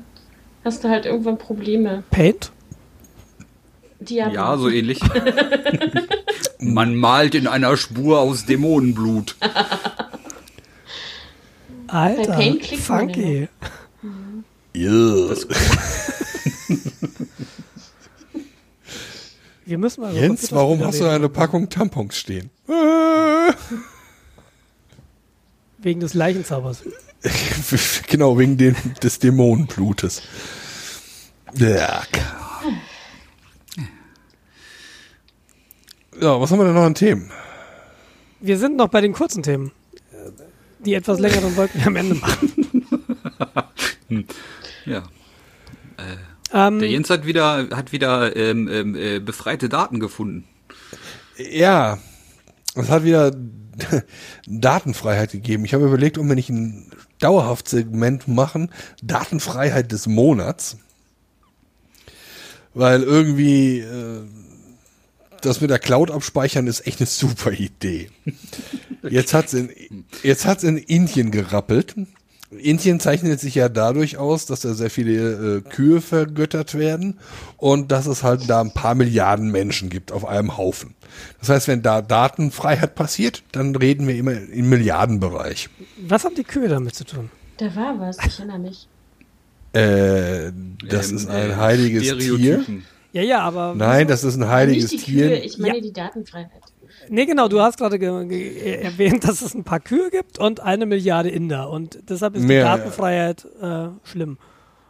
hast du halt irgendwann Probleme. Paint? Diablo. Ja, so ähnlich. Man malt in einer Spur aus Dämonenblut. Alter, Paint klickt man funky. Yeah. Wir müssen mal Jens, warum hast du eine Packung Tampons stehen? Äh. Wegen des Leichenzaubers. genau, wegen dem, des Dämonenblutes. Ja. Ja, was haben wir denn noch an Themen? Wir sind noch bei den kurzen Themen. Die etwas längeren wollten wir am Ende machen. Ja. Ähm, Der Jens hat wieder, hat wieder ähm, ähm, äh, befreite Daten gefunden. Ja, es hat wieder Datenfreiheit gegeben. Ich habe überlegt, ob wir nicht ein dauerhaft Segment machen, Datenfreiheit des Monats. Weil irgendwie äh, das mit der Cloud abspeichern ist echt eine super Idee. Jetzt hat's in, in Indien gerappelt. Indien zeichnet sich ja dadurch aus, dass da sehr viele äh, Kühe vergöttert werden und dass es halt da ein paar Milliarden Menschen gibt auf einem Haufen. Das heißt, wenn da Datenfreiheit passiert, dann reden wir immer im Milliardenbereich. was haben die Kühe damit zu tun? Da war was, ich erinnere mich. Äh, das Ähm, ist ein äh, heiliges Tier. Ja, ja, aber. Nein, das ist ein heiliges nicht die Kühe, Tier. ich meine Ja. die Datenfreiheit. Nee, genau, du hast gerade ge ge erwähnt, dass es ein paar Kühe gibt und eine Milliarde Inder. Und deshalb ist Mehr, die ja. Datenfreiheit äh, schlimm.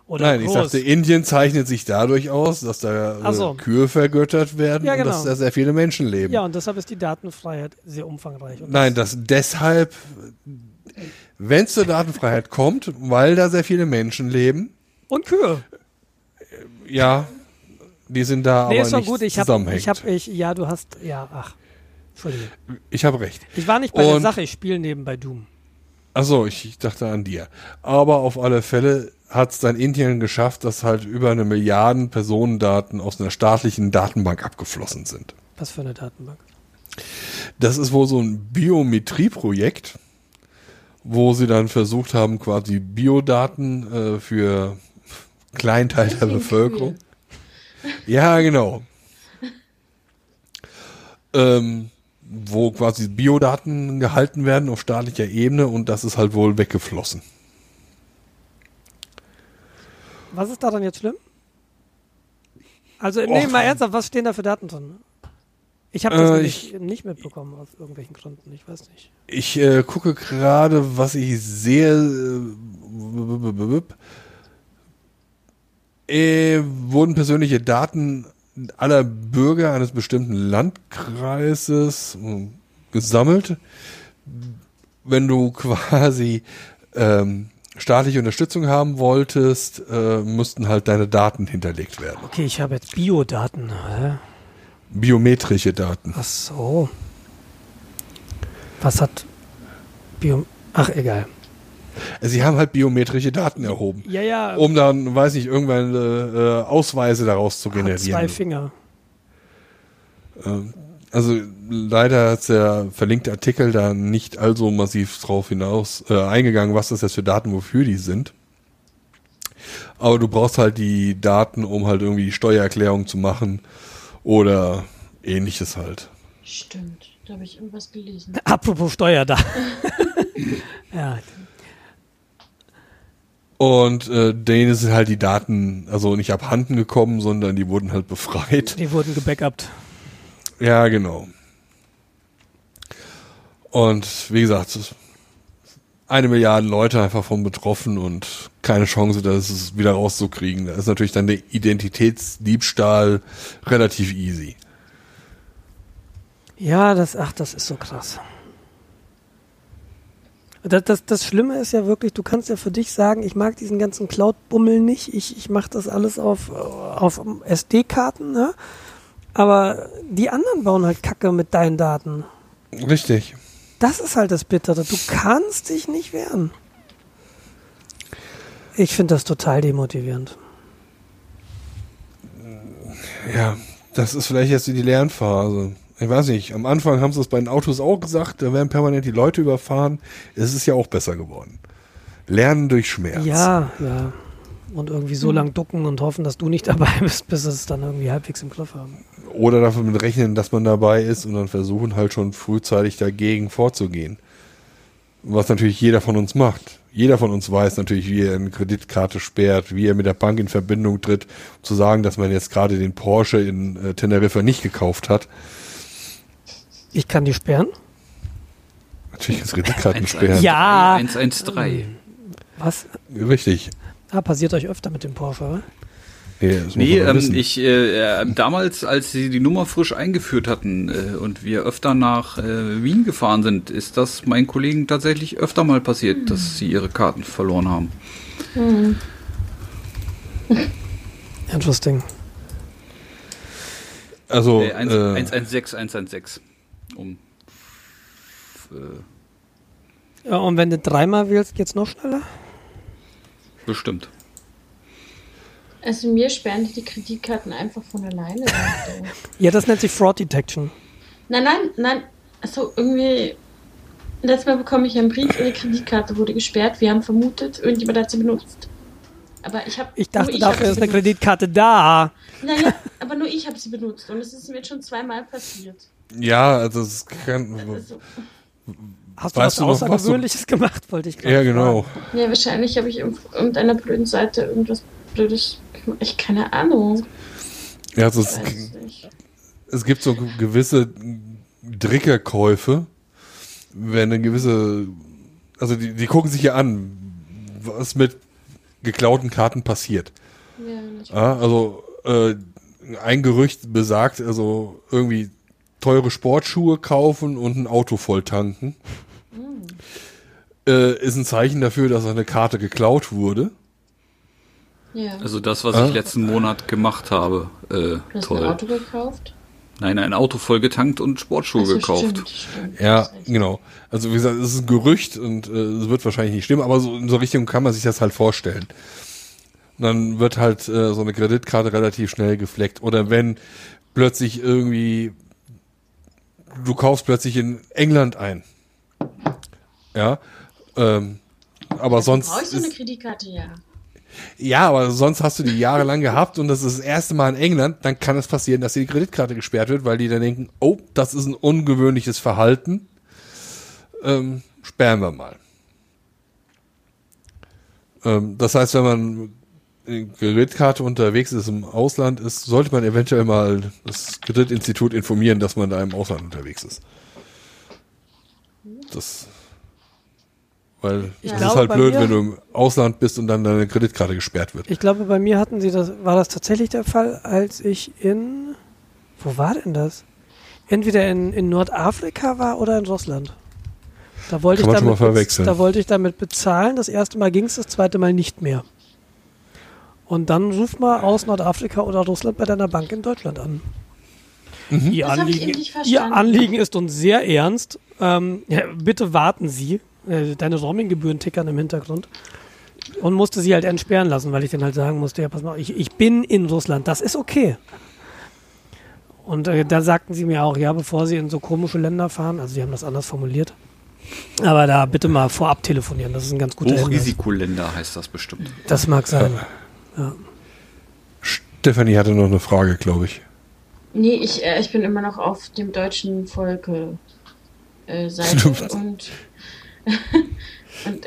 Oder Nein, ich groß. sagte, Indien zeichnet sich dadurch aus, dass da so. äh, Kühe vergöttert werden Ja, und genau. dass da sehr viele Menschen leben. Ja, und deshalb ist die Datenfreiheit sehr umfangreich. Und Nein, das deshalb, wenn es zur Datenfreiheit kommt, weil da sehr viele Menschen leben, und Kühe. ja, die sind da Nee, aber ist nicht gut. Ich habe, zusammenhängend. ich habe, ich, ja, du hast, ja, ach, Ich habe recht. Ich war nicht bei der Und- Sache, ich spiele nebenbei Doom. Achso, ich, ich dachte an dir. Aber auf alle Fälle hat es dann Indien geschafft, dass halt über eine Milliarden Personendaten aus einer staatlichen Datenbank abgeflossen sind. Was für eine Datenbank? Das ist wohl so ein Biometrieprojekt, wo sie dann versucht haben, quasi Biodaten äh, für Kleinteil der Bevölkerung. Ja, genau. ähm, wo quasi Biodaten gehalten werden auf staatlicher Ebene und das ist halt wohl weggeflossen. Was ist daran jetzt schlimm? Also, nee, Och. mal ernsthaft, was stehen da für Daten drin? Ich habe das Äh, nämlich nicht mitbekommen aus irgendwelchen Gründen. Ich weiß nicht. Ich äh, gucke gerade, was ich sehe. Äh, äh, wurden persönliche Daten aller Bürger eines bestimmten Landkreises äh, gesammelt. Wenn du quasi ähm, staatliche Unterstützung haben wolltest, äh, müssten halt deine Daten hinterlegt werden. Okay, ich habe jetzt Biodaten. Hä? Biometrische Daten. Ach so. Was hat Bio... Ach, egal. Sie haben halt biometrische Daten erhoben, Ja, ja, um dann, weiß ich, irgendwann äh, Ausweise daraus zu hat zwei generieren. Finger. Also leider hat der verlinkte Artikel da nicht allso massiv drauf hinaus äh, eingegangen, was das jetzt für Daten, wofür die sind. Aber du brauchst halt die Daten, um halt irgendwie Steuererklärung zu machen oder ähnliches halt. Stimmt, da habe ich irgendwas gelesen. Apropos Steuer da. ja, Und äh, denen sind halt die Daten also nicht abhanden gekommen, sondern die wurden halt befreit. die wurden gebackupt. Ja, genau. Und wie gesagt, eine Milliarde Leute einfach von betroffen und keine Chance, das es wieder rauszukriegen. Da ist natürlich dann der Identitätsdiebstahl relativ easy. Ja, das, ach, das ist so krass. Das, das, das Schlimme ist ja wirklich, du kannst ja für dich sagen, ich mag diesen ganzen Cloud-Bummel nicht, ich, ich mache das alles auf, auf SD-Karten, ne? aber die anderen bauen halt Kacke mit deinen Daten. Richtig. Das ist halt das Bittere, du kannst dich nicht wehren. Ich finde das total demotivierend. Ja, das ist vielleicht jetzt die Lernphase. Ich weiß nicht, am Anfang haben sie es bei den Autos auch gesagt, da werden permanent die Leute überfahren. Es ist ja auch besser geworden. Lernen durch Schmerz. Ja, ja. Und irgendwie so lang ducken und hoffen, dass du nicht dabei bist, bis es dann irgendwie halbwegs im Griff haben. Oder davon rechnen, dass man dabei ist und dann versuchen halt schon frühzeitig dagegen vorzugehen. Was natürlich jeder von uns macht. Jeder von uns weiß natürlich, wie er eine Kreditkarte sperrt, wie er mit der Bank in Verbindung tritt, um zu sagen, dass man jetzt gerade den Porsche in äh, Teneriffa nicht gekauft hat. Ich kann die sperren? Natürlich ist Kreditkarten sperren. Ja. 113. Was? Richtig. Ah, passiert euch öfter mit dem Porsche, oder? Nee, Nee, ähm, ich äh, äh, damals, als sie die Nummer frisch eingeführt hatten äh, und wir öfter nach äh, Wien gefahren sind, ist das meinen Kollegen tatsächlich öfter mal passiert, dass sie ihre Karten verloren haben. Interesting. also, äh, 1, äh, 116, 116. Um äh, Ja, und wenn du dreimal wählst, geht's noch schneller? bestimmt. Also mir sperren die die Kreditkarten einfach von alleine. Ja, das nennt sich Fraud Detection. nein, nein, nein. Also irgendwie. Letztes Mal bekomme ich einen Brief, Ihre Kreditkarte wurde gesperrt. Wir haben vermutet, irgendjemand hat sie benutzt. Aber ich habe. Ich dachte, dafür ist eine Kreditkarte da. Naja, aber nur ich habe sie benutzt und es ist mir jetzt schon zweimal passiert. Ja, also es kann. Hast du was du noch, was du- Außergewöhnliches gemacht, wollte ich gerade Ja, genau. fragen. ja, wahrscheinlich habe ich auf irgendeiner blöden Seite irgendwas Blödes gemacht. Ich keine Ahnung. Ja, also es, es gibt so gewisse Drickerkäufe, wenn eine gewisse, also die, die gucken sich ja an, was mit geklauten Karten passiert. Ja, natürlich. Ja, also äh, ein Gerücht besagt, also irgendwie teure Sportschuhe kaufen und ein Auto voll tanken. Äh, ist ein Zeichen dafür, dass eine Karte geklaut wurde. Ja. Also das, was Ah. ich letzten Monat gemacht habe. Äh, Du hast ein toll. Auto gekauft? Nein, ein Auto voll getankt und Sportschuhe Ach so, gekauft. Stimmt, stimmt. Ja, genau. Also wie gesagt, es ist ein Gerücht und äh, es wird wahrscheinlich nicht stimmen, aber so in so Richtung kann man sich das halt vorstellen. Und dann wird halt äh, so eine Kreditkarte relativ schnell gefleckt. Oder wenn plötzlich irgendwie du kaufst plötzlich in England ein. Ja. Ähm, aber sonst. Brauchst du eine Kreditkarte? Ja. ja, aber sonst hast du die jahrelang gehabt und das ist das erste Mal in England, dann kann es passieren, dass dir die Kreditkarte gesperrt wird, weil die dann denken, oh, das ist ein ungewöhnliches Verhalten. Ähm, sperren wir mal. Ähm, das heißt, wenn man Kreditkarte unterwegs ist im Ausland ist, sollte man eventuell mal das Kreditinstitut informieren, dass man da im Ausland unterwegs ist. Das, weil Ich es glaube, ist halt blöd, mir- wenn du im Ausland bist und dann deine Kreditkarte gesperrt wird. Ich glaube, bei mir hatten sie das, war das tatsächlich der Fall, als ich in, wo war denn das? Entweder in, in Nordafrika war oder in Russland. Da wollte, ich damit, da wollte ich damit bezahlen. Das erste Mal ging es, das zweite Mal nicht mehr. Und dann ruf mal aus Nordafrika oder Russland bei deiner Bank in Deutschland an. Ihr, hab ich Anliegen, Ihr. Anliegen ist uns sehr ernst. Ähm, ja, bitte warten Sie. Äh, deine Roaminggebühren tickern im Hintergrund. Und musste sie halt entsperren lassen, weil ich dann halt sagen musste, ja, pass mal, ich, ich bin in Russland, das ist okay. Und äh, da sagten sie mir auch, ja, bevor sie in so komische Länder fahren, also sie haben das anders formuliert, aber da bitte mal vorab telefonieren, das ist ein ganz guter. Hochrisikoländer heißt das bestimmt. Das mag sein. Stefanie hatte noch eine Frage, glaube ich. Nee, ich, äh, ich bin immer noch auf dem deutschen Volke äh, Seite und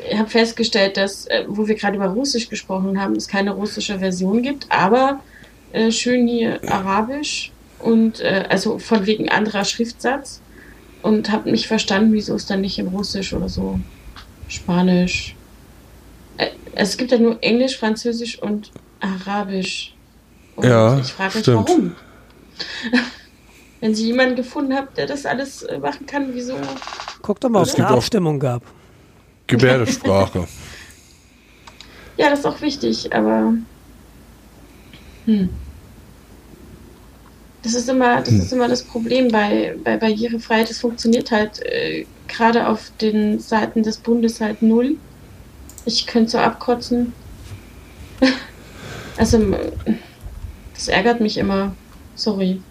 ich habe festgestellt, dass, äh, wo wir gerade über Russisch gesprochen haben, es keine russische Version gibt, aber äh, schön hier Arabisch und äh, also von wegen anderer Schriftsatz und habe nicht verstanden, wieso es dann nicht in Russisch oder so Spanisch. Äh, es gibt ja nur Englisch, Französisch und Arabisch. Und Ja, ich frage mich, stimmt. warum. Wenn Sie jemanden gefunden habt, der das alles äh, machen kann, wieso? Guck doch mal, ob Es es eine gibt auch- Abstimmung gab. Gebärdensprache. Ja, das ist auch wichtig, aber hm. das ist immer, das ist immer das Problem bei, bei Barrierefreiheit. Es funktioniert halt äh, gerade auf den Seiten des Bundes halt null. Ich könnte so abkotzen. also das ärgert mich immer. Sorry.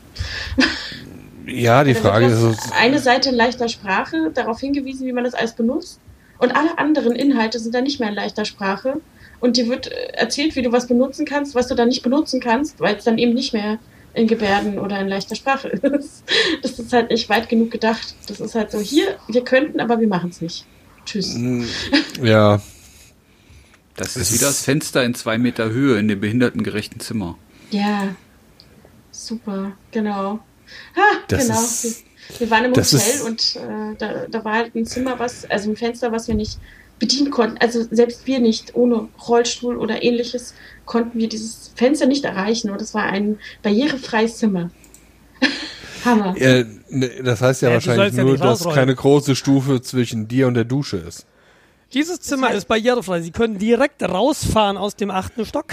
Ja, die Da Frage ist, eine Seite in leichter Sprache darauf hingewiesen, wie man das alles benutzt. Und alle anderen Inhalte sind dann nicht mehr in leichter Sprache. Und dir wird äh, erzählt, wie du was benutzen kannst, was du dann nicht benutzen kannst, weil es dann eben nicht mehr in Gebärden oder in leichter Sprache ist. Das ist halt nicht weit genug gedacht. Das ist halt so, hier, wir könnten, aber wir machen es nicht. Tschüss. ja, Das Es ist wie ist- das Fenster in zwei Meter Höhe in dem behindertengerechten Zimmer. Ja. Super, genau. Ha, Das genau. ist- wir, wir waren im das Hotel ist- und äh, da, da war halt ein Zimmer, was, also ein Fenster, was wir nicht bedienen konnten. Also selbst wir nicht, ohne Rollstuhl oder ähnliches, konnten wir dieses Fenster nicht erreichen. Und es war ein barrierefreies Zimmer. Hammer. äh, ne, das heißt ja, Ja, wahrscheinlich ja nur, nicht dass keine große Stufe zwischen dir und der Dusche ist. Dieses Zimmer heißt- ist barrierefrei. Sie können direkt rausfahren aus dem achten Stock.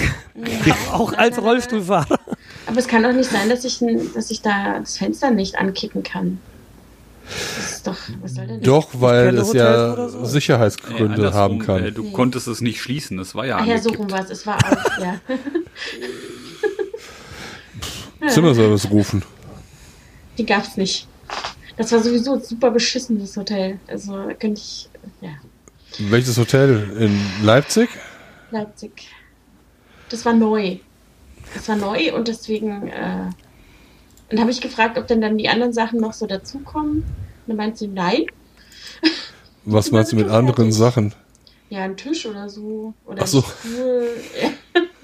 auch als Rollstuhlfahrer. Aber es kann doch nicht sein, dass ich, dass ich da das Fenster nicht ankippen kann. Das ist doch, was soll denn das? Doch, weil es ja so. Sicherheitsgründe andersrum, haben kann. Äh, du konntest es nicht schließen, es war ja Ach ja, so rum war es. Es war auch, ja. Zimmerservice rufen. Die gab's nicht. Das war sowieso ein super beschissenes Hotel. Also könnte ich, ja, Welches Hotel? In Leipzig? Leipzig. Das war neu. Das war neu und deswegen, äh, dann habe ich gefragt, ob denn dann die anderen Sachen noch so dazukommen. Und dann meint sie, nein. Was meinst du mit Fertig. anderen Sachen? Ja, ein Tisch oder so. Oder Ach so. Stuhl.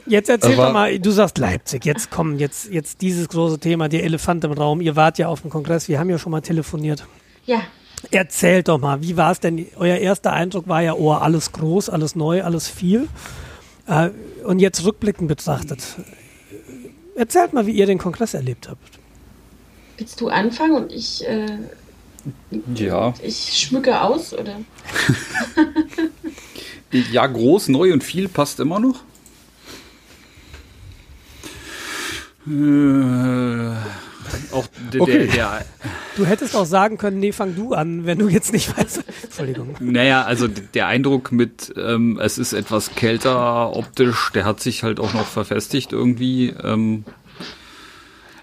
Jetzt erzähl Aber- doch mal, du sagst Leipzig, jetzt komm, jetzt, jetzt dieses große Thema, der Elefant im Raum. Ihr wart ja auf dem Kongress, wir haben ja schon mal telefoniert. ja, Erzählt doch mal, wie war es denn? Euer erster Eindruck war ja, oh, alles groß, alles neu, alles viel. Äh, und jetzt rückblickend betrachtet, erzählt mal, wie ihr den Kongress erlebt habt. willst du anfangen und ich, äh, Ja. ich schmücke aus, oder? Ja, groß, neu und viel passt immer noch. Äh, auch der, Okay. der, der, Du hättest auch sagen können, nee, fang du an, wenn du jetzt nicht weißt. Entschuldigung. naja, also der Eindruck mit, ähm, es ist etwas kälter optisch, der hat sich halt auch noch verfestigt irgendwie. Ähm,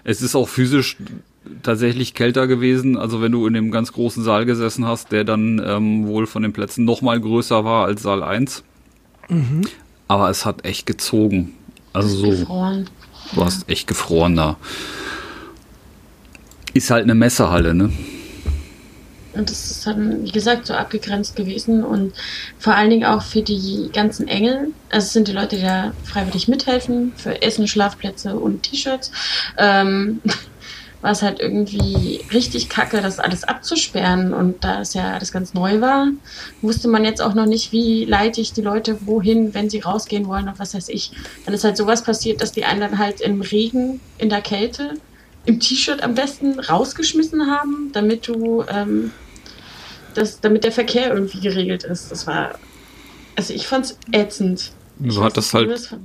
es ist auch physisch tatsächlich kälter gewesen, also wenn du in dem ganz großen Saal gesessen hast, der dann ähm, wohl von den Plätzen noch mal größer war als Saal 1. Aber es hat echt gezogen. Also so. Gefroren. Du hast echt gefroren da. Ist halt eine Messehalle, ne? Und das ist dann, wie gesagt, so abgegrenzt gewesen und vor allen Dingen auch für die ganzen Engel. Also es sind die Leute, die da freiwillig mithelfen für Essen, Schlafplätze und T-Shirts. Ähm, war es halt irgendwie richtig kacke, das alles abzusperren. Und da es ja alles ganz neu war, wusste man jetzt auch noch nicht, wie leite ich die Leute wohin, wenn sie rausgehen wollen und was weiß ich. Dann ist halt sowas passiert, dass die einen dann halt im Regen, in der Kälte, im T-Shirt am besten rausgeschmissen haben, damit du, ähm, das, damit der Verkehr irgendwie geregelt ist. Das war, also ich fand's ätzend. So hat das halt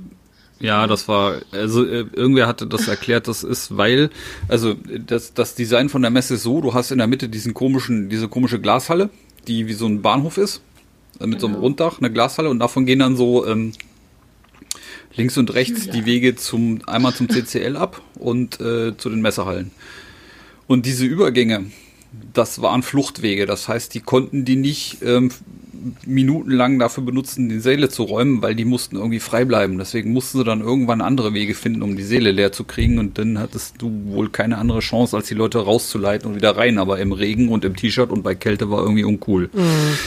ja, das war, also äh, irgendwer hatte das erklärt, das ist, weil, also das, das Design von der Messe ist so, du hast in der Mitte diesen komischen, diese komische Glashalle, die wie so ein Bahnhof ist, mit genau. so einem genau. Runddach, eine Glashalle und davon gehen dann so ähm, links und rechts ja. die Wege zum, einmal zum CCL ab und äh, zu den Messehallen. Und diese Übergänge, das waren Fluchtwege, das heißt, die konnten die nicht ähm, minutenlang dafür benutzen, die Seele zu räumen, weil die mussten irgendwie frei bleiben. Deswegen mussten sie dann irgendwann andere Wege finden, um die Seele leer zu kriegen. Und dann hattest du wohl keine andere Chance, als die Leute rauszuleiten und wieder rein. Aber im Regen und im T-Shirt und bei Kälte war irgendwie uncool. Mhm.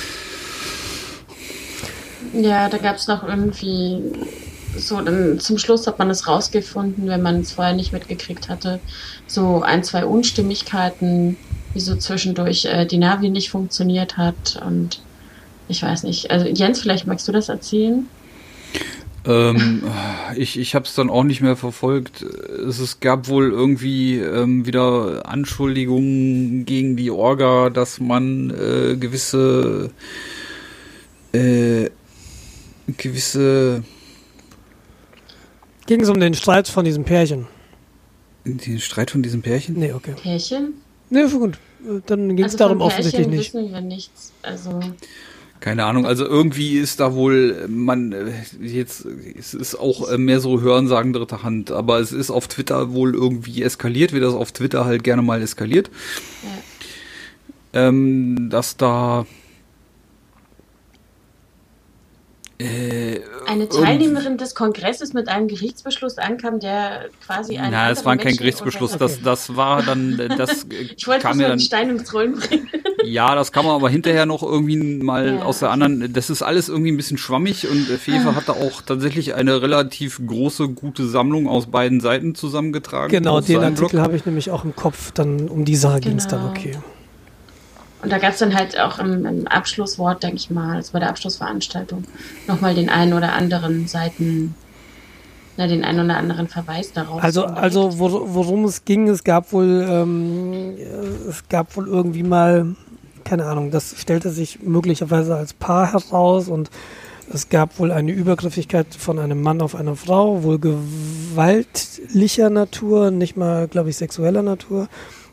Ja, da gab es noch irgendwie so, dann zum Schluss hat man es rausgefunden, wenn man es vorher nicht mitgekriegt hatte. So ein, zwei Unstimmigkeiten, wie so zwischendurch äh, die Navi nicht funktioniert hat und ich weiß nicht. Also Jens, vielleicht magst du das erzählen? Ähm, ich ich habe es dann auch nicht mehr verfolgt. Es, es gab wohl irgendwie ähm, wieder Anschuldigungen gegen die Orga, dass man äh, gewisse äh, gewisse Ging es um den Streit von diesem Pärchen? Den Streit von diesem Pärchen? Nee, okay. Pärchen? Nee, gut. Dann ging es also darum offensichtlich nicht. wissen wir nichts. Also keine Ahnung, also irgendwie ist da wohl, man, äh, jetzt, es ist auch äh, mehr so Hörensagen dritter Hand, aber es ist auf Twitter wohl irgendwie eskaliert, wie das auf Twitter halt gerne mal eskaliert. Ja. Ähm, dass da äh, eine Teilnehmerin des Kongresses mit einem Gerichtsbeschluss ankam, der quasi ein. Na, es war kein Gerichtsbeschluss, das, das war dann, äh, das ich wollte kam mir dann. Stein ins Rollen bringen. Ja, das kann man aber hinterher noch irgendwie mal ja. aus der anderen, das ist alles irgendwie ein bisschen schwammig und Fefe hatte auch tatsächlich eine relativ große, gute Sammlung aus beiden Seiten zusammengetragen. Genau, den Artikel habe ich nämlich auch im Kopf, dann um die Sache genau. ging es dann, okay. Und da gab es dann halt auch im, im Abschlusswort, denke ich mal, also bei der Abschlussveranstaltung, nochmal den einen oder anderen Seiten, na, den einen oder anderen Verweis darauf. Also, also wor worum es ging, es gab wohl, ähm, es gab wohl irgendwie mal, keine Ahnung, das stellte sich möglicherweise als Paar heraus und es gab wohl eine Übergriffigkeit von einem Mann auf eine Frau, wohl gewaltlicher Natur, nicht mal, glaube ich, sexueller Natur.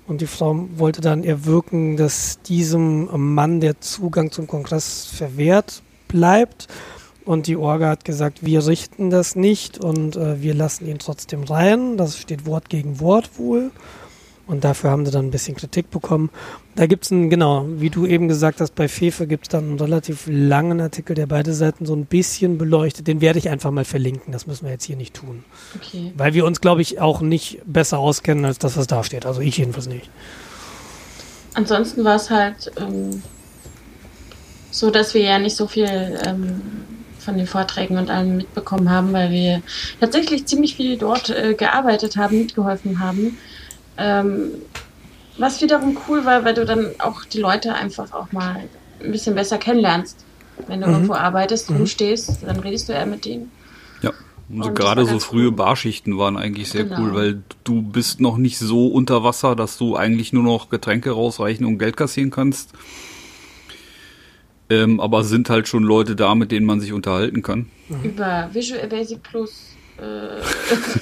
Und die Frau wollte dann erwirken, dass diesem Mann der Zugang zum Kongress verwehrt bleibt. Und die Orga hat gesagt, wir richten das nicht und äh, wir lassen ihn trotzdem rein. Das steht Wort gegen Wort wohl. Und dafür haben sie dann ein bisschen Kritik bekommen. Da gibt es einen, genau, wie du eben gesagt hast, bei Fefe gibt es dann einen relativ langen Artikel, der beide Seiten so ein bisschen beleuchtet. Den werde ich einfach mal verlinken. Das müssen wir jetzt hier nicht tun. Okay. Weil wir uns, glaube ich, auch nicht besser auskennen als das, was da steht. Also ich jedenfalls nicht. Ansonsten war es halt ähm, so, dass wir ja nicht so viel ähm, von den Vorträgen und allem mitbekommen haben, weil wir tatsächlich ziemlich viel dort äh, gearbeitet haben, mitgeholfen haben. Ähm, was wiederum cool war, weil du dann auch die Leute einfach auch mal ein bisschen besser kennenlernst. Wenn du mhm. irgendwo arbeitest, mhm. rumstehst, dann redest du eher mit denen. Ja. Und gerade so frühe cool. Barschichten waren eigentlich sehr genau. cool, weil du bist noch nicht so unter Wasser, dass du eigentlich nur noch Getränke rausreichen und Geld kassieren kannst. Ähm, aber sind halt schon Leute da, mit denen man sich unterhalten kann. Über Visual Basic Plus äh,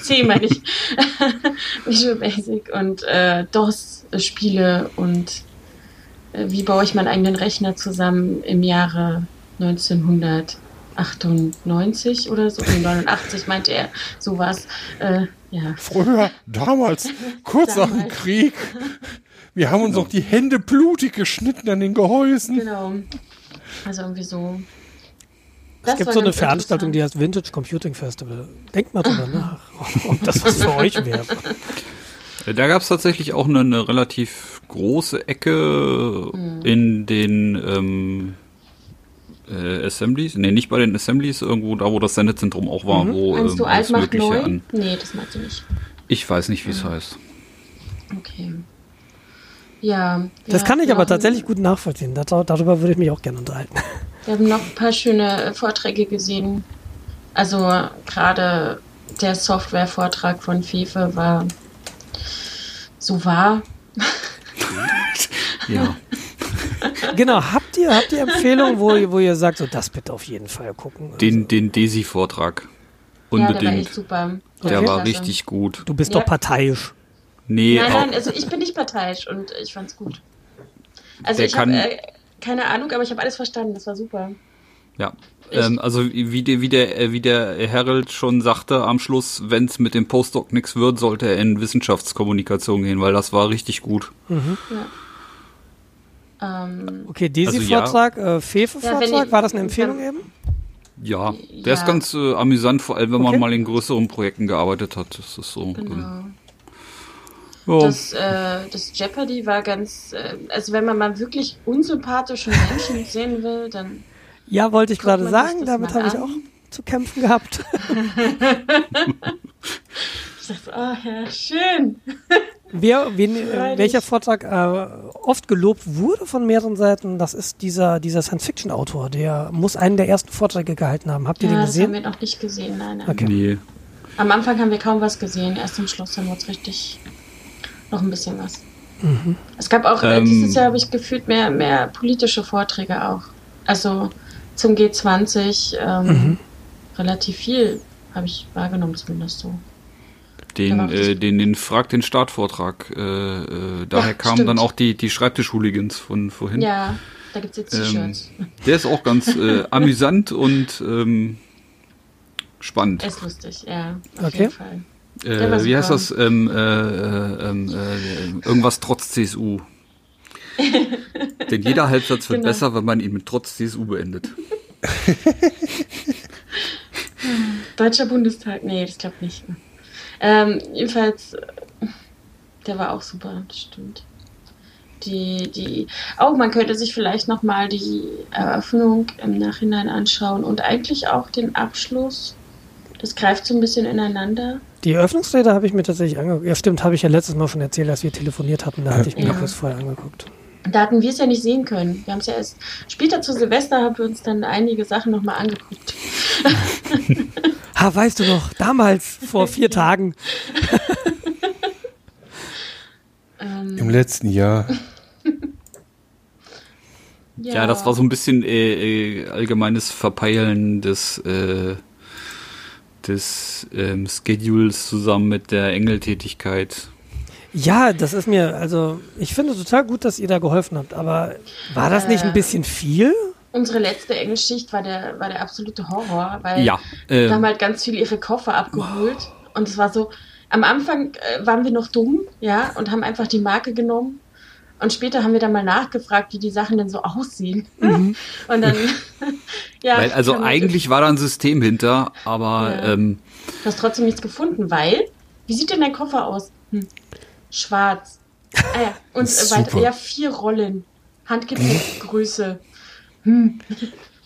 C meine ich, Visual Basic und äh, DOS-Spiele und äh, wie baue ich meinen eigenen Rechner zusammen im Jahre 1998 oder so, 89 meinte er, sowas. Äh, ja. Früher, damals, kurz damals. nach dem Krieg, wir haben uns genau. auch die Hände blutig geschnitten an den Gehäusen. Genau. Also irgendwie so es gibt so eine Veranstaltung, die heißt Vintage Computing Festival. Denkt mal drüber nach, ob das was für euch wäre. Da gab es tatsächlich auch eine, eine, relativ große Ecke Hm. in den ähm, äh, Assemblies. Nee, nicht bei den Assemblies, irgendwo da, wo das Sendezentrum auch war, wo Meinst ähm, du alles alt macht Mögliche neu? an. Nee, das meinst du nicht. Ich weiß nicht, wie es heißt. Okay. Ja. Das wir kann ich aber tatsächlich gut nachvollziehen. Das, darüber würde ich mich auch gerne unterhalten. Wir haben noch ein paar schöne Vorträge gesehen. Also gerade der Software-Vortrag von Fefe war so wahr. Ja. genau, habt ihr, habt ihr Empfehlungen, wo, ihr- wo ihr sagt, so das bitte auf jeden Fall gucken? Den, den Desi-Vortrag. Ja, der war echt Unbedingt. super. der Okay. war Klasse. richtig gut. du bist Ja. doch parteiisch. Nee, Nein, nein, also ich bin nicht parteiisch und ich fand's gut. Also Der ich habe kann- äh, keine Ahnung, aber ich habe alles verstanden. Das war super. Ja. Ähm, also wie der, wie der, äh, wie der Harold schon sagte am Schluss, wenn es mit dem Postdoc nichts wird, sollte er in Wissenschaftskommunikation gehen, weil das war richtig gut. Ähm, Okay, Also ja. Desi-Vortrag, äh, Ja, wenn Fefe-Vortrag, ihr- war das eine Empfehlung eben? Ja, der Ja. ist ganz äh, amüsant, vor allem wenn man Okay. mal in größeren Projekten gearbeitet hat. Das ist so. genau. Ähm, ja. Das, äh, das Jeopardy war ganz, äh, also wenn man mal wirklich unsympathische Menschen sehen will, dann Ja, wollte ich gerade sagen, das damit habe ich auch zu kämpfen gehabt. ich dachte, oh ja, schön. Wer, wen, äh, welcher Vortrag äh, oft gelobt wurde von mehreren Seiten, das ist dieser, dieser Science-Fiction-Autor. Der muss einen der ersten Vorträge gehalten haben. Habt ihr Ja, den das haben gesehen? wir noch nicht gesehen, nein, nein. Okay. Nee. Am Anfang haben wir kaum was gesehen, erst am Schluss haben wir uns richtig noch ein bisschen was. Es gab auch, äh, Ähm, dieses Jahr habe ich gefühlt mehr, mehr politische Vorträge auch. Also zum G20 ähm, Mhm. relativ viel habe ich wahrgenommen, zumindest so. Den, äh, den, den Frag den Start-Vortrag. Äh, äh, daher Ja, kamen stimmt. dann auch die, die Schreibtisch-Hooligans von vorhin. Ja, da gibt es jetzt Ähm, T-Shirts. Der ist auch ganz äh, amüsant und ähm, spannend. Ist lustig, ja, auf Okay. jeden Fall. Äh, wie heißt das? Ähm, äh, äh, ähm, äh, irgendwas trotz CSU. Denn jeder Halbsatz wird Genau. besser, wenn man ihn mit trotz CSU beendet. Deutscher Bundestag, nee, das klappt nicht. Ähm, jedenfalls, der war auch super, das stimmt. Die, die, auch man könnte sich vielleicht nochmal die Eröffnung im Nachhinein anschauen und eigentlich auch den Abschluss. Das greift so ein bisschen ineinander. Die Eröffnungsrede habe ich mir tatsächlich angeguckt. Ja, stimmt, habe ich ja letztes Mal schon erzählt, als wir telefoniert hatten. Da hatte ich mir Ja. kurz vorher angeguckt. Da hatten wir es ja nicht sehen können. Wir haben es ja erst später zu Silvester haben wir uns dann einige Sachen nochmal angeguckt. Ha, weißt du noch, damals, vor vier Tagen. Ähm, Im letzten Jahr. Ja, das war so ein bisschen äh, äh, allgemeines Verpeilen des, äh, des ähm, Schedules zusammen mit der Engeltätigkeit. Ja, das ist mir, also, ich finde total gut, dass ihr da geholfen habt, aber war das nicht ein Äh, bisschen viel? Unsere letzte Engelschicht war der, war der absolute Horror, weil Ja, Wir haben ähm, halt ganz viele ihre Koffer abgeholt. Und es war so, am Anfang äh, waren wir noch dumm, ja, und haben einfach die Marke genommen. Und später haben wir dann mal nachgefragt, wie die Sachen denn so aussehen. Und dann, ja. weil also eigentlich war da ein System hinter, aber Ja. ähm, Du hast trotzdem nichts gefunden, weil, wie sieht denn dein Koffer aus? Hm. Schwarz. Ah ja, und äh, weiter, ja, vier Rollen. Handgepäckgröße. Hm.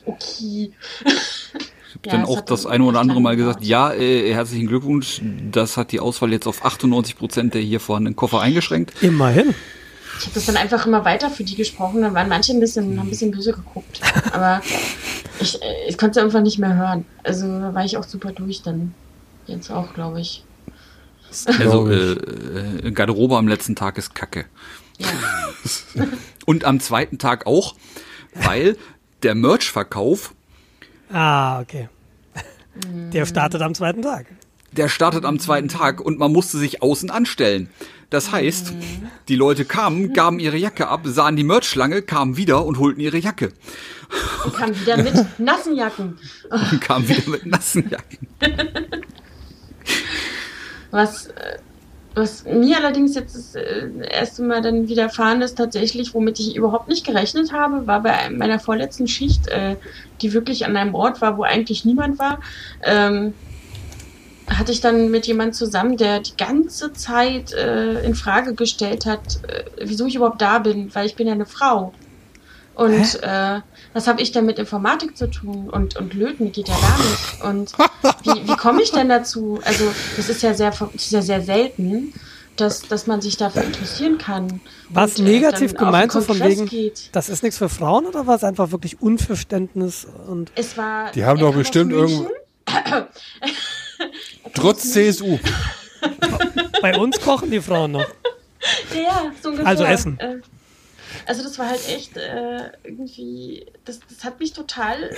Okay. ich habe dann auch das eine oder andere Mal gesagt, ja, äh, herzlichen Glückwunsch, das hat die Auswahl jetzt auf 98 Prozent der hier vorhandenen Koffer eingeschränkt. Immerhin. Ich habe das dann einfach immer weiter für die gesprochen, dann waren manche ein bisschen, haben ein bisschen böse geguckt. Aber ich, ich konnte es einfach nicht mehr hören. Also da war ich auch super durch dann. Jetzt auch, glaube ich. Also äh, äh, Garderobe am letzten Tag ist Kacke. Ja. Und am zweiten Tag auch, weil der Merch-Verkauf, Ah, okay. Der startet am zweiten Tag. Der startet am zweiten Tag und man musste sich außen anstellen. Das heißt, die Leute kamen, gaben ihre Jacke ab, sahen die Merch-Schlange, kamen wieder und holten ihre Jacke. Und kam wieder mit nassen Jacken. Und kamen wieder mit nassen Jacken. Was, äh, was mir allerdings jetzt das äh, erste Mal dann widerfahren ist, tatsächlich, womit ich überhaupt nicht gerechnet habe, war bei meiner vorletzten Schicht, äh, die wirklich an einem Ort war, wo eigentlich niemand war, ähm, hatte ich dann mit jemandem zusammen, der die ganze Zeit äh, in Frage gestellt hat, äh, wieso ich überhaupt da bin, weil ich bin ja eine Frau. Und äh, was habe ich denn mit Informatik zu tun? Und, und Löten geht ja gar nicht. Und wie, wie komme ich denn dazu? Also, das ist ja sehr, das ist ja sehr selten, dass, dass man sich dafür interessieren kann. Was Und, äh, negativ auf gemeint so von wegen, Geht. das ist nichts für Frauen oder war es einfach wirklich Unverständnis und Es war, Die haben doch bestimmt irgendwo. Trotz CSU. bei uns kochen die Frauen noch. Ja, so ungefähr. Also Essen. Äh, Also das war halt echt äh, irgendwie, das, das hat mich total,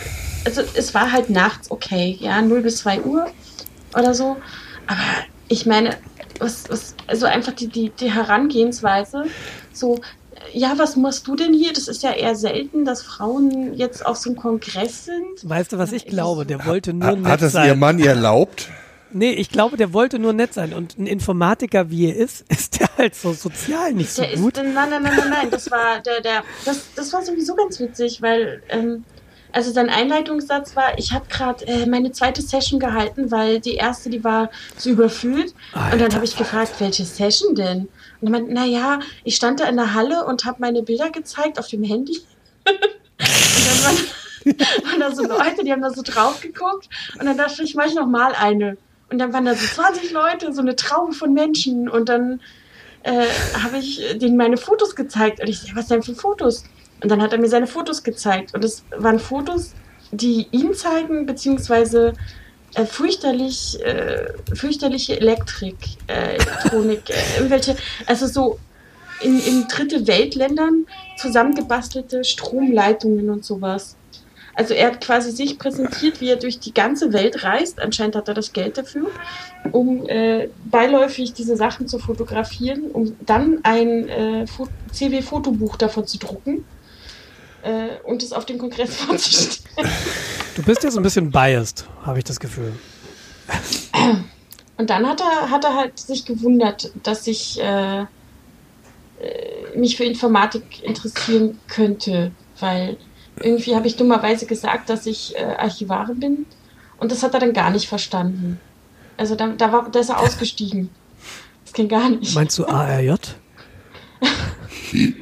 also es war halt nachts okay, ja, 0 bis 2 Uhr oder so, aber ich meine, was, was, also einfach die, die, die Herangehensweise, so, ja, was machst du denn hier? Das ist ja eher selten, dass Frauen jetzt auf so einem Kongress sind. Weißt du, was ich glaube? Der wollte nur Hat, nett hat es sein. ihr Mann ihr erlaubt? Nee, ich glaube, der wollte nur nett sein. Und ein Informatiker, wie er ist, ist der halt so sozial nicht so Der ist, gut. nein, nein, nein, nein, nein, das war der, der, das, das war sowieso ganz witzig, weil, ähm, also sein Einleitungssatz war, ich habe gerade äh, meine zweite Session gehalten, weil die erste, die war so überfüllt. und dann habe ich gefragt, welche Session denn? Und er meinte, naja, ich stand da in der Halle und habe meine Bilder gezeigt auf dem Handy. und dann waren, waren da so Leute, die haben da so drauf geguckt. Und dann dachte ich, mach ich noch mal eine. Und dann waren da so 20 Leute, so eine Traube von Menschen. Und dann äh, habe ich denen meine Fotos gezeigt. Und ich sag, was denn für Fotos? Und dann hat er mir seine Fotos gezeigt. Und es waren Fotos, die ihn zeigen, beziehungsweise äh, fürchterlich, äh, fürchterliche Elektrik, äh, Elektronik, äh, irgendwelche, also so in, in dritte Weltländern zusammengebastelte Stromleitungen und sowas. Also er hat quasi sich präsentiert, wie er durch die ganze Welt reist. Anscheinend hat er das Geld dafür, um äh, beiläufig diese Sachen zu fotografieren, um dann ein äh, Fo- CW-Fotobuch davon zu drucken äh, und es auf den Kongress vorzustellen. Du bist jetzt ein bisschen biased, habe ich das Gefühl. Und dann hat er, hat er halt sich gewundert, dass ich äh, äh, mich für Informatik interessieren könnte, weil irgendwie habe ich dummerweise gesagt, dass ich äh, Archivarin bin und das hat er dann gar nicht verstanden. Also da, da, war, da ist er ausgestiegen. Das ging gar nicht. Meinst du ARJ?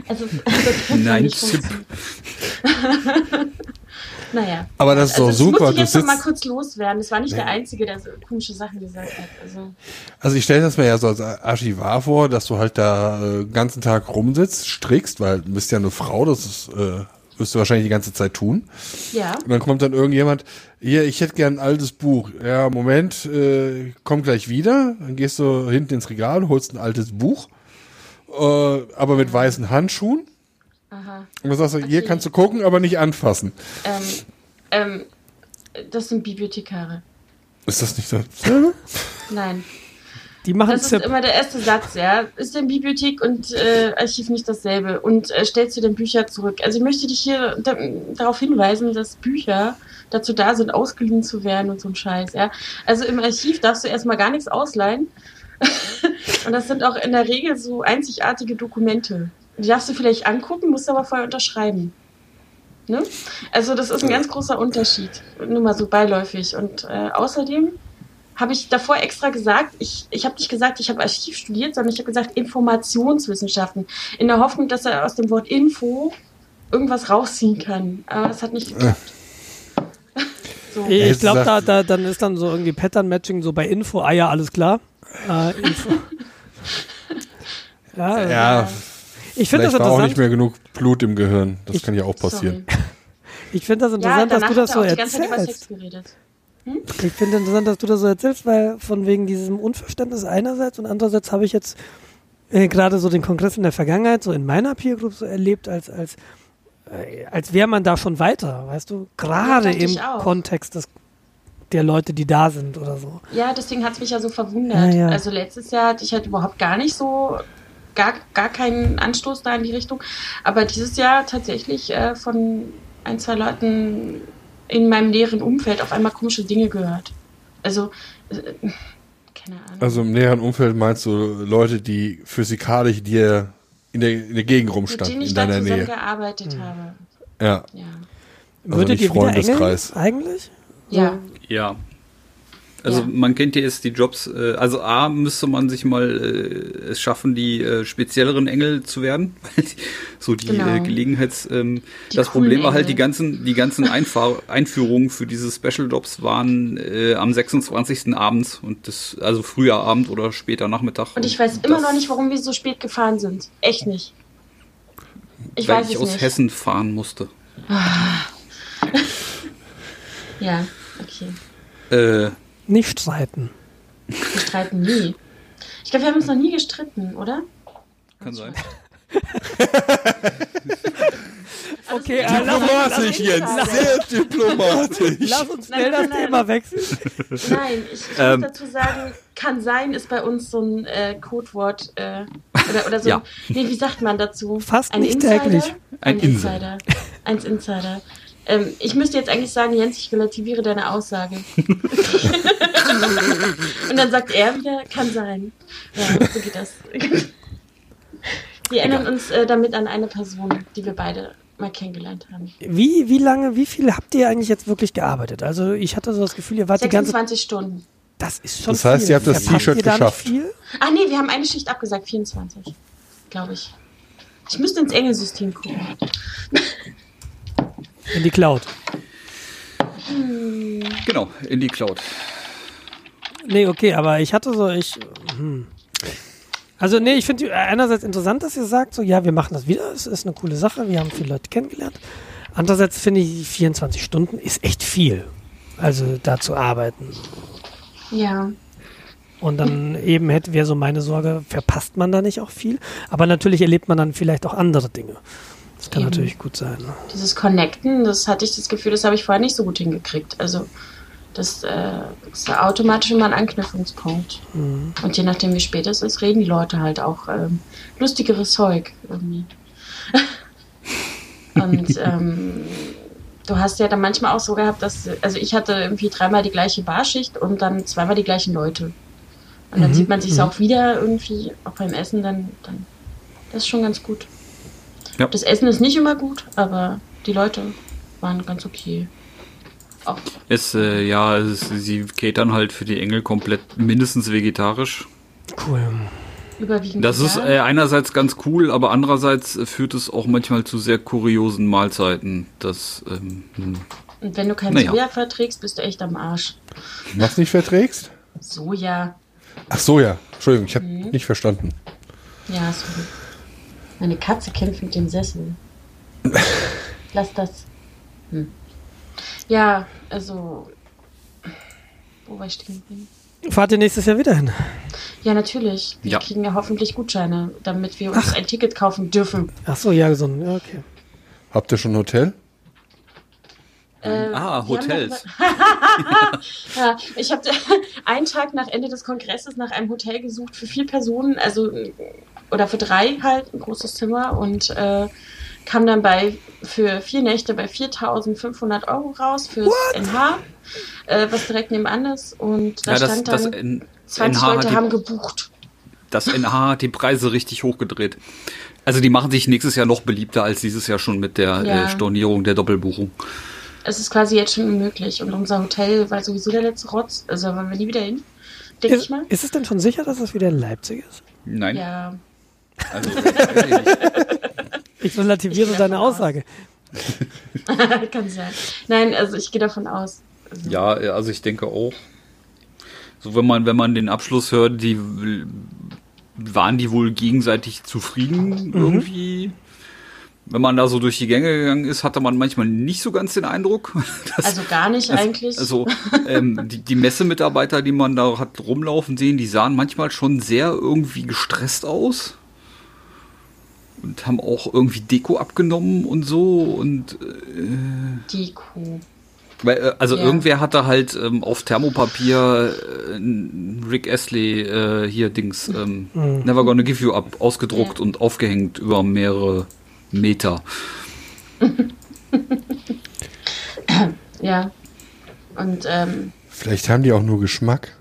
Also, Nein, nicht Zip. naja. Aber das ist doch also, super. Das Du musste ich jetzt noch mal kurz loswerden. Das war nicht der Einzige, der so komische Sachen gesagt hat. Also, also ich stelle das mir ja so als Archivar vor, dass du halt da äh, den ganzen Tag rumsitzt, strickst, weil du bist ja eine Frau, das ist, äh, wirst du wahrscheinlich die ganze Zeit tun. ja. Und dann kommt dann irgendjemand, hier, ich hätte gern ein altes Buch. Ja, Moment, äh, komm gleich wieder. Dann gehst du hinten ins Regal, holst ein altes Buch, äh, aber mit weißen Handschuhen. Aha. Und dann sagst du, hier Okay. kannst du gucken, aber nicht anfassen. Ähm, ähm, das sind Bibliothekare. Ist das nicht dasselbe? Nein. Die machen Das ist immer der erste Satz, ja. Ist denn Bibliothek und äh, Archiv nicht dasselbe? Und äh, stellst du denn Bücher zurück? Also ich möchte dich hier da, darauf hinweisen, dass Bücher dazu da sind, ausgeliehen zu werden und so ein Scheiß, ja. Also im Archiv darfst du erstmal gar nichts ausleihen. und das sind auch in der Regel so einzigartige Dokumente. Die darfst du vielleicht angucken, musst aber vorher unterschreiben. Ne? Also das ist ein ganz großer Unterschied. Nur mal so beiläufig. Und äh, außerdem habe ich davor extra gesagt, ich, ich habe nicht gesagt, ich habe Archiv studiert, sondern ich habe gesagt Informationswissenschaften. In der Hoffnung, dass er aus dem Wort Info irgendwas rausziehen kann. Aber das hat nicht geklappt. so. Ich glaube, da, da, dann ist dann so irgendwie Pattern-Matching so bei Info. Ah ja, alles klar. Äh, ja, Ja, ich finde das war auch nicht interessant. mehr genug Blut im Gehirn. Das Ich- kann ja auch passieren. Sorry. Ich finde das Ja, interessant, dass danach du das so er erzählst. geredet. Ich finde interessant, dass du das so erzählst, weil von wegen diesem Unverständnis einerseits und andererseits habe ich jetzt äh, gerade so den Kongress in der Vergangenheit so in meiner Peer Group so erlebt, als als äh, als wäre man da schon weiter, weißt du? Gerade im. Kontext des, der Leute, die da sind oder so. Ja, deswegen hat es mich ja so verwundert. Ja, ja. Also letztes Jahr hatte ich halt überhaupt gar nicht so, gar, gar keinen Anstoß da in die Richtung. Aber dieses Jahr tatsächlich äh, von ein, zwei Leuten in meinem näheren Umfeld auf einmal komische Dinge gehört. Also, äh, keine Ahnung. Also im näheren Umfeld meinst du Leute, die physikalisch dir in der, in der Gegend mit rumstanden, denen ich in deiner Nähe. gearbeitet habe. Ja. Ja. Also Würdet ihr wieder eigentlich? Ja. Ja. Also Ja. man kennt ja jetzt die Jobs, äh, also A müsste man sich mal äh, es schaffen, die äh, spezielleren Engel zu werden. so die Genau. äh, Gelegenheits, ähm, Die das Problem war halt, die ganzen, die ganzen Einfahr Einführungen für diese Special Jobs waren äh, am 26. abends und das, also früher Abend oder später Nachmittag. Und ich weiß immer das- noch nicht, warum wir so spät gefahren sind. Echt nicht. Ich weil weiß ich es aus nicht. Hessen fahren musste. Ja, okay. Äh, Nicht streiten. Wir streiten nie. Ich glaube, wir haben uns noch nie gestritten, oder? kann sein. Okay, äh, lass, Diplomatisch, Jens, sehr diplomatisch. lass uns schnell Nein, das nein, nein. Thema wechseln. Nein, ich, ich Ähm. muss dazu sagen, kann sein ist bei uns so ein äh, Codewort äh, oder, oder so. Ja. Nee, wie sagt man dazu? Fast ein nicht Insider? täglich. Ein Ein Insider. Eins Insider. Ähm, ich müsste jetzt eigentlich sagen, Jens, ich relativiere deine Aussage. Und dann sagt er wieder, kann sein. Ja, so geht das. Wir erinnern uns äh, damit an eine Person, die wir beide mal kennengelernt haben. Wie, wie lange, wie viel habt ihr eigentlich jetzt wirklich gearbeitet? Also ich hatte so das Gefühl, ihr wart die ganze 26 Stunden. Das ist schon Das heißt, viel. ihr habt das T-Shirt geschafft. Viel? Ah nee, wir haben eine Schicht abgesagt, 24, glaube ich. Ich müsste ins Engelsystem gucken. In die Cloud. Genau, in die Cloud. Nee, okay, aber ich hatte so, ich. Hm. Also, nee, ich finde einerseits interessant, dass ihr sagt, so, ja, wir machen das wieder, es ist eine coole Sache, wir haben viele Leute kennengelernt. Andererseits finde ich, 24 Stunden ist echt viel. Also, da zu arbeiten. Ja. Und dann eben hätte, wäre so meine Sorge, verpasst man da nicht auch viel? Aber natürlich erlebt man dann vielleicht auch andere Dinge. Das kann Eben. natürlich gut sein. Ne? Dieses Connecten, das hatte ich das Gefühl, das habe ich vorher nicht so gut hingekriegt. Also das, äh, ist ja automatisch immer ein Anknüpfungspunkt. Und je nachdem, wie spät es ist, reden die Leute halt auch ähm, lustigeres Zeug irgendwie. Und ähm, du hast ja dann manchmal auch so gehabt, dass, also ich hatte irgendwie dreimal die gleiche Barschicht und dann zweimal die gleichen Leute. Und dann Mhm, sieht man sich mhm. auch wieder irgendwie, auch beim Essen, dann, dann das ist schon ganz gut. Ja. Das Essen ist nicht immer gut, aber die Leute waren ganz okay. Auch Es, äh, ja, es, sie catern halt für die Engel komplett mindestens vegetarisch. Cool. überwiegend. Das ist äh, einerseits ganz cool, aber andererseits führt es auch manchmal zu sehr kuriosen Mahlzeiten. Das, ähm, hm. Und wenn du kein Naja. Soja verträgst, bist du echt am Arsch. Was nicht verträgst? Soja. Ach so, ja. Entschuldigung, ich habe Mhm. nicht verstanden. Ja, sorry. Meine Katze kämpft mit dem Sessel. Lass das. Hm. Ja, also. Wo war ich stehen geblieben? Fahrt ihr nächstes Jahr wieder hin? Ja, natürlich. Wir Ja. kriegen ja hoffentlich Gutscheine, damit wir uns ein Ticket kaufen dürfen. Ach so, ja, so, ein- ja, okay. Habt ihr schon ein Hotel? Äh, ah, Hotels. noch- Ja, ich habe einen Tag nach Ende des Kongresses nach einem Hotel gesucht für vier Personen, also oder für drei halt, ein großes Zimmer und äh, kam dann bei für vier Nächte bei 4.500 Euro raus fürs NH, äh, was direkt nebenan ist und da Ja, das, stand dann N 20 NH Leute hat haben die, gebucht. das NH hat die Preise richtig hochgedreht. Also die machen sich nächstes Jahr noch beliebter als dieses Jahr schon mit der Ja. äh, Stornierung der Doppelbuchung. Es ist quasi jetzt schon unmöglich und unser Hotel war sowieso der letzte Rotz, also wollen wir nie wieder hin, denke ich mal. ist es denn schon sicher, dass es wieder in Leipzig ist? Nein. Ja, Also, ich relativiere Ich deine. Aussage. kann sein. Nein, also ich gehe davon aus. Also, Ja, also ich denke auch. So, wenn man, wenn man den Abschluss hört, die waren die wohl gegenseitig zufrieden irgendwie. Wenn man da so durch die Gänge gegangen ist, hatte man manchmal nicht so ganz den Eindruck. Dass, Also gar nicht eigentlich. Also ähm, die, die Messemitarbeiter, die man da hat rumlaufen sehen, die sahen manchmal schon sehr irgendwie gestresst aus. Und haben auch irgendwie Deko abgenommen und so. Und die Kuh. weil, äh, also Ja. irgendwer hatte halt ähm, auf Thermopapier äh, Rick Astley äh, hier Dings ähm, Never Gonna Give You Up ausgedruckt Ja. und aufgehängt über mehrere Meter. Ja. Und ähm, Vielleicht haben die auch nur Geschmack.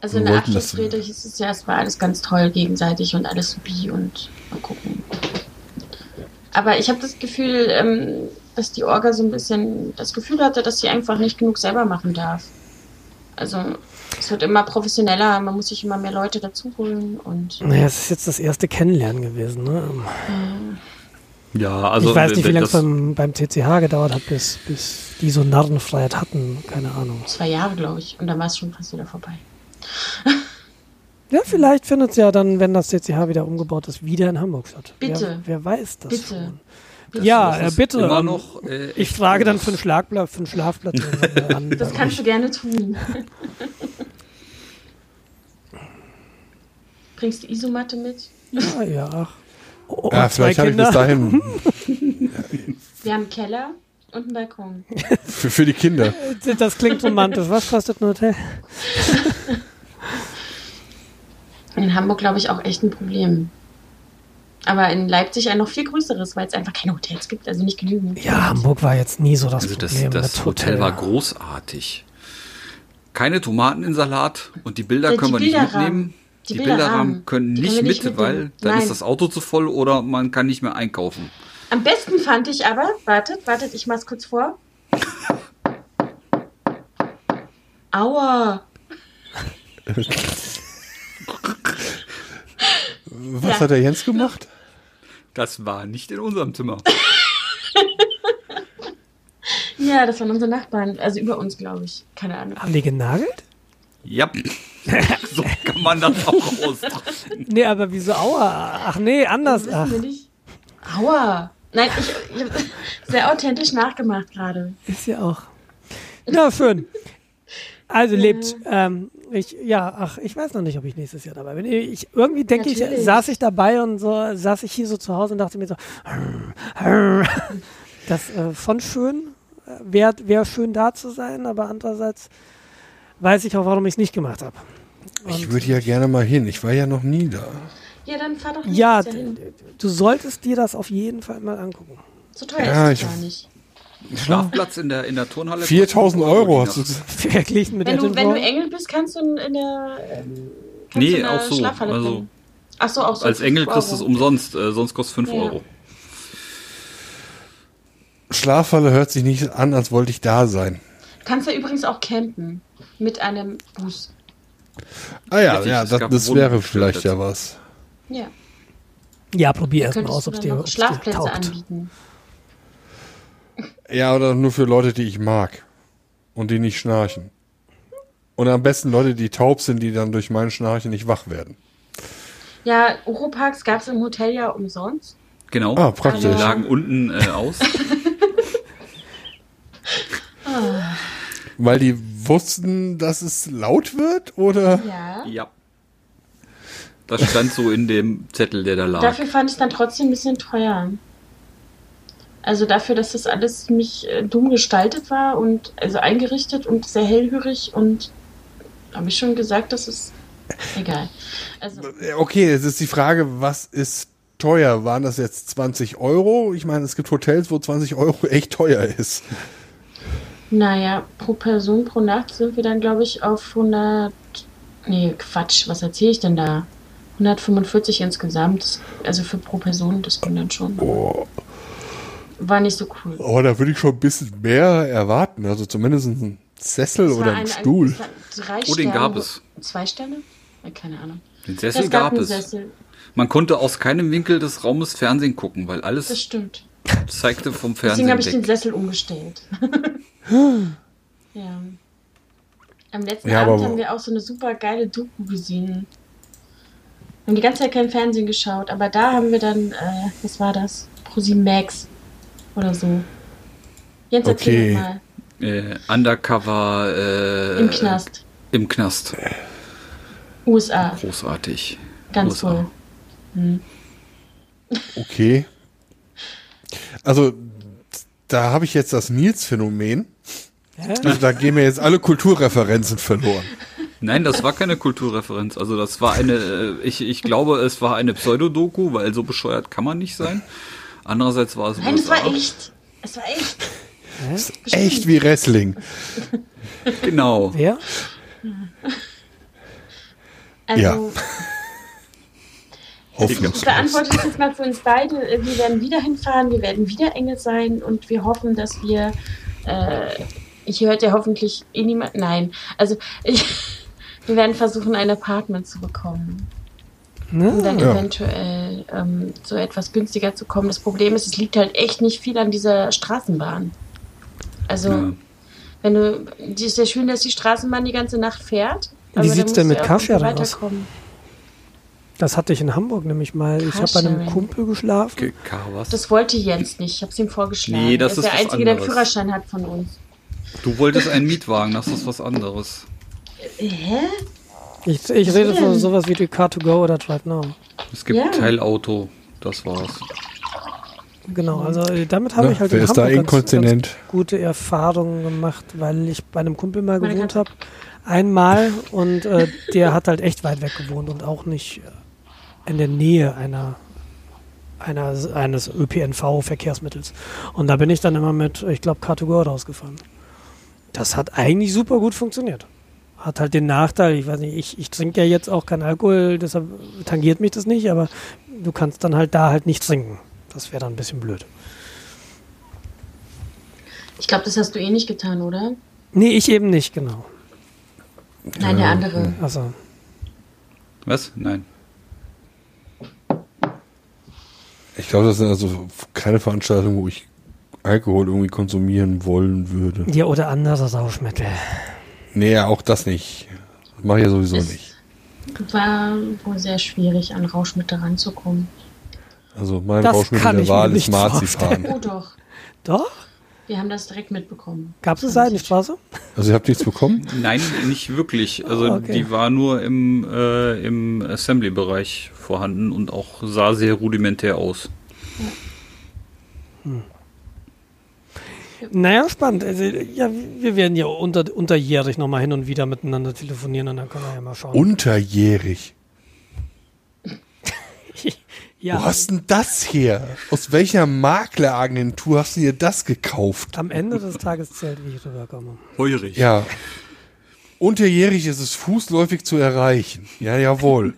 also Wir in der Abschlussrede hieß es ja, es war alles ganz toll gegenseitig und alles supi und mal gucken. Aber ich habe das Gefühl, ähm, dass die Orga so ein bisschen das Gefühl hatte, dass sie einfach nicht genug selber machen darf. Also es wird immer professioneller, man muss sich immer mehr Leute dazu holen und Naja, es ist jetzt das erste Kennenlernen gewesen. Ne? Ja, also ich weiß nicht, wie lange es beim, beim TCH gedauert hat, bis, bis die so Narrenfreiheit hatten. Keine Ahnung. zwei Jahre, glaube ich. Und dann war es schon fast wieder vorbei. Ja, vielleicht findet es ja dann, wenn das TCH wieder umgebaut ist, wieder in Hamburg statt. Bitte. Wer, wer weiß das Bitte. schon. Bitte. Ja, das äh, ist bitte. Immer ähm, noch, äh, Ich frage dann für einen Schlagplatz, für einen Schlafplatz. an. Das kannst du gerne tun. Bringst du Isomatte mit? Ja, ja. ach. Oh, Ja, zwei vielleicht habe ich bis dahin Wir haben einen Keller und einen Balkon. für, für die Kinder. Das klingt romantisch. Was kostet ein Hotel? In Hamburg, glaube ich, auch echt ein Problem. Aber in Leipzig ein noch viel größeres, weil es einfach keine Hotels gibt, also nicht genügend. Ja, Hamburg war jetzt nie so das Also das, Problem. das mit Hotel war großartig. Keine Tomaten in Salat und die Bilder Ja, die können wir nicht Bilderrahmen. mitnehmen. Die Die, Bilderrahmen, können die nicht können wir nicht mit, mitnehmen. weil dann Nein. ist das Auto zu voll oder man kann nicht mehr einkaufen. Am besten fand ich aber, wartet, wartet, ich mach's kurz vor. Aua. Was Ja. hat der Jens gemacht? Das war nicht in unserem Zimmer. Ja, das waren unsere Nachbarn, also über uns, glaube ich. Keine Ahnung. Haben die genagelt? Ja, so kann man das auch ausdrücken. Nee, aber wieso Aua? Ach nee, anders. Ach. Aua. Nein, ich, ich habe sehr authentisch nachgemacht gerade. ist ja auch. Ja, schön. Also lebt, ähm, ich, ja, ach, ich weiß noch nicht, ob ich nächstes Jahr dabei bin. Ich, irgendwie denke ich, saß ich dabei und so, saß ich hier so zu Hause und dachte mir so, das äh, schon schön, wäre wär schön da zu sein, aber andererseits weiß ich auch, warum ich es nicht gemacht habe. Ich würde ja gerne mal hin. Ich war ja noch nie da. Ja, dann fahr doch nächstes Ja, hin. d- du solltest dir das auf jeden Fall mal angucken. So teuer Ja, ist es gar nicht. Schlafplatz in der, in der Turnhalle. 4000 kostet Euro hast du. Verglichen mit Wenn du, wenn du. Engel bist, kannst du in, der, ähm, kannst Nee, der auch so. Schlafhalle Also. Ach so, auch so. Als Engel 5 kriegst du es umsonst, äh, sonst kostet 5 Ja. Euro. Schlafhalle hört sich nicht an, als wollte ich da sein. Kannst du übrigens auch campen. Mit einem Bus. Ah ja, Richtig, ja, das, das wäre vielleicht ja was. Ja. Ja, probier erst mal aus, ob es dir, noch ob's dir Schlafplätze taugt. anbieten. Ja, oder nur für Leute, die ich mag. Und die nicht schnarchen. Und am besten Leute, die taub sind, die dann durch mein Schnarchen nicht wach werden. Ja, Oroparks gab es im Hotel ja umsonst. Genau. Ah, praktisch. Die lagen unten äh, aus. Weil die wussten, dass es laut wird, oder? Ja. ja. Das stand so in dem Zettel, der da lag. Dafür fand ich es dann trotzdem ein bisschen teuer. Also dafür, dass das alles ziemlich äh, dumm gestaltet war und also eingerichtet und sehr hellhörig und habe ich schon gesagt, das ist egal. Also Okay, es ist die Frage, was ist teuer? Waren das jetzt 20 Euro? Ich meine, es gibt Hotels, wo 20 Euro echt teuer ist. naja, pro Person pro Nacht sind wir dann glaube ich auf 100. Nee, Quatsch, was erzähle ich denn da? 145 insgesamt, also für pro Person, das ging dann schon. Oh, War nicht so cool. aber da würde ich schon ein bisschen mehr erwarten. Also zumindest ein Sessel oder ein- ein ein- Stuhl. drei Oh, den Sterne, gab es. Zwei Sterne? Keine Ahnung. Den Sessel Es gab gab einen es. Sessel, Man konnte aus keinem Winkel des Raumes Fernsehen gucken, weil das alles stimmt. zeigte vom Deswegen Fernsehen habe ich den. Sessel umgestellt. ja. Am letzten Ja, Abend haben wir auch so eine super geile Doku gesehen. Wir haben die ganze Zeit kein Fernsehen geschaut, aber da haben wir dann, äh, was war das? ProSieben Max oder so. Jens, erzähl Okay. mal. Äh, Undercover äh, Im Knast. Im Knast. USA. Großartig. Ganz USA. toll. Hm. Okay. Also, da habe ich jetzt das Nils-Phänomen. Hä? Also, da gehen mir jetzt alle Kulturreferenzen verloren. Nein, das war keine Kulturreferenz. Also das war eine, äh, ich, ich glaube, es war eine Pseudodoku, weil so bescheuert kann man nicht sein. Andererseits war es Nein, es war echt. Es war echt. Echt wie Wrestling. Genau. Wer? Also, Ja. Ich Hoffnungslos. beantworte das jetzt mal für uns beide. Wir werden wieder hinfahren, wir werden wieder Engel sein und wir hoffen, dass wir äh, Ich hört ja hoffentlich eh niemand. Nein. Also ich, wir werden versuchen, ein Apartment zu bekommen. Um dann Ne? Ja. eventuell ähm, so etwas günstiger zu kommen. Das Problem ist, es liegt halt echt nicht viel an dieser Straßenbahn. Also, Ja. wenn du. Die ist ja schön, dass die Straßenbahn die ganze Nacht fährt. Wie sieht's musst denn mit irgendwie aus? weiterkommen. Das hatte ich in Hamburg nämlich mal. Ich habe bei einem. Kumpel geschlafen. Ge-? Das wollte Jens nicht. Ich habe es ihm vorgeschlagen. Nee, das er ist ist der Einzige, der einen anderes. Führerschein hat von uns. Du wolltest einen Mietwagen, das ist was anderes. Hä? Ich, ich von denn? sowas wie die Car2Go oder Drive Now. Es gibt Ja. Teilauto, das war's. Genau, also äh, damit habe ich halt wer in ist da Hamburg ganz, ganz gute Erfahrungen gemacht, weil ich bei einem Kumpel mal Meine gewohnt habe. Einmal und äh, der hat halt echt weit weg gewohnt und auch nicht in der Nähe einer, einer eines ÖPNV-Verkehrsmittels. Und da bin ich dann immer mit, ich glaube, Car2Go rausgefahren. Das hat eigentlich super gut funktioniert. Hat halt den Nachteil, ich weiß nicht, ich, ich trinke ja jetzt auch keinen Alkohol, deshalb tangiert mich das nicht, aber du kannst dann halt da halt nicht trinken. Das wäre dann ein bisschen blöd. Ich glaube, das hast du eh nicht getan, oder? Nee, ich eben nicht, genau. Nein, der andere. Also, Was? Nein. Ich glaube, das sind also keine Veranstaltungen, wo ich Alkohol irgendwie konsumieren wollen würde. ja, oder andere Rauschmittel. Nee, auch das nicht. Das mache ich ja sowieso Ist- nicht. War wohl sehr schwierig, an Rauschmittel ranzukommen. Also mein Das Rauschmittel kann der Wahl ist nicht Marzipan. Oh doch, Doch? wir haben das direkt mitbekommen. Gab es eine Seidenstraße? Also ihr habt nichts bekommen? Nein, nicht wirklich. Also Ah, okay. die war nur im, äh, im Assembly-Bereich vorhanden und auch sah sehr rudimentär aus. Naja, spannend. Also, ja, wir werden ja unter, unterjährig nochmal hin und wieder miteinander telefonieren und dann können wir ja mal schauen. Unterjährig. ja, Wo hast denn das her? Aus welcher Makleragentur hast du dir das gekauft? am Ende des Tages zählt, wie ich rüberkomme. Heurig. Ja. Unterjährig ist es fußläufig zu erreichen. Ja, jawohl.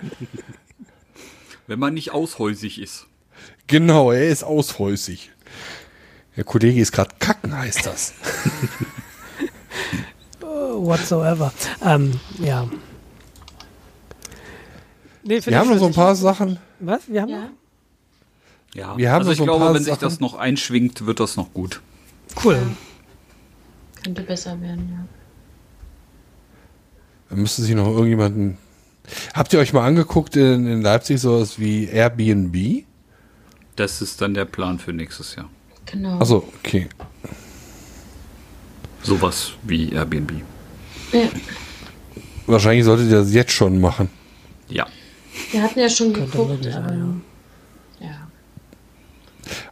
Wenn man nicht aushäusig ist. Genau, er ist aushäusig. Der Kollege ist gerade kacken, heißt das. Whatsoever. Ähm, ja. Nee, Wir haben noch so ein paar Sachen. Was? Wir haben Ja. Ja. Wir haben also noch ich so ein glaube, paar wenn sich Sachen. das noch einschwingt, wird das noch gut. noch? Cool. Könnte besser werden, ja. Da müsste sich noch irgendjemanden. Habt ihr euch mal angeguckt in, in Leipzig sowas wie Airbnb? Das ist dann der Plan für nächstes Jahr. Genau. Achso, okay. Sowas wie Airbnb. Ja. Wahrscheinlich solltet ihr das jetzt schon machen. Ja. Wir hatten ja schon geguckt, aber ja.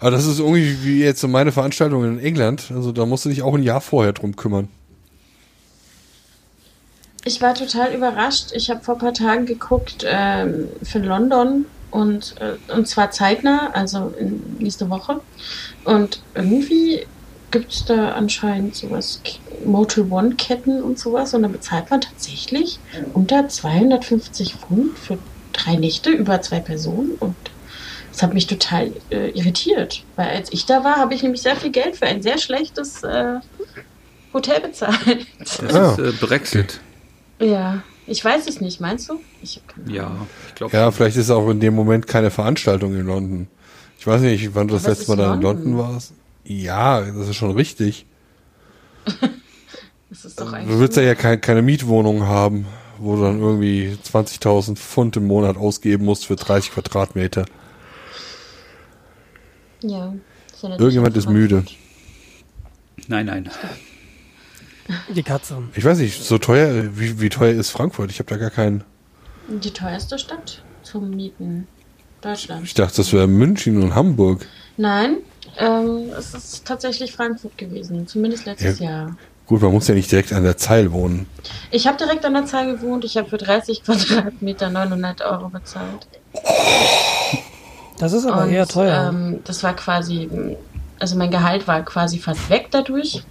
Aber das ist irgendwie wie jetzt so meine Veranstaltung in England. Also da musst du dich auch ein Jahr vorher drum kümmern. Ich war total überrascht. Ich habe vor ein paar Tagen geguckt ähm, für London und, äh, und zwar zeitnah, also in, nächste Woche. Und irgendwie gibt es da anscheinend sowas, Motel One-Ketten und sowas. Und dann bezahlt man tatsächlich unter 250 Pfund für drei Nächte über zwei Personen. Und das hat mich total äh, irritiert. Weil als ich da war, habe ich nämlich sehr viel Geld für ein sehr schlechtes äh, Hotel bezahlt. Das Ah. ist äh, Brexit. Ja, ich weiß es nicht, meinst du? Ich habe keine Ahnung. Ja, ich glaube. Ja, vielleicht ist auch in dem Moment keine Veranstaltung in London. Ich weiß nicht, wann du das letzte Mal da in London. Warst. Ja, das ist schon richtig. Das ist doch Du willst ja, ja keine, keine Mietwohnung haben, wo du dann irgendwie 20.000 Pfund im Monat ausgeben musst für 30 Quadratmeter. ja, ist ja Irgendjemand ist müde. Nein, nein. Die Katze. Ich weiß nicht, so teuer, wie, wie teuer ist Frankfurt? Ich habe da gar keinen. Die teuerste Stadt zum Mieten Deutschland. Ich dachte, das wäre München und Hamburg. Nein, ähm, es ist tatsächlich Frankfurt gewesen, zumindest letztes Ja. Jahr. Gut, man muss ja nicht direkt an der Zeil wohnen. Ich habe direkt an der Zahl gewohnt. Ich habe für 30 Quadratmeter 900 Euro bezahlt. Das ist aber Und, eher teuer. Ähm, das war quasi, also mein Gehalt war quasi fast weg dadurch.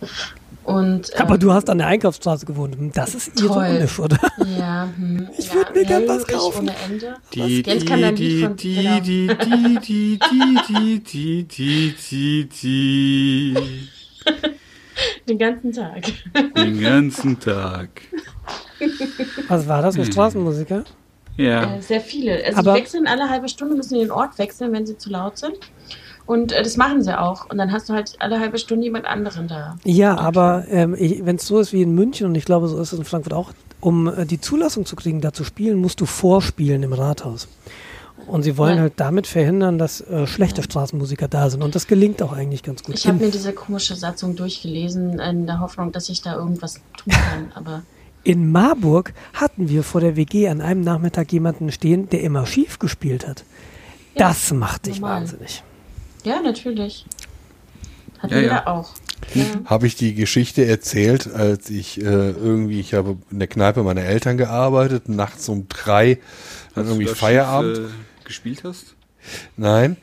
Und, ähm, Aber du hast an der Einkaufsstraße gewohnt. Hm, das ist ironisch, oder? Ja. Hm, ich würde mir gern was kaufen. Ohne Ende. Die, das Geld kann dann die, von, die, genau. die, die, die, die, die, die, die, Den ganzen Tag. Den ganzen Tag. Was war das, ein hm. Straßenmusiker? Ja. Äh, sehr viele. Also Aber die wechseln alle halbe Stunde, müssen den Ort wechseln, wenn sie zu laut sind. Und äh, das machen sie auch. Und dann hast du halt alle halbe Stunde jemand anderen da. Ja, aber ähm, wenn es so ist wie in München und ich glaube, so ist es in Frankfurt auch, um äh, die Zulassung zu kriegen, da zu spielen, musst du vorspielen im Rathaus. Und sie wollen Ja. halt damit verhindern, dass äh, schlechte Straßenmusiker da sind. Und das gelingt auch eigentlich ganz gut. Ich habe mir diese komische Satzung durchgelesen, in der Hoffnung, dass ich da irgendwas tun kann. Aber in Marburg hatten wir vor der WG an einem Nachmittag jemanden stehen, der immer schief gespielt hat. Ja, das macht dich normal. wahnsinnig. Ja, natürlich. Hat Ja, jeder ja. auch. Ja. Habe ich die Geschichte erzählt, als ich äh, irgendwie, ich habe in der Kneipe meiner Eltern gearbeitet, nachts um drei, dann irgendwie du da Feierabend. Schiff, äh, gespielt hast? Nein.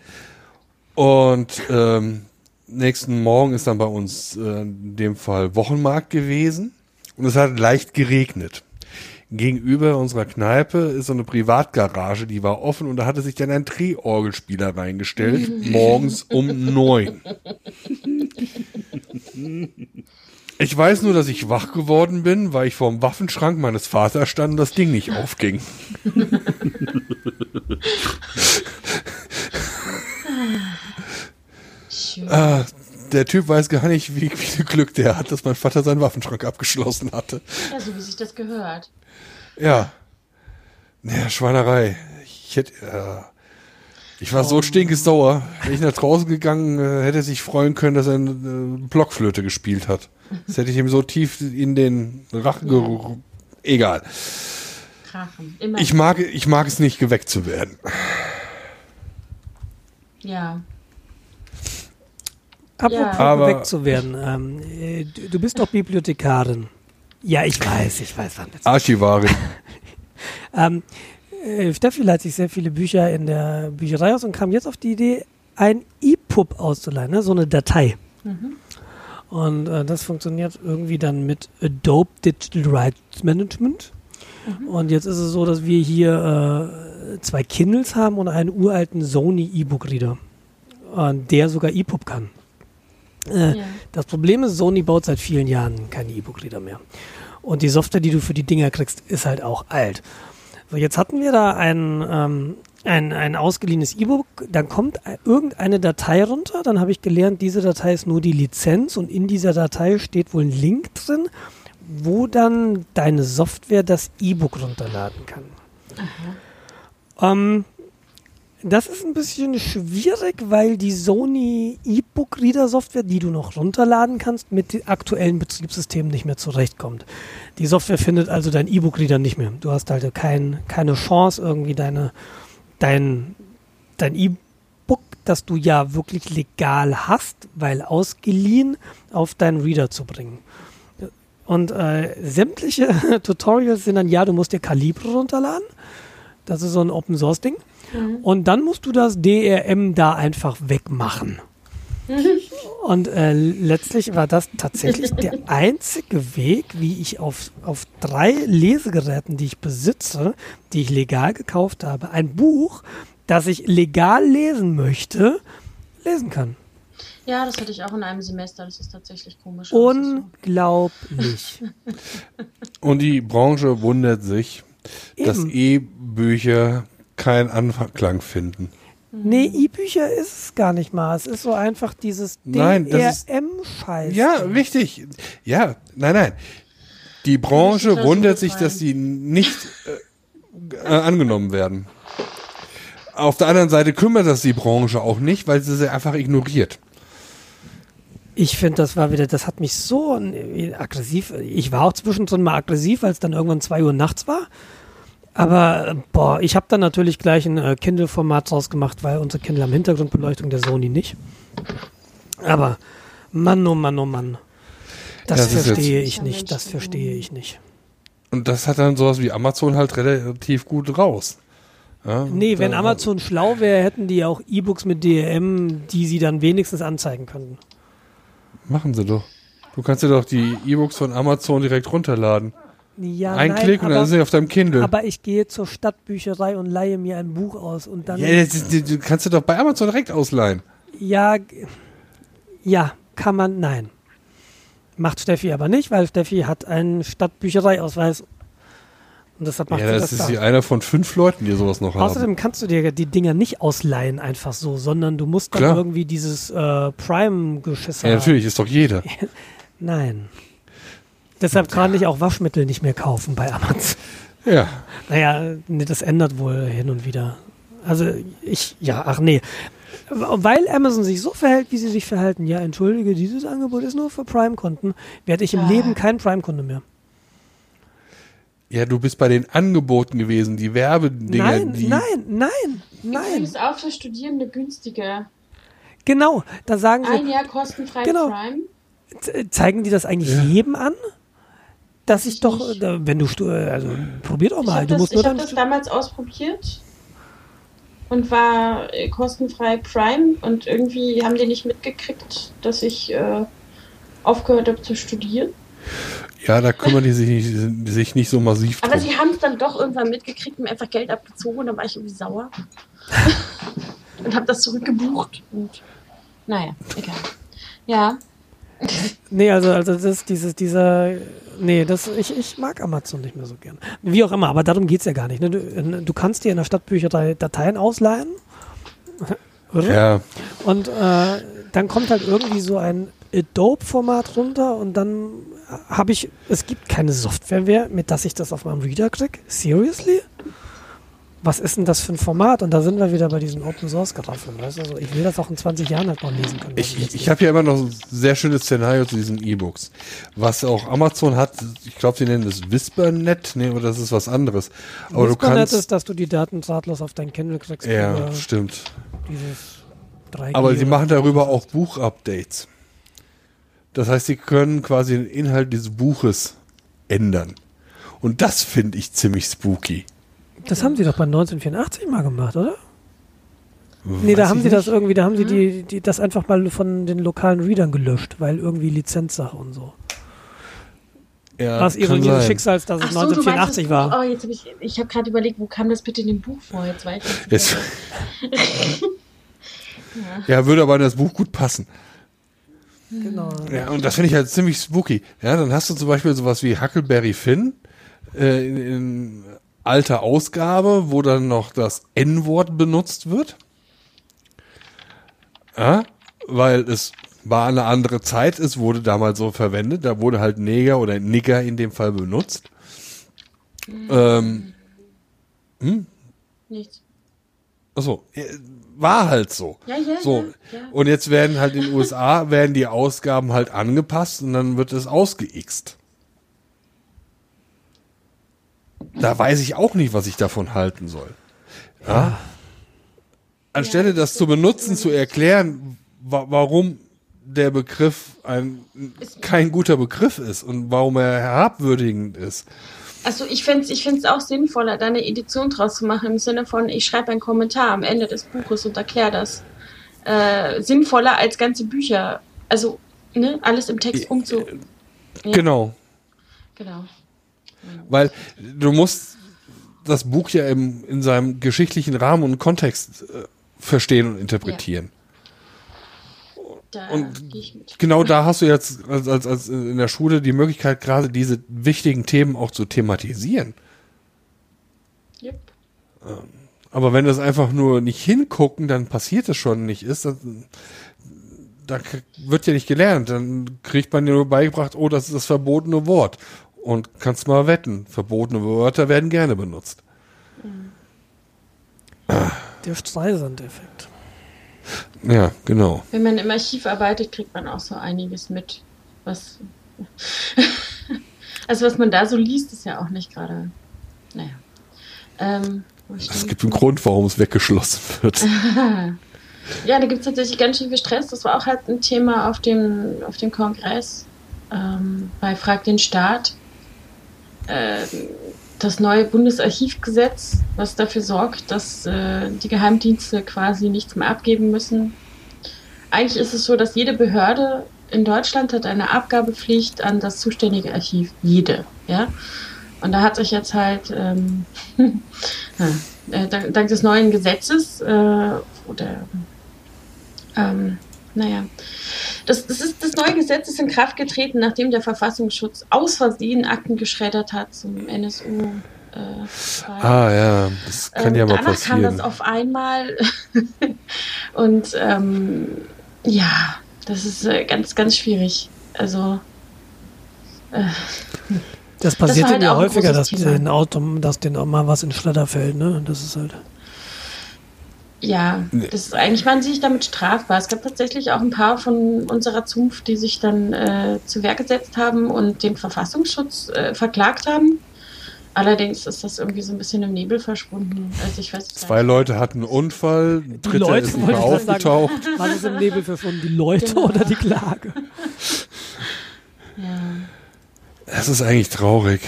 Und ähm, nächsten Morgen ist dann bei uns äh, in dem Fall Wochenmarkt gewesen und es hat leicht geregnet. Gegenüber unserer Kneipe ist so eine Privatgarage, die war offen und da hatte sich dann ein Drehorgelspieler reingestellt, morgens um neun. Ich weiß nur, dass ich wach geworden bin, weil ich vor dem Waffenschrank meines Vaters stand und das Ding nicht aufging. Ah, der Typ weiß gar nicht, wie, wie viel Glück der hat, dass mein Vater seinen Waffenschrank abgeschlossen hatte. Ja, so wie sich das gehört. Ja. Naja, Schweinerei. Ich hätte, äh, ich war so stinkesauer. Wenn ich nach draußen gegangen, äh, hätte er sich freuen können, dass er eine äh, Blockflöte gespielt hat. Das hätte ich ihm so tief in den Rachen ge Egal. Krachen. Immer. Ich mag, ich mag es nicht, geweckt zu werden. ja. Apropos Ja. Aber- geweckt zu werden. Ähm, äh, du bist doch Bibliothekarin. Ja, ich weiß, ich weiß. Archivarin. Ähm, äh, Steffi leiht sich sehr viele Bücher in der Bücherei aus und kam jetzt auf die Idee, ein EPUB auszuleihen, ne? so eine Datei. Und äh, das funktioniert irgendwie dann mit Adobe Digital Rights Management. Und jetzt ist es so, dass wir hier äh, zwei Kindles haben und einen uralten Sony E-Book-Reader, äh, der sogar EPUB kann. Äh, Ja. Das Problem ist, Sony baut seit vielen Jahren keine E-Book-Reader mehr. Und die Software, die du für die Dinger kriegst, ist halt auch alt. So, jetzt hatten wir da ein, ähm, ein, ein ausgeliehenes E-Book, dann kommt ein- irgendeine Datei runter, dann habe ich gelernt, diese Datei ist nur die Lizenz und in dieser Datei steht wohl ein Link drin, wo dann deine Software das E-Book runterladen kann. Ähm, das ist ein bisschen schwierig, weil die Sony E-Book Reader Software, die du noch runterladen kannst, mit den aktuellen Betriebssystemen nicht mehr zurechtkommt. Die Software findet also dein E-Book Reader nicht mehr. Du hast halt kein, keine Chance, irgendwie deine, dein, dein E-Book, das du ja wirklich legal hast, weil ausgeliehen, auf deinen Reader zu bringen. Und äh, sämtliche Tutorials sind dann, ja, du musst dir Calibre runterladen. Das ist so ein Open Source Ding. Und dann musst du das DRM da einfach wegmachen. Und äh, letztlich war das tatsächlich der einzige Weg, wie ich auf, auf drei Lesegeräten, die ich besitze, die ich legal gekauft habe, ein Buch, das ich legal lesen möchte, lesen kann. ja, das hatte ich auch in einem Semester. Das ist tatsächlich komisch. so. Unglaublich. Und die Branche wundert sich, dass Eben. E-Bücher keinen Anklang finden. Nee, E-Bücher ist es gar nicht mal. Es ist so einfach dieses DRM-Scheiß. Ja, richtig. Ja, nein, nein. Die Branche wundert sich, dass sie nicht äh, äh, angenommen werden. Auf der anderen Seite kümmert das die Branche auch nicht, weil sie sie einfach ignoriert. Ich finde, das war wieder, das hat mich so äh, aggressiv. Ich war auch zwischendrin mal aggressiv, als dann irgendwann 2 Uhr nachts war. Aber äh, boah, ich habe dann natürlich gleich ein äh, Kindle-Format draus gemacht, weil unsere Kindle haben Hintergrundbeleuchtung, der Sony nicht. Aber Mann, oh Mann, oh Mann. Das, Das verstehe ich nicht, das verstehe ich nicht. Und das hat dann sowas wie Amazon halt relativ gut raus. Ja, Nee, wenn Amazon schlau wäre, hätten die auch E-Books mit DRM, die sie dann wenigstens anzeigen könnten. Machen sie doch. Du kannst dir doch die E-Books von Amazon direkt runterladen. Ja, Ein nein, Klick und dann aber, sind sie auf deinem Kindle. aber ich gehe zur Stadtbücherei und leihe mir ein Buch aus und dann ja, das ist, du kannst du doch bei Amazon direkt ausleihen. Ja, ja, kann man, nein. Macht Steffi aber nicht, weil Steffi hat einen Stadtbüchereiausweis. Und deshalb macht Ja, sie das das ist sie einer von fünf Leuten, die sowas noch haben. Außerdem kannst du dir die Dinger nicht ausleihen einfach so, sondern du musst dann Klar. irgendwie dieses äh, Prime-Geschiss Ja, haben. natürlich, ist doch jeder. Nein. Deshalb kann ich auch Waschmittel nicht mehr kaufen bei Amazon. Ja. Naja, nee, das ändert wohl hin und wieder. Also ich, ja, ach nee. Weil Amazon sich so verhält, wie sie sich verhalten, ja, entschuldige, dieses Angebot ist nur für Prime-Kunden, werde ich im Ah. Leben kein Prime-Kunde mehr. Ja, du bist bei den Angeboten gewesen, die Werbedinger, Nein, die. nein, nein, nein. Übrigens auch für Studierende günstiger. Genau, da sagen Ein sie, Jahr kostenfrei Genau. Prime. ze- zeigen die das eigentlich Ja. jedem an? Dass ich doch, Nicht. wenn du, also probier doch Ich mal, habe du das, ich hab das damals ausprobiert und war äh, kostenfrei Prime und irgendwie haben die nicht mitgekriegt, dass ich äh, aufgehört habe zu studieren. Ja, da kümmern die sich nicht, sich nicht so massiv Aber drum. sie haben es dann doch irgendwann mitgekriegt und mir einfach Geld abgezogen und dann war ich irgendwie sauer. und habe das zurückgebucht. Und naja, egal. Ja, Nee, also, also das ist dieses, dieser, nee, das, ich, ich mag Amazon nicht mehr so gern. Wie auch immer, aber darum geht's ja gar nicht. Ne? Du, du kannst dir in der Stadtbücherei Dateien ausleihen. Oder? Ja, Und äh, dann kommt halt irgendwie so ein Adobe-Format runter und dann habe ich, es gibt keine Software mehr, mit dass ich das auf meinem Reader krieg. Seriously? Was ist denn das für ein Format? Und da sind wir wieder bei diesen Open Source Kartoffeln. Weißt du? also ich will das auch in 20 Jahren halt noch lesen können. ich, ich, ich habe ja immer noch ein sehr schönes Szenario zu diesen E-Books. Was auch Amazon hat, ich glaube, sie nennen es WhisperNet, nee, oder das ist was anderes. Aber du Whispernet kannst. ist, dass du die Daten drahtlos auf dein Kindle kriegst. ja, stimmt. dieses 3G. Aber sie machen darüber auch Buchupdates. Das heißt, sie können quasi den Inhalt dieses Buches ändern. Und das finde ich ziemlich spooky. Das haben sie doch bei 1984 mal gemacht, oder? Nee, da Weiß haben sie das nicht. irgendwie, da haben sie die, die das einfach mal von den lokalen Readern gelöscht, weil irgendwie Lizenzsache und so. Ja, Was Ironie des sein. Schicksals, dass es Ach so, du meinst 1984 das war. Buch? Oh, jetzt habe ich, ich habe gerade überlegt, wo kam das bitte in dem Buch vor? Jetzt weiß ich nicht. Es, ja, würde aber in das Buch gut passen. Genau. Ja, und das finde ich halt ziemlich spooky. Ja, dann hast du zum Beispiel sowas wie Huckleberry Finn äh, in, in alter Ausgabe, wo dann noch das N-Wort benutzt wird. Ja, weil es war eine andere Zeit, es wurde damals so verwendet, da wurde halt Neger oder Nigger in dem Fall benutzt. Ähm, Nichts. achso, war halt so. Ja, ja, So. ja, ja. Und jetzt werden halt in den USA werden die Ausgaben halt angepasst und dann wird es ausgeixt. Da weiß ich auch nicht, was ich davon halten soll. Ja? Anstelle das zu benutzen, zu erklären, wa warum der Begriff ein kein guter Begriff ist und warum er herabwürdigend ist. Also ich fände es ich find's auch sinnvoller, da eine Edition draus zu machen, im Sinne von, ich schreibe einen Kommentar am Ende des Buches und erkläre das. Äh, sinnvoller als ganze Bücher. Also, ne, alles im Text umzu... Ja. Genau. Genau. Weil du musst das Buch ja im, in seinem geschichtlichen Rahmen und Kontext äh, verstehen und interpretieren. Da Und gehe ich mit. Genau da hast du jetzt als, als, als in der Schule die Möglichkeit, gerade diese wichtigen Themen auch zu thematisieren. Yep. Aber wenn das einfach nur nicht hingucken, dann passiert es schon nicht ist, dann, da wird ja nicht gelernt. Dann kriegt man ja nur beigebracht, oh, das ist das verbotene Wort. Und kannst mal wetten, verbotene Wörter werden gerne benutzt. Der Streisand-Effekt. Ja, genau. Wenn man im Archiv arbeitet, kriegt man auch so einiges mit, was... also was man da so liest, ist ja auch nicht gerade... Naja. Ähm, Es gibt einen Grund, warum es weggeschlossen wird. Ja, da gibt es tatsächlich ganz schön viel Stress. Das war auch halt ein Thema auf dem, auf dem Kongress ähm, bei Frag den Staat. Äh, das neue Bundesarchivgesetz, was dafür sorgt, dass äh, die Geheimdienste quasi nichts mehr abgeben müssen. Eigentlich ist es so, dass jede Behörde in Deutschland hat eine Abgabepflicht an das zuständige Archiv. Jede, ja. Und da hat sich jetzt halt ähm, äh, dank, dank des neuen Gesetzes äh, oder ähm, naja. Das, das, ist, das neue Gesetz ist in Kraft getreten, nachdem der Verfassungsschutz aus Versehen Akten geschreddert hat zum NSU. Äh, ah ja, das kann ähm, ja mal danach passieren. kam das auf einmal und ähm, ja, das ist äh, ganz, ganz schwierig. Also äh, das passiert das halt ja häufiger, dass den Auto, dass den auch mal was in Schredder fällt, ne? Das ist halt. Ja, das ist eigentlich waren sie sich damit strafbar. Es gab tatsächlich auch ein paar von unserer Zunft, die sich dann äh, zu Werk gesetzt haben und den Verfassungsschutz äh, verklagt haben. Allerdings ist das irgendwie so ein bisschen im Nebel verschwunden. Also ich weiß Zwei nicht. Leute hatten einen Unfall, die dritter Leute, ist nicht mehr aufgetaucht. War das im Nebel verschwunden? Die Leute genau. oder die Klage? Ja. Das ist eigentlich traurig.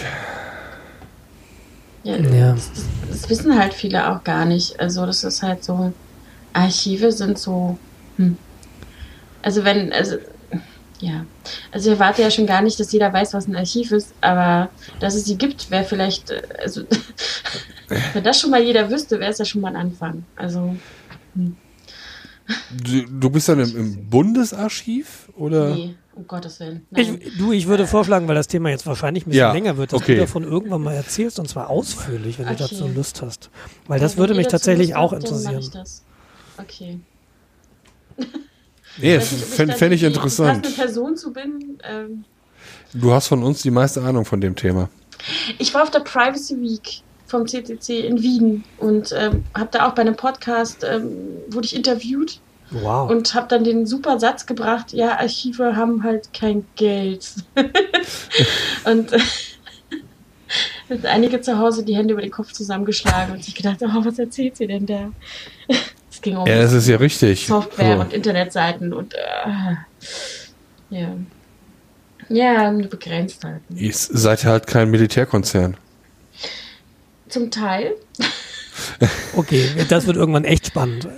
Ja, ja. Das, das, wissen halt viele auch gar nicht. Also das ist halt so, Archive sind so, hm. also wenn, also ja, also ich erwarte ja schon gar nicht, dass jeder weiß, was ein Archiv ist, aber dass es sie gibt, wäre vielleicht, also wenn das schon mal jeder wüsste, wäre es ja schon mal ein Anfang. Also hm. du, du, bist dann im, im Bundesarchiv oder? Nee. Um Gottes Willen. Ich, du, ich würde vorschlagen, weil das Thema jetzt wahrscheinlich ein bisschen ja, länger wird, dass okay. du davon irgendwann mal erzählst und zwar ausführlich, wenn okay. du dazu Lust hast. Weil das ja, würde mich tatsächlich auch interessieren. Okay. Nee, fände fänd ich interessant. Ich Person zu bin. Ähm, du hast von uns die meiste Ahnung von dem Thema. Ich war auf der Privacy Week vom CCC in Wien und ähm, habe da auch bei einem Podcast, ähm, wurde ich interviewt Wow. Und habe dann den super Satz gebracht, ja, Archive haben halt kein Geld. und äh, einige zu Hause die Hände über den Kopf zusammengeschlagen und sich gedacht, oh, was erzählt sie denn da? Es ging um ja, das ist ja richtig. Software so. und Internetseiten und äh, ja. Ja, begrenzt halt. Ihr seid halt kein Militärkonzern. Zum Teil. okay, das wird irgendwann echt spannend.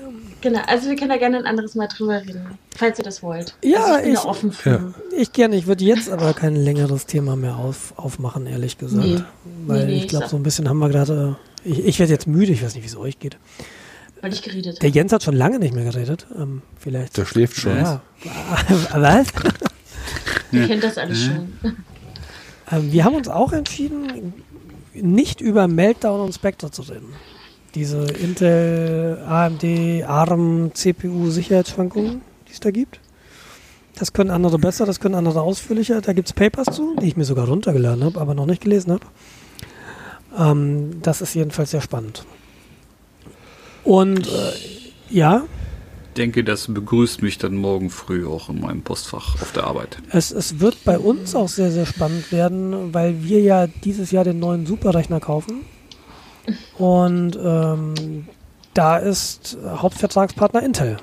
Genau, also wir können da gerne ein anderes Mal drüber reden, falls ihr das wollt. Ja, also ich bin ich, da offen für. Ja. Ich gerne, ich würde jetzt aber kein längeres Thema mehr auf, aufmachen, ehrlich gesagt. Nee. Weil nee, nee, ich glaube, so ein bisschen haben wir gerade. Ich, ich werde jetzt müde, ich weiß nicht, wie es euch geht. Weil ich geredet habe. Der Jens hat schon lange nicht mehr geredet. Ähm, vielleicht. Der schläft schon. Ja. Was? Ihr kennt das alles schon. Ähm, wir haben uns auch entschieden, nicht über Meltdown und Spectre zu reden diese Intel, AMD, ARM, CPU Sicherheitsschwankungen, die es da gibt. Das können andere besser, das können andere ausführlicher. Da gibt es Papers zu, die ich mir sogar runtergeladen habe, aber noch nicht gelesen habe. Ähm, das ist jedenfalls sehr spannend. Und äh, ja. Ich denke, das begrüßt mich dann morgen früh auch in meinem Postfach auf der Arbeit. Es, es wird bei uns auch sehr, sehr spannend werden, weil wir ja dieses Jahr den neuen Superrechner kaufen. Und ähm, da ist Hauptvertragspartner Intel.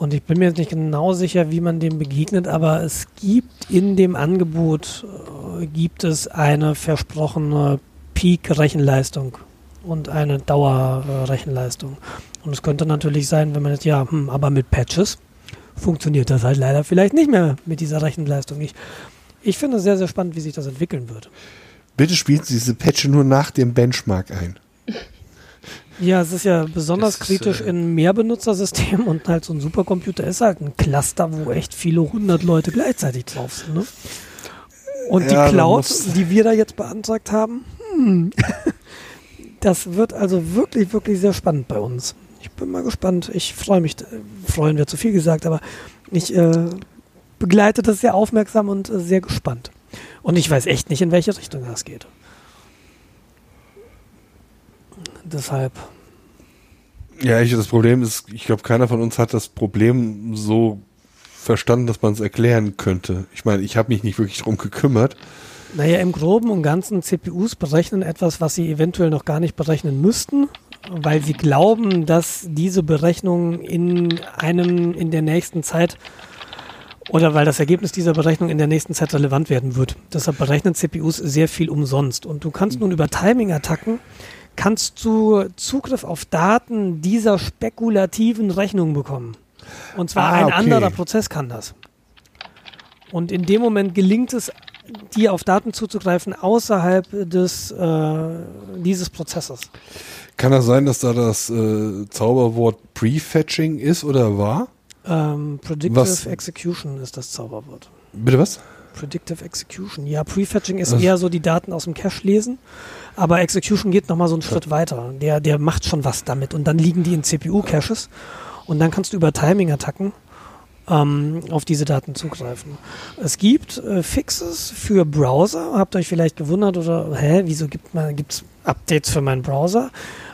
Und ich bin mir jetzt nicht genau sicher, wie man dem begegnet, aber es gibt in dem Angebot äh, gibt es eine versprochene Peak-Rechenleistung und eine Dauerrechenleistung. Und es könnte natürlich sein, wenn man jetzt, ja, hm, aber mit Patches funktioniert das halt leider vielleicht nicht mehr mit dieser Rechenleistung. Ich, ich finde es sehr, sehr spannend, wie sich das entwickeln wird. Bitte spielen Sie diese Patche nur nach dem Benchmark ein. Ja, es ist ja besonders das kritisch ist, äh, in Mehrbenutzersystemen und halt so ein Supercomputer ist halt ein Cluster, wo echt viele hundert Leute gleichzeitig drauf sind. Ne? Und ja, die Cloud, die wir da jetzt beantragt haben, hm, das wird also wirklich, wirklich sehr spannend bei uns. Ich bin mal gespannt. Ich freue mich, freuen wir zu viel gesagt, aber ich äh, begleite das sehr aufmerksam und äh, sehr gespannt. Und ich weiß echt nicht, in welche Richtung das geht. Deshalb. Ja, ich, das Problem ist, ich glaube, keiner von uns hat das Problem so verstanden, dass man es erklären könnte. Ich meine, ich habe mich nicht wirklich darum gekümmert. Naja, im Groben und Ganzen CPUs berechnen etwas, was sie eventuell noch gar nicht berechnen müssten, weil sie glauben, dass diese Berechnung in einem, in der nächsten Zeit oder weil das Ergebnis dieser Berechnung in der nächsten Zeit relevant werden wird. Deshalb berechnen CPUs sehr viel umsonst. Und du kannst nun über Timing-Attacken kannst du Zugriff auf Daten dieser spekulativen Rechnung bekommen. Und zwar ah, ein okay. anderer Prozess kann das. Und in dem Moment gelingt es die auf Daten zuzugreifen außerhalb des äh, dieses Prozesses. Kann das sein, dass da das äh, Zauberwort Prefetching ist oder war? Ähm, Predictive Was? Execution ist das Zauberwort. Bitte was? Predictive Execution. Ja, Prefetching ist Also- eher so die Daten aus dem Cache lesen, aber Execution geht nochmal so einen Schritt weiter. Der, der macht schon was damit und dann liegen die in CPU-Caches und dann kannst du über Timing-Attacken ähm, auf diese Daten zugreifen. Es gibt äh, Fixes für Browser, habt ihr euch vielleicht gewundert oder hä, wieso gibt man gibt's Updates für meinen Browser?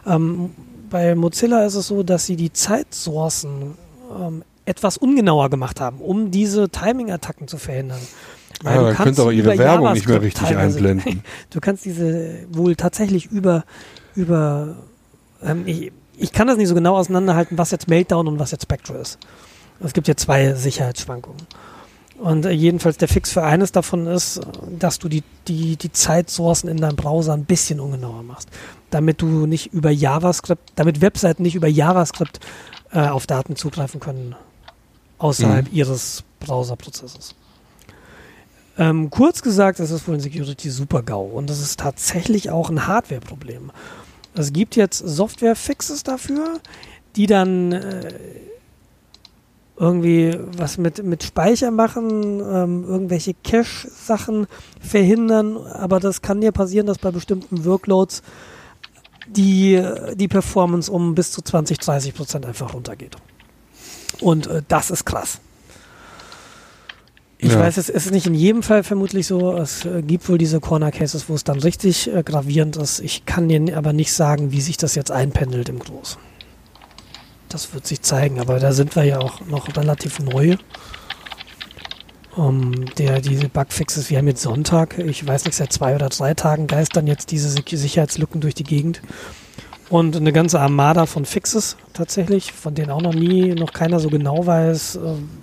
Ähm, bei Mozilla ist es so, dass sie die Zeitsourcen ähm, etwas ungenauer gemacht haben, um diese Timing-Attacken zu verhindern. Ah, dann könnt auch ihre Werbung nicht mehr richtig einblenden. Du kannst diese wohl tatsächlich über, über ähm, ich, ich kann das nicht so genau auseinanderhalten, was jetzt Meltdown und was jetzt Spectre ist. Es gibt ja zwei Sicherheitsschwankungen. Und äh, jedenfalls der Fix für eines davon ist, dass du die, die, die Zeitsourcen in deinem Browser ein bisschen ungenauer machst. Damit du nicht über JavaScript, damit Webseiten nicht über JavaScript äh, auf Daten zugreifen können außerhalb ihres Browserprozesses. Ähm, kurz gesagt, es ist wohl ein Security Super-GAU und es ist tatsächlich auch ein Hardware-Problem. Es gibt jetzt Software-Fixes dafür, die dann äh, irgendwie was mit, mit Speicher machen, ähm, irgendwelche Cache-Sachen verhindern, aber das kann dir passieren, dass bei bestimmten Workloads die, die Performance um bis zu 20, 30 Prozent einfach runtergeht. Und äh, das ist krass. Ich Ja. weiß, es ist nicht in jedem Fall vermutlich so. Es äh, gibt wohl diese Corner Cases, wo es dann richtig äh, gravierend ist. Ich kann dir aber nicht sagen, wie sich das jetzt einpendelt im Groß. Das wird sich zeigen, aber da sind wir ja auch noch relativ neu. Um, der, diese Bugfixes, wir haben jetzt Sonntag, ich weiß nicht, seit zwei oder drei Tagen geistern jetzt diese Sicherheitslücken durch die Gegend. Und eine ganze Armada von Fixes tatsächlich, von denen auch noch nie, noch keiner so genau weiß, äh,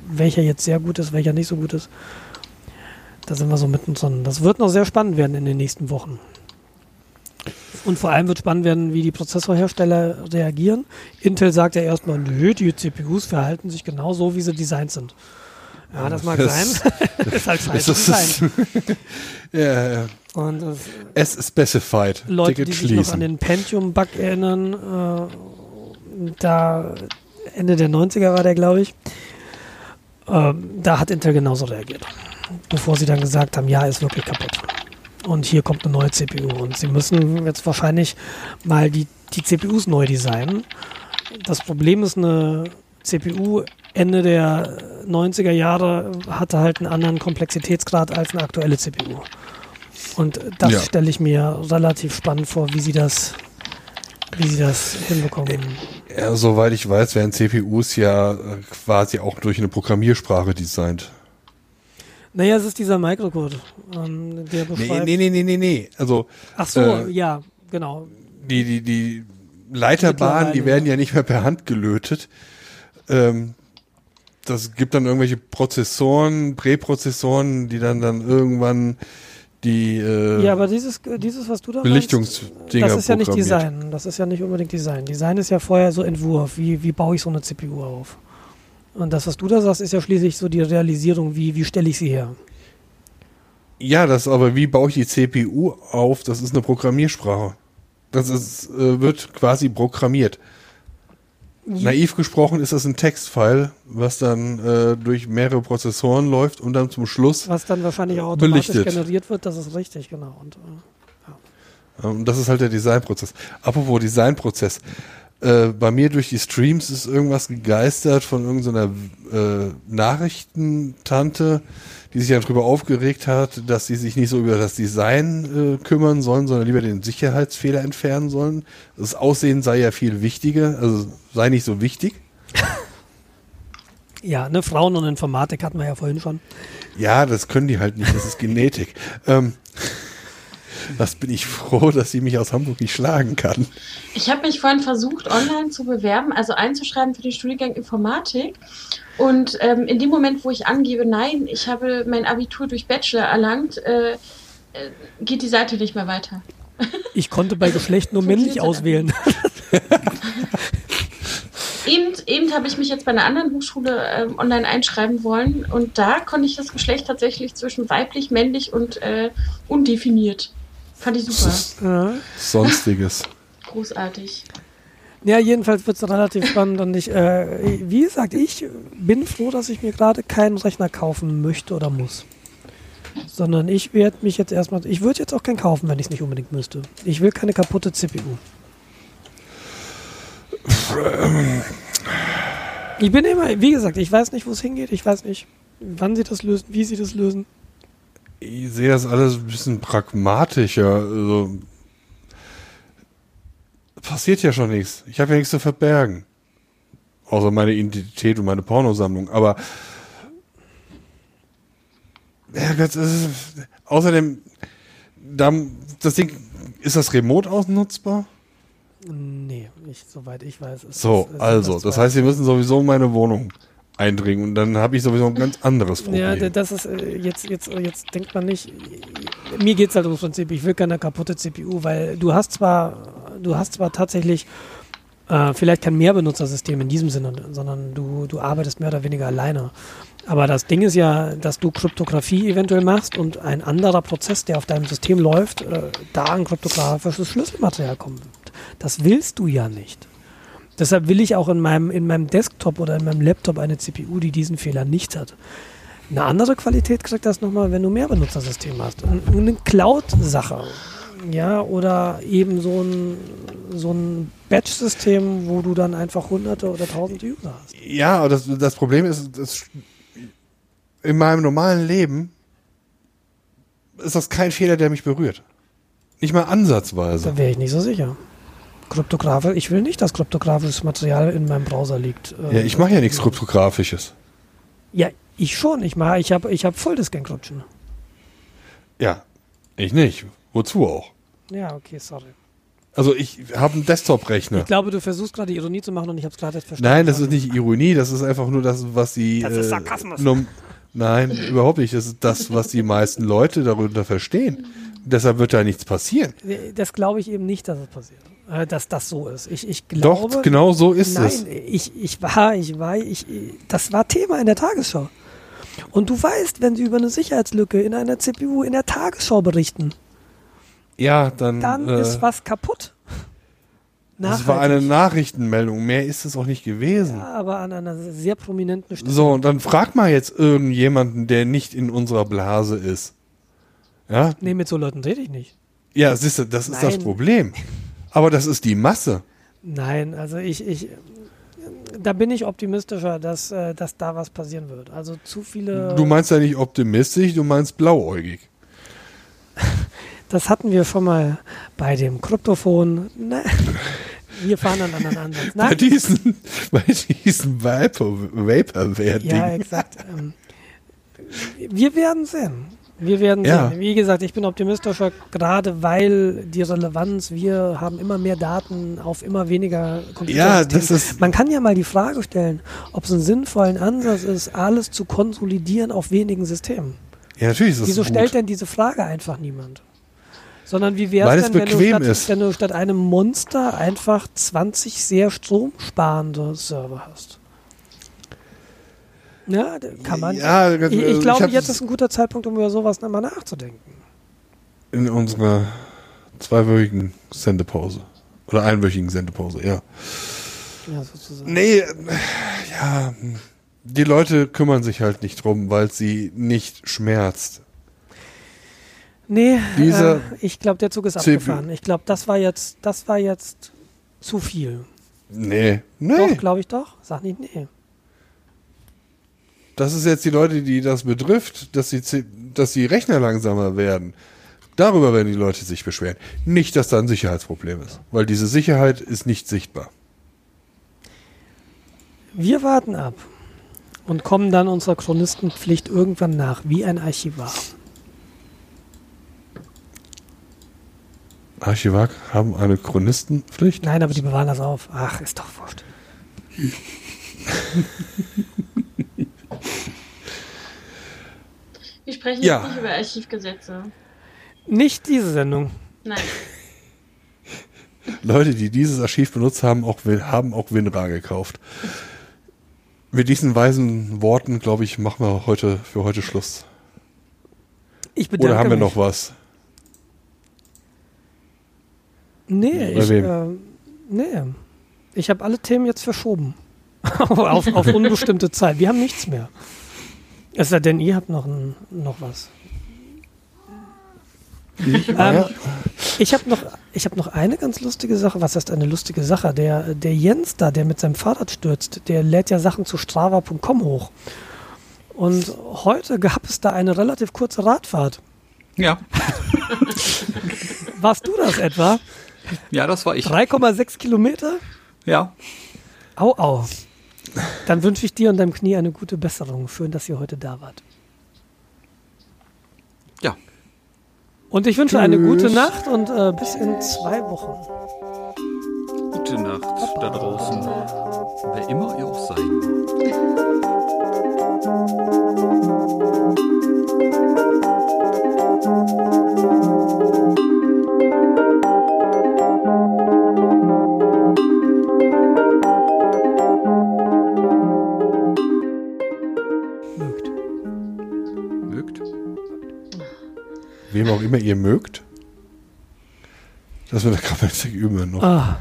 welcher jetzt sehr gut ist, welcher nicht so gut ist. Da sind wir so mittendrin. Das wird noch sehr spannend werden in den nächsten Wochen. Und vor allem wird spannend werden, wie die Prozessorhersteller reagieren. Intel sagt ja erstmal, nö, die CPUs verhalten sich genau so, wie sie designt sind. Ja, das mag Das- sein. ist halt scheiße Das ist, ja, Und das, es ist specified. Leute, Ticket die sich noch an den Pentium-Bug erinnern, äh, da Ende der 90er war der, glaube ich, ähm, da hat Intel genauso reagiert. Bevor sie dann gesagt haben, ja, ist wirklich kaputt. Und hier kommt eine neue CPU. Und sie müssen jetzt wahrscheinlich mal die, die CPUs neu designen. Das Problem ist, eine CPU Ende der 90er Jahre hatte halt einen anderen Komplexitätsgrad als eine aktuelle CPU. Und das Ja. stelle ich mir relativ spannend vor, wie sie das, wie sie das hinbekommen. Ja, soweit ich weiß, werden CPUs ja äh, quasi auch durch eine Programmiersprache designt. Naja, es ist dieser Microcode, ähm, der Nee, beschreibt. nee, nee, nee, nee, nee. Also Ach so, äh, ja, genau. die, die, die Leiterbahnen, die werden ja nicht mehr per Hand gelötet. Ähm, das gibt dann irgendwelche Prozessoren, Präprozessoren, die dann dann irgendwann die äh, Ja, aber dieses, dieses was du da Belichtungsdinger das ist ja nicht. Design. Das ist ja nicht unbedingt Design. Design ist ja vorher so Entwurf. Wie, wie baue ich so eine CPU auf? Und das, was du da sagst, ist ja schließlich so die Realisierung, wie, wie stelle ich sie her? Ja, das aber wie baue ich die CPU auf? Das ist eine Programmiersprache. Das ist, äh, wird quasi programmiert. Naiv gesprochen ist das ein Textfile, was dann äh, durch mehrere Prozessoren läuft und dann zum Schluss, Was dann wahrscheinlich auch automatisch Belichtet. generiert wird, das ist richtig, genau. Und, äh, ähm, das ist halt der Designprozess. Apropos Designprozess. Äh, bei mir durch die Streams ist irgendwas gegeistert von irgendeiner äh, Nachrichtentante, die sich ja darüber aufgeregt hat, dass sie sich nicht so über das Design äh, kümmern sollen, sondern lieber den Sicherheitsfehler entfernen sollen. Das Aussehen sei ja viel wichtiger, also sei nicht so wichtig. ja, ne, Frauen und Informatik hatten wir ja vorhin schon. Ja, das können die halt nicht, das ist Genetik. ähm, was bin ich froh, dass sie mich aus Hamburg nicht schlagen kann. Ich habe mich vorhin versucht, online zu bewerben, also einzuschreiben für den Studiengang Informatik. Und ähm, in dem Moment, wo ich angebe, nein, ich habe mein Abitur durch Bachelor erlangt, äh, äh, geht die Seite nicht mehr weiter. Ich konnte bei Geschlecht nur männlich auswählen. Eben, eben habe ich mich jetzt bei einer anderen Hochschule ähm, online einschreiben wollen und da konnte ich das Geschlecht tatsächlich zwischen weiblich, männlich und äh, undefiniert. Fand ich super. Ja. Sonstiges. Großartig. Ja, jedenfalls wird es relativ spannend und ich, äh, wie gesagt, ich bin froh, dass ich mir gerade keinen Rechner kaufen möchte oder muss. Sondern ich werde mich jetzt erstmal, ich würde jetzt auch keinen kaufen, wenn ich es nicht unbedingt müsste. Ich will keine kaputte CPU. Ich bin immer, wie gesagt, ich weiß nicht, wo es hingeht, ich weiß nicht, wann sie das lösen, wie sie das lösen. Ich sehe das alles ein bisschen pragmatischer. Also, passiert ja schon nichts. Ich habe ja nichts zu verbergen. Außer meine Identität und meine Pornosammlung. Aber ja, Gott, das ist, außerdem, da, das Ding, ist das remote ausnutzbar? Nee, ich, soweit ich weiß. So, das, ist also, das heißt, sie müssen sowieso in meine Wohnung eindringen und dann habe ich sowieso ein ganz anderes Problem. Ja, das ist äh, jetzt, jetzt, jetzt denkt man nicht. Mir geht es halt ums Prinzip, ich will keine kaputte CPU, weil du hast zwar, du hast zwar tatsächlich äh, vielleicht kein Mehrbenutzersystem in diesem Sinne, sondern du, du arbeitest mehr oder weniger alleine. Aber das Ding ist ja, dass du Kryptographie eventuell machst und ein anderer Prozess, der auf deinem System läuft, äh, da ein kryptografisches Schlüsselmaterial wird. Das willst du ja nicht. Deshalb will ich auch in meinem, in meinem Desktop oder in meinem Laptop eine CPU, die diesen Fehler nicht hat. Eine andere Qualität kriegt das nochmal, wenn du mehr Benutzersystem hast. Eine Cloud-Sache. Ja, oder eben so ein, so ein Batch-System, wo du dann einfach hunderte oder tausende User hast. Ja, aber das, das Problem ist, das, in meinem normalen Leben ist das kein Fehler, der mich berührt. Nicht mal ansatzweise. Da wäre ich nicht so sicher. Kryptografisch, ich will nicht, dass kryptografisches Material in meinem Browser liegt. Ja, ich mache ja nichts Kryptografisches. Ja, ich schon. Ich mache, ich habe ich hab Full Disk Encryption. Ja, ich nicht. Wozu auch? Ja, okay, sorry. Also ich habe einen Desktop-Rechner. Ich glaube, du versuchst gerade Ironie zu machen und ich habe es gerade jetzt verstanden. Nein, das ist nicht Ironie, das ist einfach nur das, was die. Das ist Sarkasmus. nom- Nein, überhaupt nicht. Das ist das, was die meisten Leute darunter verstehen. Deshalb wird da nichts passieren. Das glaube ich eben nicht, dass es passiert. Äh, Dass das so ist. Ich, ich glaube. Doch, genau so ist nein, es. ich, ich war, ich war, ich, das war Thema in der Tagesschau. Und du weißt, wenn sie über eine Sicherheitslücke in einer CPU in der Tagesschau berichten, Ja, dann. dann äh, ist was kaputt. das war eine. Nachrichtenmeldung. Mehr ist es auch nicht gewesen. Ja, aber an einer sehr prominenten Stelle. So, und dann frag mal jetzt irgendjemanden, der nicht in unserer Blase ist. Ja, Nee, mit so Leuten rede ich nicht. ja, siehst du, das ist das Nein. Problem. Aber das ist die Masse. Nein, also ich, ich, da bin ich optimistischer, dass, äh, dass da was passieren wird. Also zu viele. Du meinst ja nicht optimistisch, du meinst blauäugig. Das hatten wir schon mal bei dem Kryptophon. Ne, wir fahren einen anderen Ansatz. Bei Nein, diesen, bei diesen Vapor, Vaporware-Dingen. ja, exakt. Ähm, wir werden sehen. Wir werden Ja. sehen. Wie gesagt, ich bin optimistischer, gerade weil die Relevanz, wir haben immer mehr Daten auf immer weniger Computersystemen. Ja, das ist- Man kann ja mal die Frage stellen, ob es einen sinnvollen Ansatz ist, alles zu konsolidieren auf wenigen Systemen. ja, natürlich ist das Wieso gut. stellt denn diese Frage einfach niemand? Sondern wie wäre es denn, wenn du, statt, ist. wenn du statt einem Monster einfach 20 sehr stromsparende Server hast? Ja, da kann man. Ja, ich, ich ich glaube, jetzt ist ein guter Zeitpunkt, um über sowas nochmal nachzudenken. In unserer zweiwöchigen Sendepause. Oder einwöchigen Sendepause, ja. Ja, sozusagen. Nee, äh, ja, die Leute kümmern sich halt nicht drum, weil sie nicht schmerzt. Nee, äh, ich glaube, der Zug ist CPU abgefahren. Ich glaube, das war jetzt, das war jetzt zu viel. Nee, nee. Doch, glaube ich doch. Sag nicht nee. Das ist jetzt die Leute, die das betrifft, dass die, dass die Rechner langsamer werden. Darüber werden die Leute sich beschweren. Nicht, dass da ein Sicherheitsproblem ist. Weil diese Sicherheit ist nicht sichtbar. Wir warten ab und kommen dann unserer Chronistenpflicht irgendwann nach, wie ein Archivar. Archivar haben eine Chronistenpflicht? Nein, aber die bewahren das auf. Ach, ist doch wurscht. Wir sprechen Ja. jetzt nicht über Archivgesetze. Nicht diese Sendung. Nein. Leute, die dieses Archiv benutzt haben, auch, haben auch WinRAR gekauft. Mit diesen weisen Worten, glaube ich, machen wir heute für heute Schluss. Ich bedanke Oder haben wir mich. noch was? Nee, Bei ich, äh, nee. Ich habe alle Themen jetzt verschoben. auf, auf unbestimmte Zeit. Wir haben nichts mehr. Es sei denn, ihr habt noch, ein, noch was. Ähm, ich habe noch, ich hab noch eine ganz lustige Sache. Was heißt eine lustige Sache? Der, der Jens da, der mit seinem Fahrrad stürzt, der lädt ja Sachen zu strava.com hoch. Und heute gab es da eine relativ kurze Radfahrt. Ja, Warst du das etwa? ja, das war ich. 3,6 Kilometer? Ja, Au, au. Dann wünsche ich dir und deinem Knie eine gute Besserung. Schön, dass ihr heute da wart. ja. Und ich wünsche eine gute Nacht und äh, bis in zwei Wochen. Gute Nacht da draußen. Wer immer ihr auch seid. Wem auch immer ihr mögt. Das wird der üben noch. Ah.